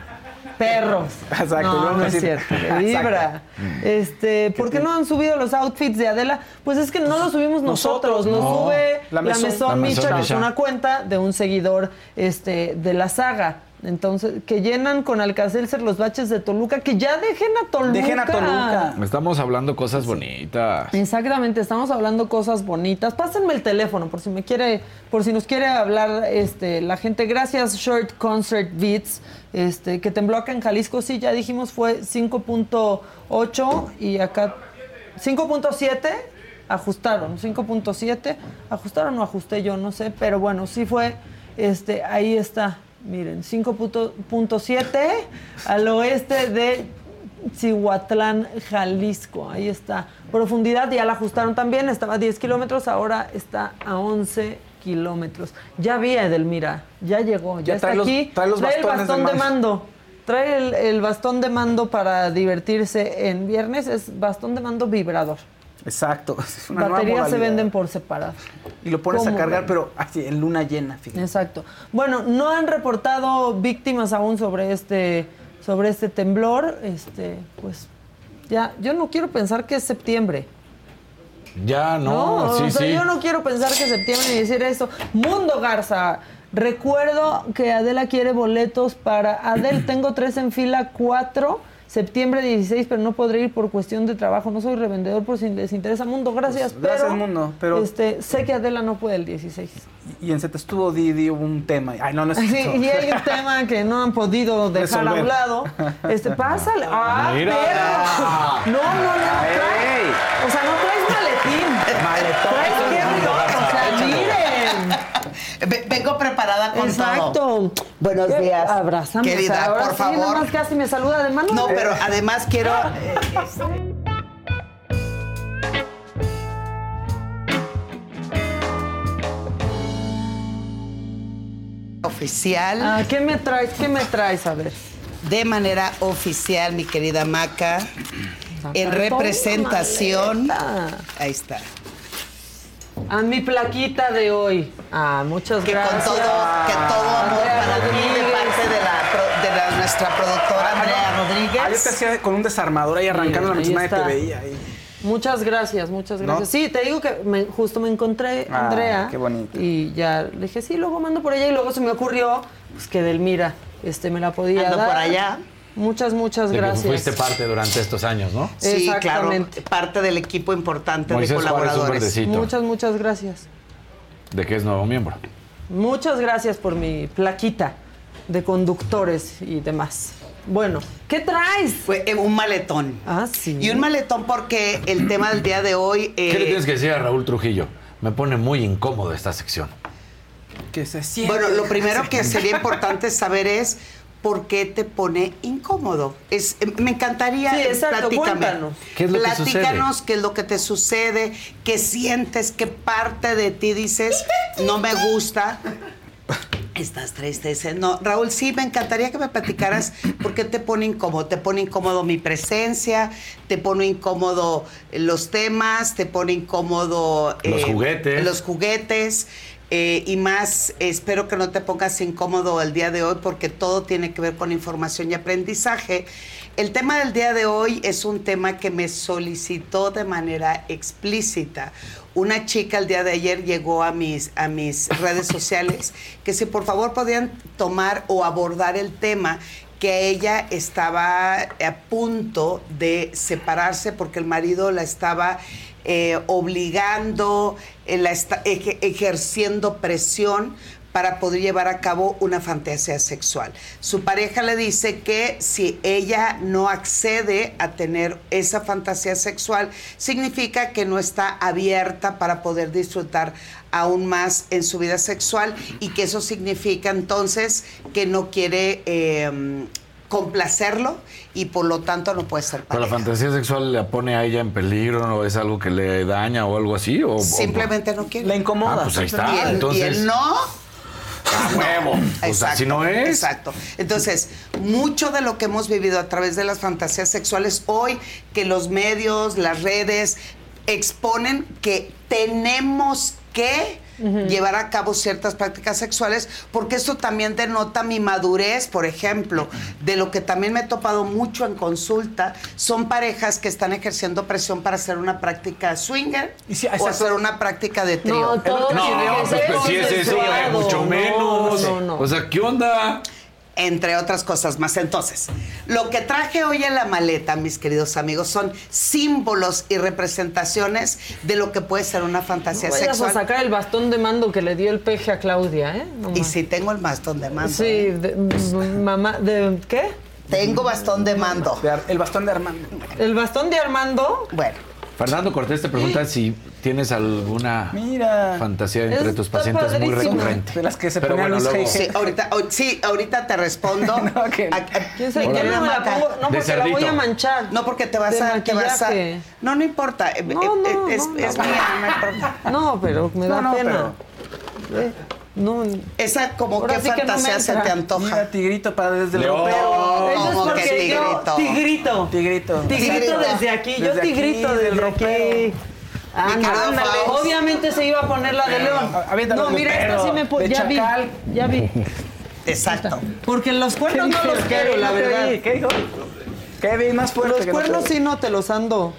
Perros. Exacto, no, no es cierto. Que Exacto. vibra. Este, ¿por qué no han subido los outfits de Adela? Pues es que no los subimos nosotros, Nosotros, nos no. sube La Mesón. Micha, que es una cuenta de un seguidor este, de la saga. Entonces, que llenan con Alcacelser los baches de Toluca, que ya dejen a Toluca. Dejen a Toluca. Estamos hablando cosas bonitas. Exactamente, estamos hablando cosas bonitas. Pásenme el teléfono por si me quiere, por si nos quiere hablar este, la gente. Gracias, Short Concert Beats, este, que tembló acá en Jalisco. Sí, ya dijimos fue 5.8 y acá 5.7 ajustaron, 5.7 ajustaron o ajusté yo, no sé, pero bueno, sí fue, este, ahí está. Miren, 5.7 al oeste de Cihuatlán, Jalisco. Ahí está. Profundidad ya la ajustaron también. Estaba a 10 kilómetros, ahora está a 11 kilómetros. Ya vi a Edelmira, ya llegó, ya, Ya está trae los- aquí. trae los el de bastón de mando. mando. Trae el, el bastón de mando para divertirse en viernes. Es bastón de mando vibrador. Exacto. [laughs] Es una nueva Baterías se venden por separado. Y lo pones a ¿Cómo cargar, ven? pero así, en luna llena, fíjate. Exacto. Bueno, no han reportado víctimas aún sobre este, sobre este temblor. Este, pues ya, yo no quiero pensar que es septiembre. Ya, no, sí, o sea, sí. yo no quiero pensar que es septiembre ni decir eso. Mundo Garza, recuerdo que Adela quiere boletos para Adel. Tengo tres en fila, cuatro. Septiembre 16, pero no podré ir por cuestión de trabajo. No soy revendedor por si les interesa. Mundo, gracias. Pues, gracias, pero, Mundo, pero- Este, sé que Adela no puede el 16. Y en Zeta estuvo Didi, hubo un tema. Ay, no, no es Sí, y hay un tema que no han podido [laughs] dejar a un Resolver. lado. Este, pásale. [laughs] ¡Ah, Mira. perro! No, no, no. trae- o sea, no traes maletín. Maletón. Traes qué O sea, miren. Ve- Vengo preparada con Exacto. todo. Buenos ¿Qué? días. Abrázame. Querida, o sea, ahora por sí, nada favor. más casi me saluda de mano. No, pero además quiero. eh, oficial. Ah, ¿Qué me traes? ¿Qué me traes? A ver. De manera oficial, mi querida Maca. En representación. Ahí está. A mi plaquita de hoy. Ah, muchas Que con gracias. todo, que todo amor Andrea para de Rodríguez. parte de, la, de la- nuestra productora Andrea Rodríguez. Ah, yo te hacía con un desarmador ahí arrancando la te está. veía. ahí. Muchas gracias, muchas gracias. ¿No? Sí, te digo que me- justo me encontré a Ah, Andrea. qué bonito. Y ya le dije, sí, luego mando por ella. Y luego se me ocurrió pues, que Delmira este, me la podía Ando dar. por allá. Muchas, muchas De que gracias. fuiste parte durante estos años, ¿no? Sí, claro, parte del equipo importante Moisés de Juárez, un colaboradores. verdecito. Muchas, muchas gracias. De que es nuevo miembro. Muchas gracias por mi plaquita de conductores y demás. Bueno, ¿qué traes? Fue eh, un maletón. Ah, sí. Y un maletón porque el tema del día de hoy. eh, ¿Qué le tienes que decir a Raúl Trujillo? Me pone muy incómodo esta sección. Que se siente. Bueno, lo primero que sería importante saber es por qué te pone incómodo. Es, eh, me encantaría. Sí, exacto, platícame. ¿Qué es lo que Platícanos qué es lo que te sucede, qué sientes, qué parte de ti dices, no me gusta. Estás triste, dice. No, Raúl, sí, me encantaría que me platicaras por qué te pone incómodo. Te pone incómodo mi presencia, te pone incómodo los temas, te pone incómodo... Los juguetes. Los juguetes. Eh, y más, espero que no te pongas incómodo el día de hoy porque todo tiene que ver con información y aprendizaje. El tema del día de hoy es un tema que me solicitó de manera explícita. Una chica el día de ayer llegó a mis, a mis redes [laughs] sociales que si por favor podían tomar o abordar el tema que ella estaba a punto de separarse porque el marido la estaba eh, obligando, eh, ejerciendo presión para poder llevar a cabo una fantasía sexual. Su pareja le dice que si ella no accede a tener esa fantasía sexual, significa que no está abierta para poder disfrutar aún más en su vida sexual y que eso significa entonces que no quiere eh, complacerlo y por lo tanto no puede ser ¿Pero la fantasía sexual la pone a ella en peligro o es algo que le daña o algo así? O, o- Simplemente no quiere. La incomoda. Ah, pues ahí está. Y él, Entonces- y él no. ¡A huevo! O sea, si no es. Exacto. Entonces, mucho de lo que hemos vivido a través de las fantasías sexuales hoy, que los medios, las redes exponen que tenemos que llevar a cabo ciertas prácticas sexuales, porque esto también denota mi madurez, por ejemplo, de lo que también me he topado mucho en consulta, son parejas que están ejerciendo presión para hacer una práctica swinger o exacto. hacer una práctica de trío. No, todo No, que pues, si es eso, eh, mucho No, menos. no, no. O sea, ¿qué onda? Entre otras cosas más. Entonces, lo que traje hoy en la maleta, mis queridos amigos, son símbolos y representaciones de lo que puede ser una fantasía No vayas sexual. a sacar el bastón de mando que le dio el peje a Claudia, ¿eh? Y si tengo el bastón de mando. Sí, de- m- mamá, ¿de qué? Tengo bastón de mando. El bastón de Armando. ¿El bastón de Armando? Bueno. Fernando Cortés te pregunta si tienes alguna Mira. fantasía entre tus pacientes muy padrísimo. recurrente. De las que se Pero ponían bueno, luego- Sí, ahorita, o- sí, ahorita te respondo. [laughs] A- a- ¿Quién sabe? mi ¿Qué querida no me la pongo? No, porque la voy a manchar. No, porque te vas a, te vas a. No, no importa. eh, No, eh, no, es, no, es no. mía, no importa. No, pero me da No, no, pena. Eh, No, Esa como sí que no me fantasía se entra. te antoja. Mira, tigrito para desde el León. ropero. Eso es ¿Cómo que porque yo, tigrito? tigrito. Tigrito. Desde aquí, yo Desde aquí, tigrito del desde aquí. Obviamente se iba a poner la de león. No, mira, esta sí me po- de ya vi. Ya vi. Exacto. Porque los cuernos no los quiero, la verdad. ¿Qué dijo? Kevin, más fuerte. Los que no cuernos sí no te los ando.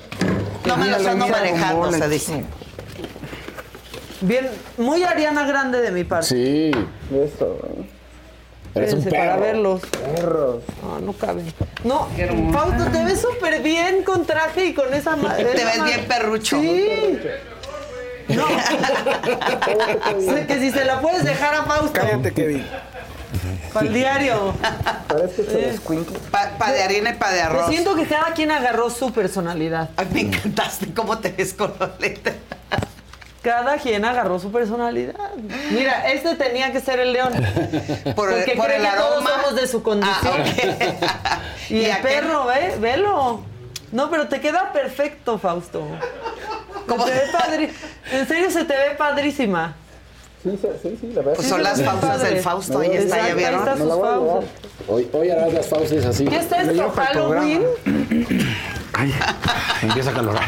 No me los ando manejando, se dice. Bien, muy Ariana Grande de mi parte. Sí, eso. Eres un Espérense para perro. verlos. No, no caben. No, Fausto, te ves súper bien con traje y con esa madre. Te ves bien perrucho. Sí. No. [laughs] sé que si se la puedes dejar a Fausto. Cállate, Kevin. Para el diario. Pa, pa de harina y pa de arroz. Siento que cada quien agarró su personalidad. Ay, me encantaste cómo te ves con los lentes. Cada quien agarró su personalidad. Mira, este tenía que ser el león. [laughs] Por, Porque por cree el que todos aroma. somos de su condición. Ah, ok. [laughs] Y, ¿Y el aquel? perro, ve, velo. No, pero te queda perfecto, Fausto. ¿Cómo? Se te ve padri- En serio, se te ve padrísima. Sí, sí, sí, sí, la verdad. Pues Sí, son las pausas del Fausto, ahí está, ¿ya vieron? Ahí sus pausas. Hoy, hoy harás las pausas así. ¿Qué está esto? ¿Halloween? Ay, [laughs] empieza a calorar.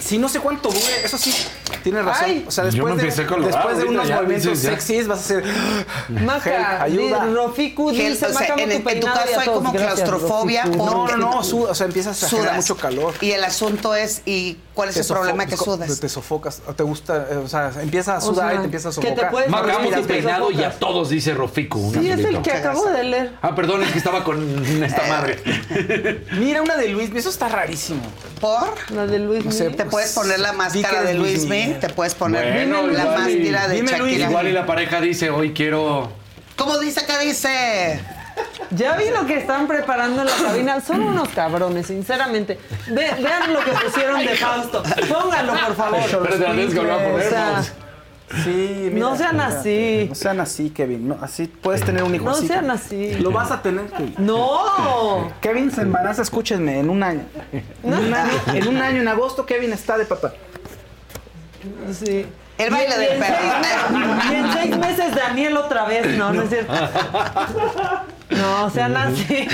Sí, no sé cuánto dure. Eso sí, tienes razón. Ay. o sea, después, de, después de unos ya movimientos ya. sexys vas a hacer... [gasps] Maca, ayuda. Rofiku dice, o sea, en, tu en tu caso hay como Gracias, claustrofobia. Rofiku. No, porque no, no, suda, o sea, empiezas a generar mucho calor. Y el asunto es, ¿y cuál es Te el problema que sudas? Te sofocas, o te gusta, eh, o sea, empiezas a O sudar sea, y te empiezas a que te sofocar. puedes- si te peinado y a todos dice Rofico. Sí, es el que acabo de leer. Ah, perdón, es que estaba con esta madre. [laughs] Mira una de Luis, eso está rarísimo. ¿Por? La de Luis No sé. Te puedes poner la Di máscara que de Luis Miguel. te puedes poner Bueno, la máscara de dime, Luis. Igual y la pareja dice, hoy quiero... ¿Cómo dice que dice? Ya vi lo que están preparando en la cabina. Son unos cabrones, sinceramente. Ve- vean lo que pusieron de Fausto. Pónganlo, por favor. Que a O sea. Sí, No sean mira. así. No sean así, Kevin. No, así puedes tener un hijo no así. sean así. Lo vas a tener, Kevin. No. Kevin se embaraza, escúchenme, en un año. En un año, en un año, en agosto, Kevin está de papá. Sí. El baile Y- y del en perro. Y en seis meses Daniel otra vez. No, no es cierto. [laughs] No, sean así.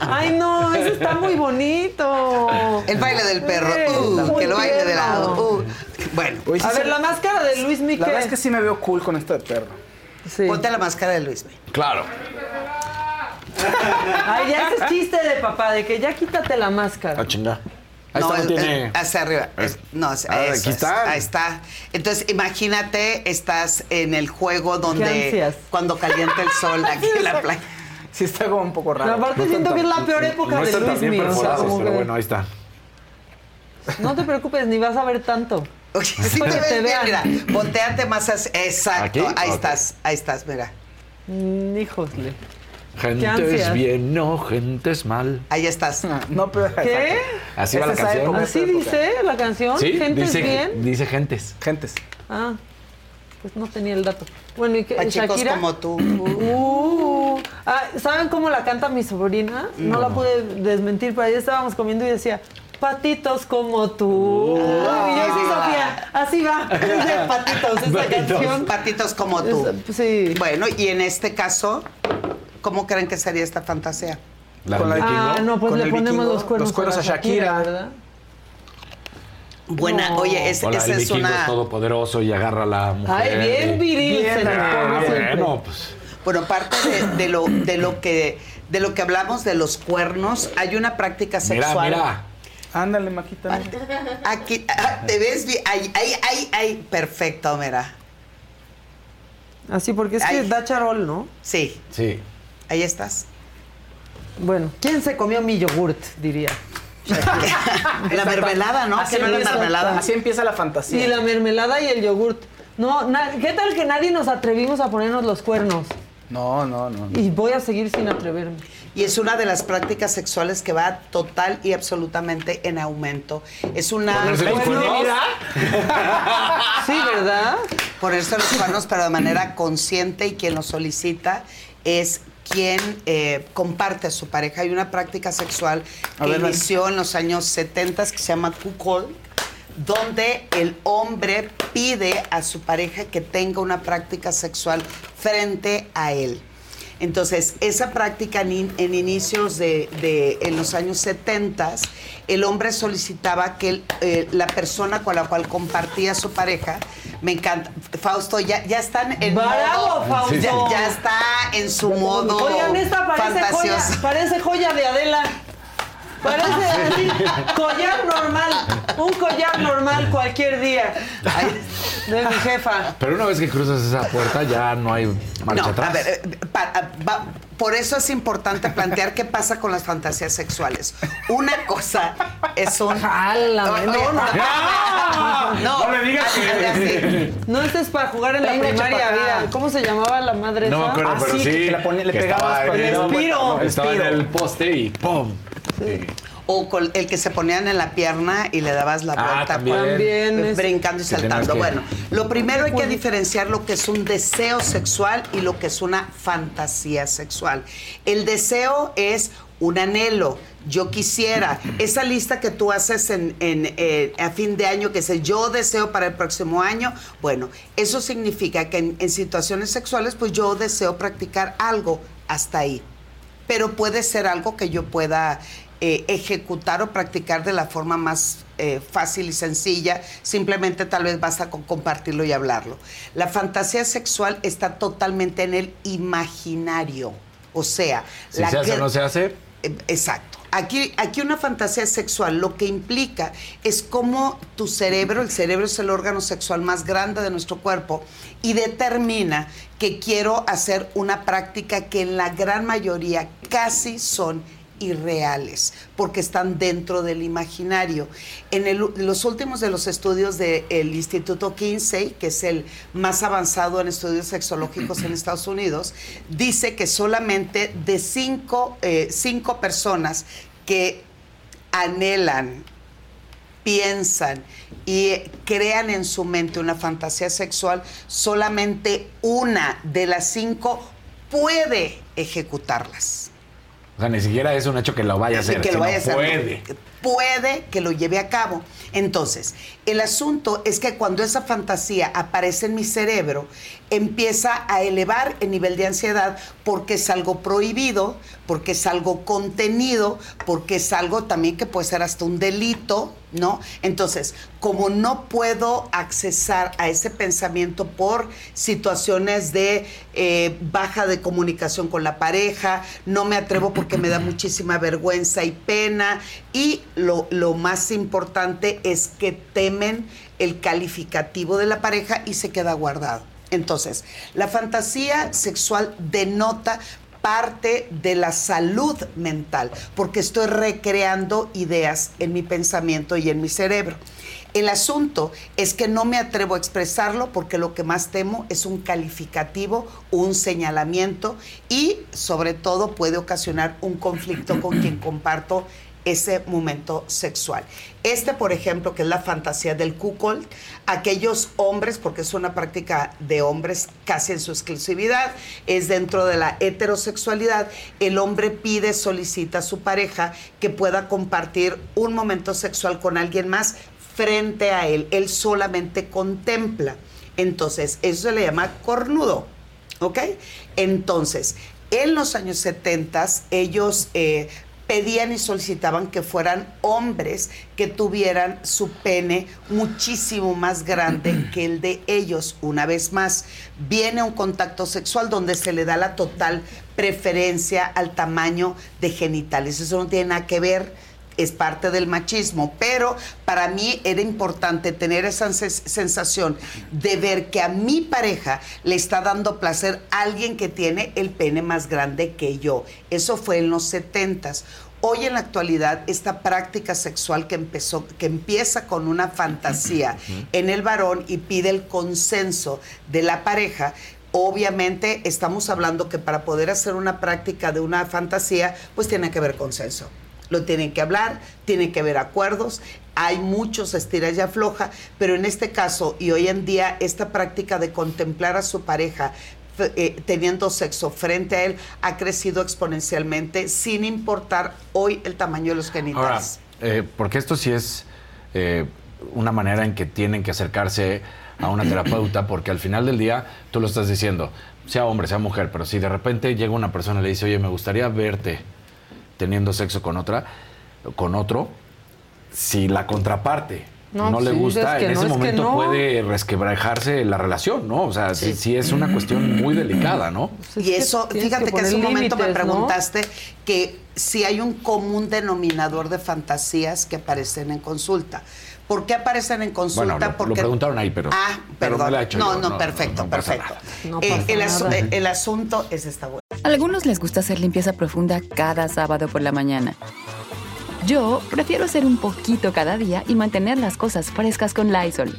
Ay, no, eso está muy bonito. El baile del perro. Sí, Uh, que lo baile de lado. Uh. Bueno. Oye, sí A ver, se- la máscara de Luis Miguel. La verdad es que sí me veo cool con esto de perro. Sí. Ponte la máscara de Luis. Claro. Ay, ya ese es chiste de papá, de que ya quítate la máscara. Ah, chinga. Ahí no, está, no el- tiene. hacia arriba. Es- no, es- Ah, eso aquí es. está. Ahí está. Entonces, imagínate, estás en el juego donde cuando calienta el sol [laughs] aquí en la playa. Sí está como un poco raro. Pero aparte No siento que es tan- la peor época no de tan Luis bien Miguel. o sea, pero que- bueno, ahí está. No te preocupes, ni vas a ver tanto. Oye, sí Es te te vean. mira. Volteate más hacia... Exacto. ¿Aquí? Ahí Ok. estás, ahí estás, mira. Mm, híjole. Gente es ansias. bien, no, gente es mal. Ahí estás. No, pero. ¿Qué? Así va la canción. época. ¿Así dice la canción? Sí, ¿Gente dice, bien? dice gentes. Gentes. Ah, pues no tenía el dato. Bueno, ¿y qué? Chicos Shakira? como tú. Uh, ah, ¿Saben cómo la canta mi sobrina? No, la pude desmentir, pero ayer estábamos comiendo y decía, patitos como tú. y yo sí, Sofía, así va. [laughs] Patitos, esa canción. Patitos como tú. Es- sí. Bueno, y en este caso, ¿cómo creen que sería esta fantasía? La Con la. Ah, no, pues Con le el ponemos vikingo, los cuernos, los cuernos a Shakira. ¿verdad? Buena, No. oye, es- O la esa del es una... es todopoderoso y agarra a la mujer. Ay, bien y- viril Bien, se ah. Bueno, pues. Bueno, parte de, de lo, de, lo que, de lo que hablamos de los cuernos, hay una práctica Mira, sexual. mira. Ándale, Maquita. mira. Aquí, ah, ¿te ves bien? Ay, ay, ay, ay, perfecto, mira. Así, porque es que da charol, ¿no? Sí, Sí. Ahí estás. Bueno, ¿quién se comió mi yogurt? Diría. [laughs] La mermelada, ¿no? Así ¿Qué no es la empieza. mermelada? Así empieza la fantasía. Sí, la mermelada y el yogurt. No, ¿qué tal que nadie nos atrevimos a ponernos los cuernos? No, no, no. no. Y voy a seguir sin atreverme. Y es una de las prácticas sexuales que va total y absolutamente en aumento. Es una... ¿Ponerse los Bueno, cuernos? [laughs] Sí, ¿verdad? Ponerse los cuernos, pero de manera consciente y quien lo solicita es quien eh, comparte a su pareja. Hay una práctica sexual que ver, ven. inició en los años 70 que se llama cuckold, donde el hombre pide a su pareja que tenga una práctica sexual frente a él. Entonces, esa práctica en, in- en inicios de, de- en los años 70, el hombre solicitaba que el, eh, la persona con la cual compartía su pareja, me encanta, Fausto, ya, ya están en ¡Bravo, modo, Fausto! Ya, ya está en su modo Oigan, esta parece fantasioso. joya, parece joya de Adela. Parece así, collar normal, un collar normal cualquier día. De mi jefa. Pero una vez que cruzas esa puerta ya no hay marcha No, atrás. a ver, eh, pa- a- va- por eso es importante plantear qué pasa con las fantasías sexuales. Una cosa es un... Jálame, no, no. no, No me digas que-. No, este es para jugar en la Venga, primaria, vida. ¿Cómo se llamaba la madre No me acuerdo, Ah, pero sí, sí. que la ponía- le pegabas con el. Estaba en el poste y ¡pum! Sí. O con el que se ponían en la pierna y le dabas la Ah, vuelta. también. También es- brincando y saltando. que- Bueno, lo primero hay que diferenciar lo que es un deseo sexual y lo que es una fantasía sexual. El deseo es un anhelo. Yo quisiera, esa lista que tú haces en, en, eh, a fin de año que dice yo deseo para el próximo año, bueno, eso significa que en, en situaciones sexuales pues yo deseo practicar algo hasta ahí pero puede ser algo que yo pueda eh, ejecutar o practicar de la forma más eh, fácil y sencilla. Simplemente tal vez basta con compartirlo y hablarlo. La fantasía sexual está totalmente en el imaginario. O sea, Si la se hace que- o no se hace, eh, Exacto. Aquí, aquí una fantasía sexual lo que implica es cómo tu cerebro, el cerebro es el órgano sexual más grande de nuestro cuerpo, y determina que quiero hacer una práctica que en la gran mayoría casi son irreales, porque están dentro del imaginario. En el- los últimos de los estudios del Instituto Kinsey, que es el más avanzado en estudios sexológicos en Estados Unidos, dice que solamente de cinco, eh, cinco personas que anhelan, piensan y crean en su mente una fantasía sexual, solamente una de las cinco puede ejecutarlas. O sea, ni siquiera es un hecho que lo vaya a hacer. que lo vaya a hacer. Puede. puede que lo lleve a cabo. Entonces, el asunto es que cuando esa fantasía aparece en mi cerebro, empieza a elevar el nivel de ansiedad porque es algo prohibido, porque es algo contenido, porque es algo también que puede ser hasta un delito, ¿no? Entonces, como no puedo accesar a ese pensamiento por situaciones de eh, baja de comunicación con la pareja, no me atrevo porque me da muchísima vergüenza y pena, y lo, lo más importante es que temen el calificativo de la pareja y se queda guardado. Entonces, la fantasía sexual denota parte de la salud mental, porque estoy recreando ideas en mi pensamiento y en mi cerebro. El asunto es que no me atrevo a expresarlo porque lo que más temo es un calificativo, un señalamiento y sobre todo puede ocasionar un conflicto con quien comparto ese momento sexual. Este, por ejemplo, que es la fantasía del cuckold, aquellos hombres, porque es una práctica de hombres casi en su exclusividad, es dentro de la heterosexualidad, el hombre pide, solicita a su pareja que pueda compartir un momento sexual con alguien más frente a él, él solamente contempla. Entonces, eso se le llama cornudo, ¿ok? Entonces, en los años 70 ellos eh, pedían y solicitaban que fueran hombres que tuvieran su pene muchísimo más grande [clears throat] que el de ellos. Una vez más, viene un contacto sexual donde se le da la total preferencia al tamaño de genitales. Eso no tiene nada que ver es parte del machismo, pero para mí era importante tener esa sensación de ver que a mi pareja le está dando placer alguien que tiene el pene más grande que yo. Eso fue en los setentas. Hoy en la actualidad, esta práctica sexual que empezó, que empieza con una fantasía en el varón y pide el consenso de la pareja, obviamente estamos hablando que para poder hacer una práctica de una fantasía, pues tiene que haber consenso lo tienen que hablar, tienen que haber acuerdos, hay muchos estiras y afloja, pero en este caso y hoy en día esta práctica de contemplar a su pareja eh, teniendo sexo frente a él ha crecido exponencialmente sin importar hoy el tamaño de los genitales. eh, porque esto sí es eh, una manera en que tienen que acercarse a una terapeuta, porque al final del día tú lo estás diciendo, sea hombre, sea mujer, pero si de repente llega una persona y le dice, oye, me gustaría verte teniendo sexo con otra, con otro, si la contraparte no, le gusta, en ese momento puede resquebrajarse la relación, ¿no? O sea, sí. es una cuestión muy delicada, ¿no? Y eso, fíjate que, en ese momento me preguntaste que si hay un común denominador de fantasías que aparecen en consulta. ¿Por qué aparecen en consulta? Bueno, lo, Porque... lo preguntaron ahí, pero. Ah, perdón. Pero no, yo, no, perfecto, perfecto. Eh, el, asu el asunto es esta buena. A algunos les gusta hacer limpieza profunda cada sábado por la mañana. Yo prefiero hacer un poquito cada día y mantener las cosas frescas con Lysol.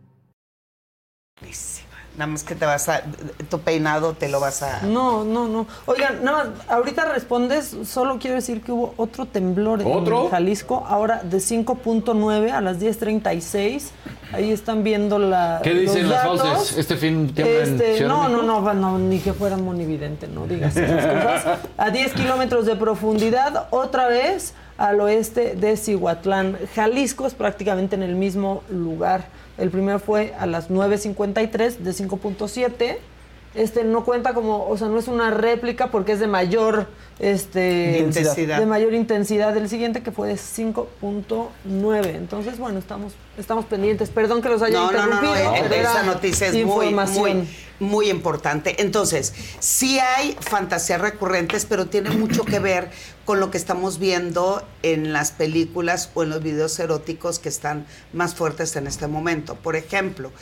Nada más que te vas a. Tu peinado te lo vas a. No, no, no. Oigan, nada más, ahorita respondes, solo quiero decir que hubo otro temblor ¿Otro? en Jalisco, ahora de 5.9 a las 10.36. Ahí están viendo la. ¿Qué dicen los las voces? ¿Este fin en Este, no, no, no, no, ni que fuera monividente, no digas esas cosas. A 10 kilómetros de profundidad, otra vez al oeste de Cihuatlán. Jalisco es prácticamente en el mismo lugar. El primero fue a las 9.53 de 5.7 este no cuenta como, o sea, no es una réplica porque es de mayor este Intensidad. de mayor intensidad el siguiente que fue de 5.9. Entonces, bueno, estamos estamos pendientes. Perdón que los haya No, no, no, interrumpido. no, pero esa noticia es muy, muy importante. Entonces, sí hay fantasías recurrentes, pero tiene mucho que ver con lo que estamos viendo en las películas o en los videos eróticos que están más fuertes en este momento. Por ejemplo,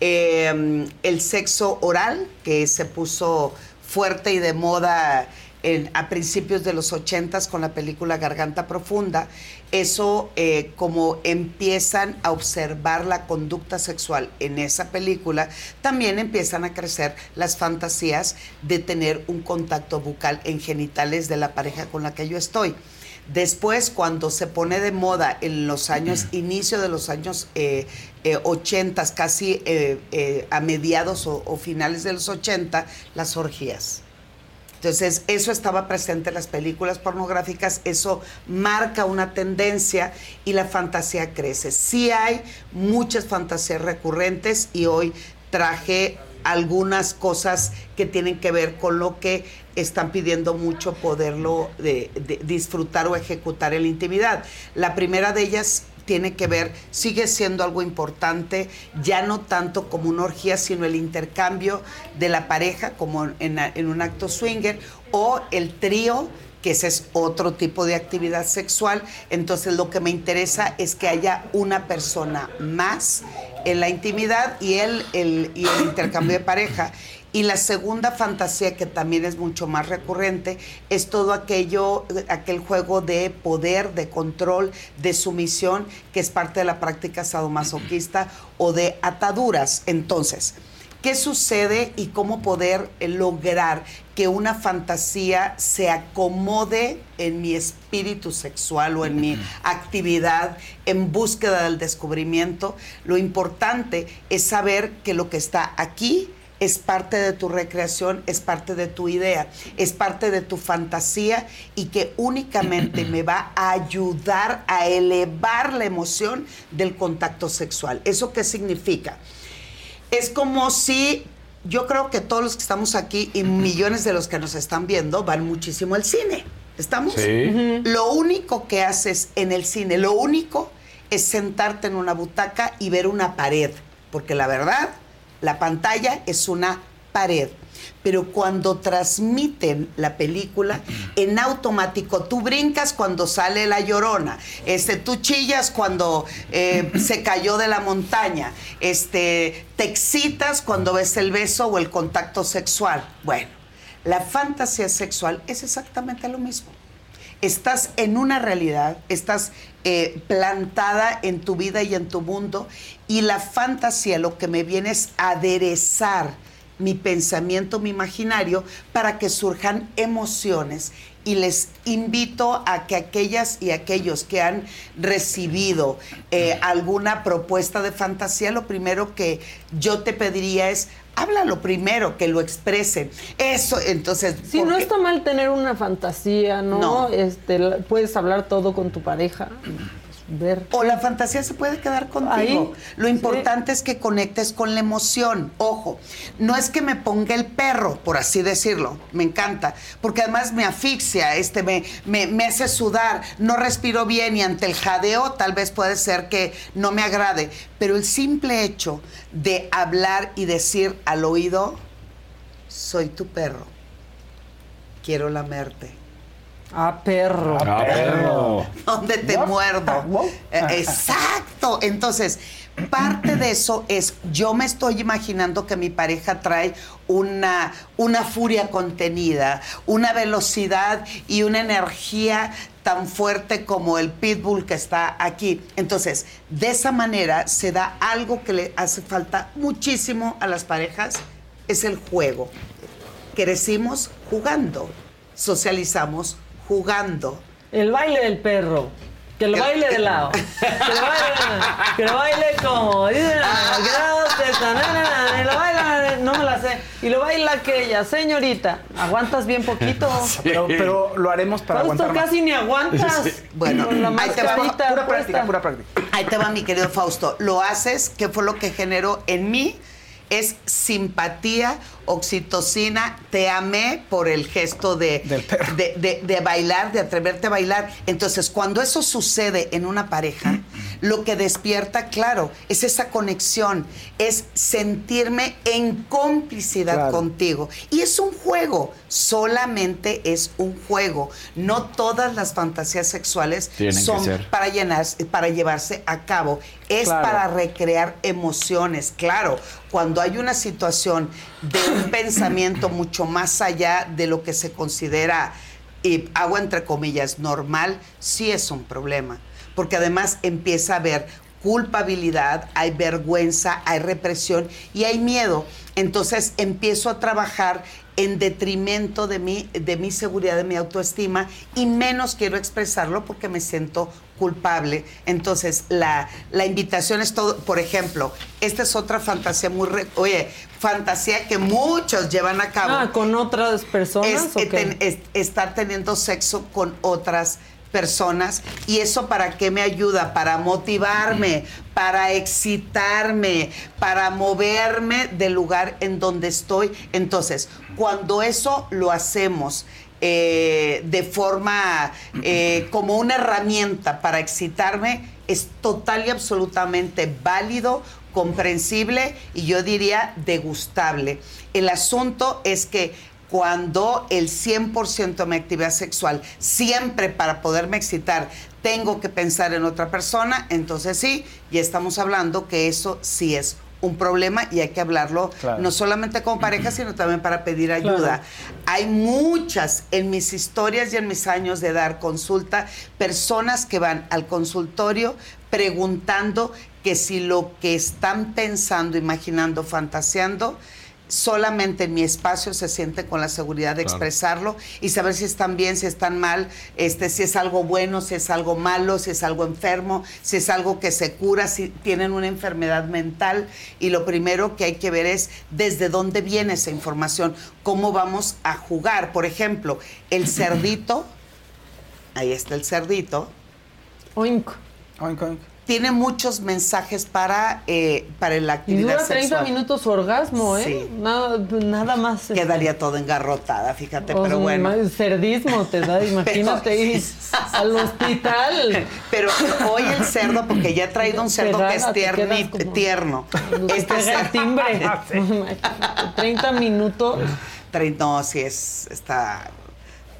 eh, el sexo oral, que se puso fuerte y de moda en- a principios de los ochentas con la película Garganta Profunda, eso eh, como empiezan a observar la conducta sexual en esa película, también empiezan a crecer las fantasías de tener un contacto bucal en genitales de la pareja con la que yo estoy. Después, cuando se pone de moda en los años, [clears throat] inicio de los años eh, eh, 80, casi eh, eh, a mediados o, o finales de los 80, las orgías. Entonces, eso estaba presente en las películas pornográficas, eso marca una tendencia y la fantasía crece. Sí hay muchas fantasías recurrentes y hoy traje algunas cosas que tienen que ver con lo que están pidiendo mucho poderlo de- de disfrutar o ejecutar en la intimidad. La primera de ellas tiene que ver, sigue siendo algo importante, ya no tanto como una orgía, sino el intercambio de la pareja, como en, en un acto swinger, o el trío, que ese es otro tipo de actividad sexual. Entonces lo que me interesa es que haya una persona más en la intimidad y el, el- y el intercambio de pareja. Y la segunda fantasía, que también es mucho más recurrente, es todo aquello, aquel juego de poder, de control, de sumisión, que es parte de la práctica sadomasoquista o de ataduras. Entonces, ¿qué sucede y cómo poder eh, lograr que una fantasía se acomode en mi espíritu sexual o en mi actividad en búsqueda del descubrimiento? Lo importante es saber que lo que está aquí es parte de tu recreación, es parte de tu idea, es parte de tu fantasía y que únicamente [clears throat] me va a ayudar a elevar la emoción del contacto sexual. ¿Eso qué significa? Es como si yo creo que todos los que estamos aquí y millones de los que nos están viendo van muchísimo al cine. ¿Estamos? Sí. Lo único que haces en el cine, lo único es sentarte en una butaca y ver una pared, porque la verdad, la pantalla es una pared. Pero cuando transmiten la película, en automático tú brincas cuando sale la llorona, este, tú chillas cuando eh, se cayó de la montaña, este, te excitas cuando ves el beso o el contacto sexual. Bueno, la fantasía sexual es exactamente lo mismo. Estás en una realidad, estás eh, plantada en tu vida y en tu mundo, y la fantasía lo que me viene es aderezar mi pensamiento, mi imaginario, para que surjan emociones. Y les invito a que aquellas y aquellos que han recibido eh, alguna propuesta de fantasía, lo primero que yo te pediría es, háblalo primero, que lo expresen. Eso, entonces... Sí, no porque- está mal tener una fantasía, ¿no? No. Este, puedes hablar todo con tu pareja, ver. O la fantasía se puede quedar contigo. Ahí, Lo importante es que conectes con la emoción. Ojo, no es que me ponga el perro, por así decirlo. Me encanta. Porque además me asfixia, este, me, me, me hace sudar, no respiro bien y ante el jadeo tal vez puede ser que no me agrade. Pero el simple hecho de hablar y decir al oído, soy tu perro. Quiero lamerte. Ah, perro. Ah, perro. ¿Dónde te muerdo? Eh, Exacto. Entonces, parte de eso es, yo me estoy imaginando que mi pareja trae una, una furia contenida, una velocidad y una energía tan fuerte como el pitbull que está aquí. Entonces, de esa manera se da algo que le hace falta muchísimo a las parejas, es el juego. Crecimos jugando, socializamos jugando. El baile del perro. Que lo baile de lado. [laughs] Que lo baile, que lo baile como. dice la- que no, lo baila, me la sé. Y lo baila aquella, señorita. ¿Aguantas bien poquito? [laughs] Pero, pero lo haremos para Fausto, aguantar más. casi ni aguantas. Bueno, Con la ahí te va. Pura práctica, pura práctica. Ahí te va, mi querido Fausto. Lo haces, que fue lo que generó en mí es simpatía, oxitocina, te amé por el gesto de, de, de- de bailar, de atreverte a bailar. Entonces, cuando eso sucede en una pareja, lo que despierta, claro, es esa conexión, es sentirme en complicidad Claro. contigo. Y es un juego, solamente es un juego. No todas las fantasías sexuales Tienen son para, llenar, para llevarse a cabo. Es Claro. para recrear emociones. Claro, cuando hay una situación de un [coughs] pensamiento mucho más allá de lo que se considera, y hago entre comillas, normal, sí es un problema. Porque además empieza a haber culpabilidad, hay vergüenza, hay represión y hay miedo. Entonces empiezo a trabajar en detrimento de mi, de mi seguridad, de mi autoestima y menos quiero expresarlo porque me siento culpable. Entonces la, la invitación es todo, por ejemplo, esta es otra fantasía muy, re- oye, fantasía que muchos llevan a cabo Ah, con otras personas. es, ¿o eh, ten- es- estar teniendo sexo con otras personas y eso para qué me ayuda para motivarme para excitarme para moverme del lugar en donde estoy. Entonces cuando eso lo hacemos eh, de forma eh, como una herramienta para excitarme es total y absolutamente válido comprensible y yo diría degustable. El asunto es que cuando el 100% de mi actividad sexual, siempre para poderme excitar, tengo que pensar en otra persona, entonces sí, ya estamos hablando que eso sí es un problema y hay que hablarlo Claro. no solamente como pareja, sino también para pedir ayuda. Claro. Hay muchas en mis historias y en mis años de dar consulta, personas que van al consultorio preguntando que si lo que están pensando, imaginando, fantaseando, solamente en mi espacio se siente con la seguridad de Claro. expresarlo y saber si están bien, si están mal, este, si es algo bueno, si es algo malo, si es algo enfermo, si es algo que se cura, si tienen una enfermedad mental. Y lo primero que hay que ver es desde dónde viene esa información, cómo vamos a jugar. Por ejemplo, el [clears throat] cerdito, ahí está el cerdito, Oink. Oink, oink. Tiene muchos mensajes para, eh, para la Y actividad dura 30 sexual. minutos su orgasmo, ¿eh? Sí. Nada, nada más. este, Quedaría todo engarrotada, fíjate, pero sea, bueno. Cerdismo te da, [laughs] imagínate ir al hospital. [laughs] Pero hoy el cerdo, porque ya he traído un cerdo que es tierni- como- tierno. [laughs] Este cerdo- timbre. 30 minutos. No, sí, es, está,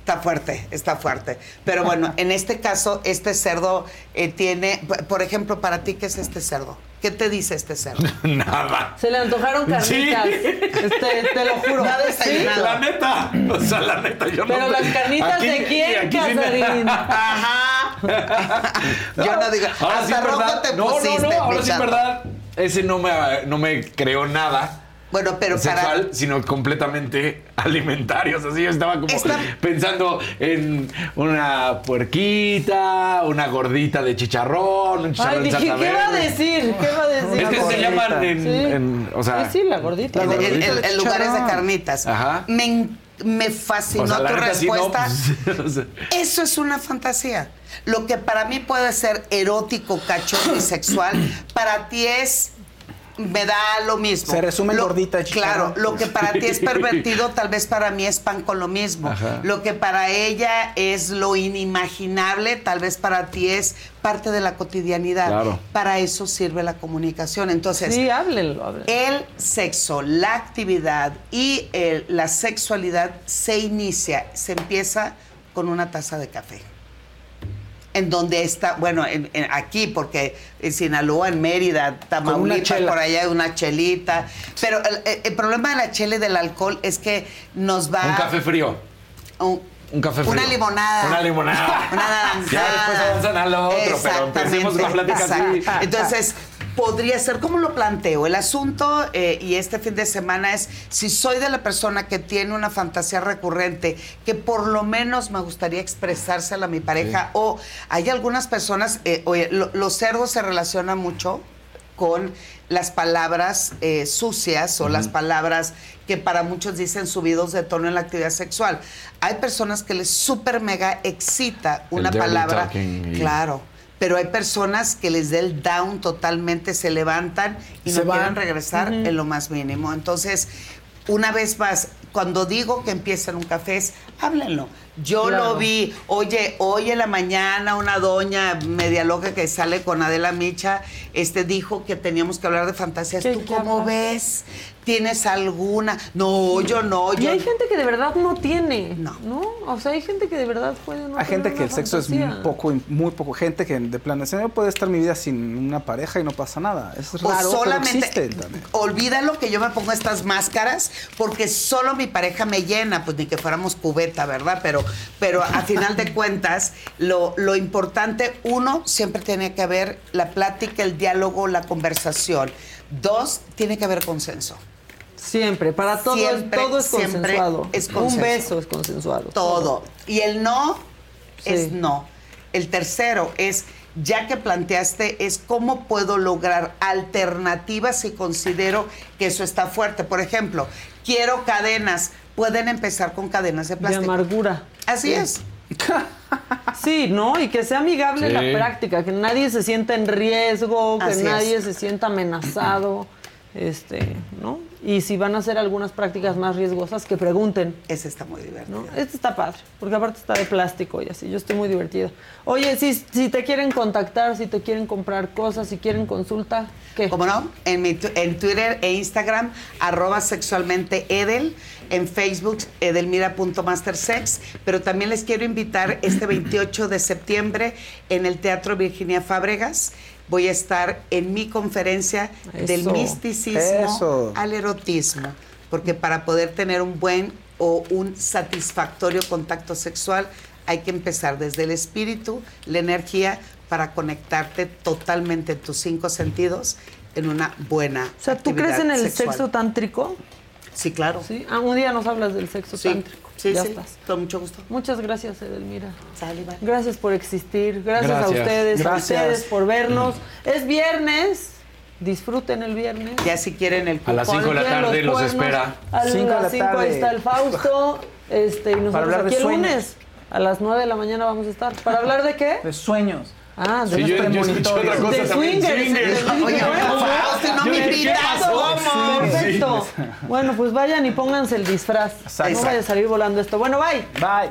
está fuerte, está fuerte. Pero bueno, en este caso, este cerdo eh, tiene, por ejemplo, para ti, ¿qué es este cerdo? ¿Qué te dice este cerdo? [laughs] Nada. Se le antojaron carnitas. Sí. Este, te lo juro. Nada ¿Sí? La neta. O sea, la neta, yo no. Pero las carnitas Aquí- de quién, sí Casarín. [laughs] [laughs] Yo no digo, Ahora sí hasta es rojo verdad. te no, pusiste, no, no, ahora sí verdad. Ese no me, no me creó nada. Bueno, pero sexual, para... sino completamente alimentarios. Así yo estaba como Esta- pensando en una puerquita, una gordita de chicharrón, un chicharrón Ay, dije, ¿qué va a decir? ¿Qué va a decir? Es que se llaman en, Sí. en- o sea, Sí, sí, la gordita. En, en- en- en lugares de carnitas. Ajá. Me, fascinó o sea, la tu neta sí, no, respuesta. [laughs] pues, Eso es una fantasía. Lo que para mí puede ser erótico, cachondo y sexual, [clears throat] para ti es me da lo mismo. Se resume en Lo- gordita. Claro, lo que para ti es [laughs] pervertido, tal vez para mí es pan con lo mismo. Ajá. Lo que para ella es lo inimaginable, tal vez para ti es parte de la cotidianidad. Claro. Para eso sirve la comunicación. Entonces, Sí, háblenlo, háblenlo. el sexo, la actividad y el- la sexualidad se inicia, se empieza con una taza de café. En donde está, bueno, en- en- aquí, porque en Sinaloa, en Mérida, Tamaulipas, por allá hay una chelita. Pero el, el- el problema de la chela y del alcohol es que nos va. un café frío. un- Un café frío. Una limonada. Una limonada. Una naranjada. [laughs] Ya después avanzan a lo otro, pero empecemos la plática así. Entonces, podría ser, ¿cómo lo planteo? El asunto, eh, y este fin de semana es, si soy de la persona que tiene una fantasía recurrente, que por lo menos me gustaría expresársela a mi pareja, o hay algunas personas, eh, oye, lo- los cerdos se relacionan mucho con las palabras eh, sucias o las palabras que para muchos dicen subidos de tono en la actividad sexual. Hay personas que les súper mega excita una palabra. Claro. Pero hay personas que les da el down totalmente, se levantan y Se no quieren van. regresar Ujú. en lo más mínimo. Entonces, una vez más, cuando digo que empiecen un café, es háblenlo. Yo Claro. lo vi, oye, hoy en la mañana una doña media loca que sale con Adela Micha, este dijo que teníamos que hablar de fantasías. ¿Tú cómo ves? ¿Tienes alguna? No, yo no, Y yo hay gente que de verdad no tiene. No. O sea, hay gente que de verdad puede no Hay gente que el sexo es muy poco, muy poco. Gente que de plan, yo puede estar mi vida sin una pareja y no pasa nada. Es O raro, solamente, pero existe olvídalo que yo me pongo estas máscaras porque solo mi pareja me llena, pues ni que fuéramos cubeta, ¿verdad? Pero, pero a final de cuentas, lo, lo importante, uno, siempre tiene que haber la plática, el diálogo, la conversación. Dos, tiene que haber consenso. Siempre, para todo, Siempre, todo es consensuado. es Un beso es consensuado. Todo. Y el no Sí. es no. El tercero es, ya que planteaste, es cómo puedo lograr alternativas si considero que eso está fuerte. Por ejemplo, quiero cadenas. Pueden empezar con cadenas de De plástico. amargura. Así Sí. es. [laughs] Sí, ¿no? Y que sea amigable Sí. la práctica, que nadie se sienta en riesgo, que Así es. nadie se sienta amenazado, este, ¿no? Y si van a hacer algunas prácticas más riesgosas, que pregunten. Ese está muy divertido. ¿no? Este está padre, porque aparte está de plástico y así, yo estoy muy divertido. Oye, si, si te quieren contactar, si te quieren comprar cosas, si quieren consulta, ¿qué? ¿Cómo no? En, mi en Twitter e Instagram, arroba sexualmente Edel. En Facebook, edelmira.mastersex. Pero también les quiero invitar este 28 de septiembre en el Teatro Virginia Fábregas. Voy a estar en mi conferencia del misticismo eso. al erotismo. Porque para poder tener un buen o un satisfactorio contacto sexual hay que empezar desde el espíritu, la energía, para conectarte totalmente en tus cinco sentidos en una buena O sea, ¿tú crees en el sexo tántrico? Sí, claro. Sí. Ah, un día nos hablas del sexo Sí, tántrico. Sí, ya sí. estás. Con mucho gusto. Muchas gracias, Edelmira. Sale, vale. Gracias por existir. Gracias, a Gracias. ustedes, Gracias. a ustedes por vernos. Es viernes. Disfruten el viernes. Ya si quieren el A las cinco de la tarde los los espera. A Cinco de la las 5 ahí está el Fausto. Este, y nosotros hablar de aquí el sueños. lunes. A las 9 de la mañana vamos a estar. ¿Para hablar de qué? De sueños. Ah, de Sí, yo- yo De swingers. swingers. de Oye, swingers. no, me invitas. Perfecto. Bueno, pues vayan y pónganse el disfraz. Exacto. No vaya a salir volando esto. Bueno, bye. Bye.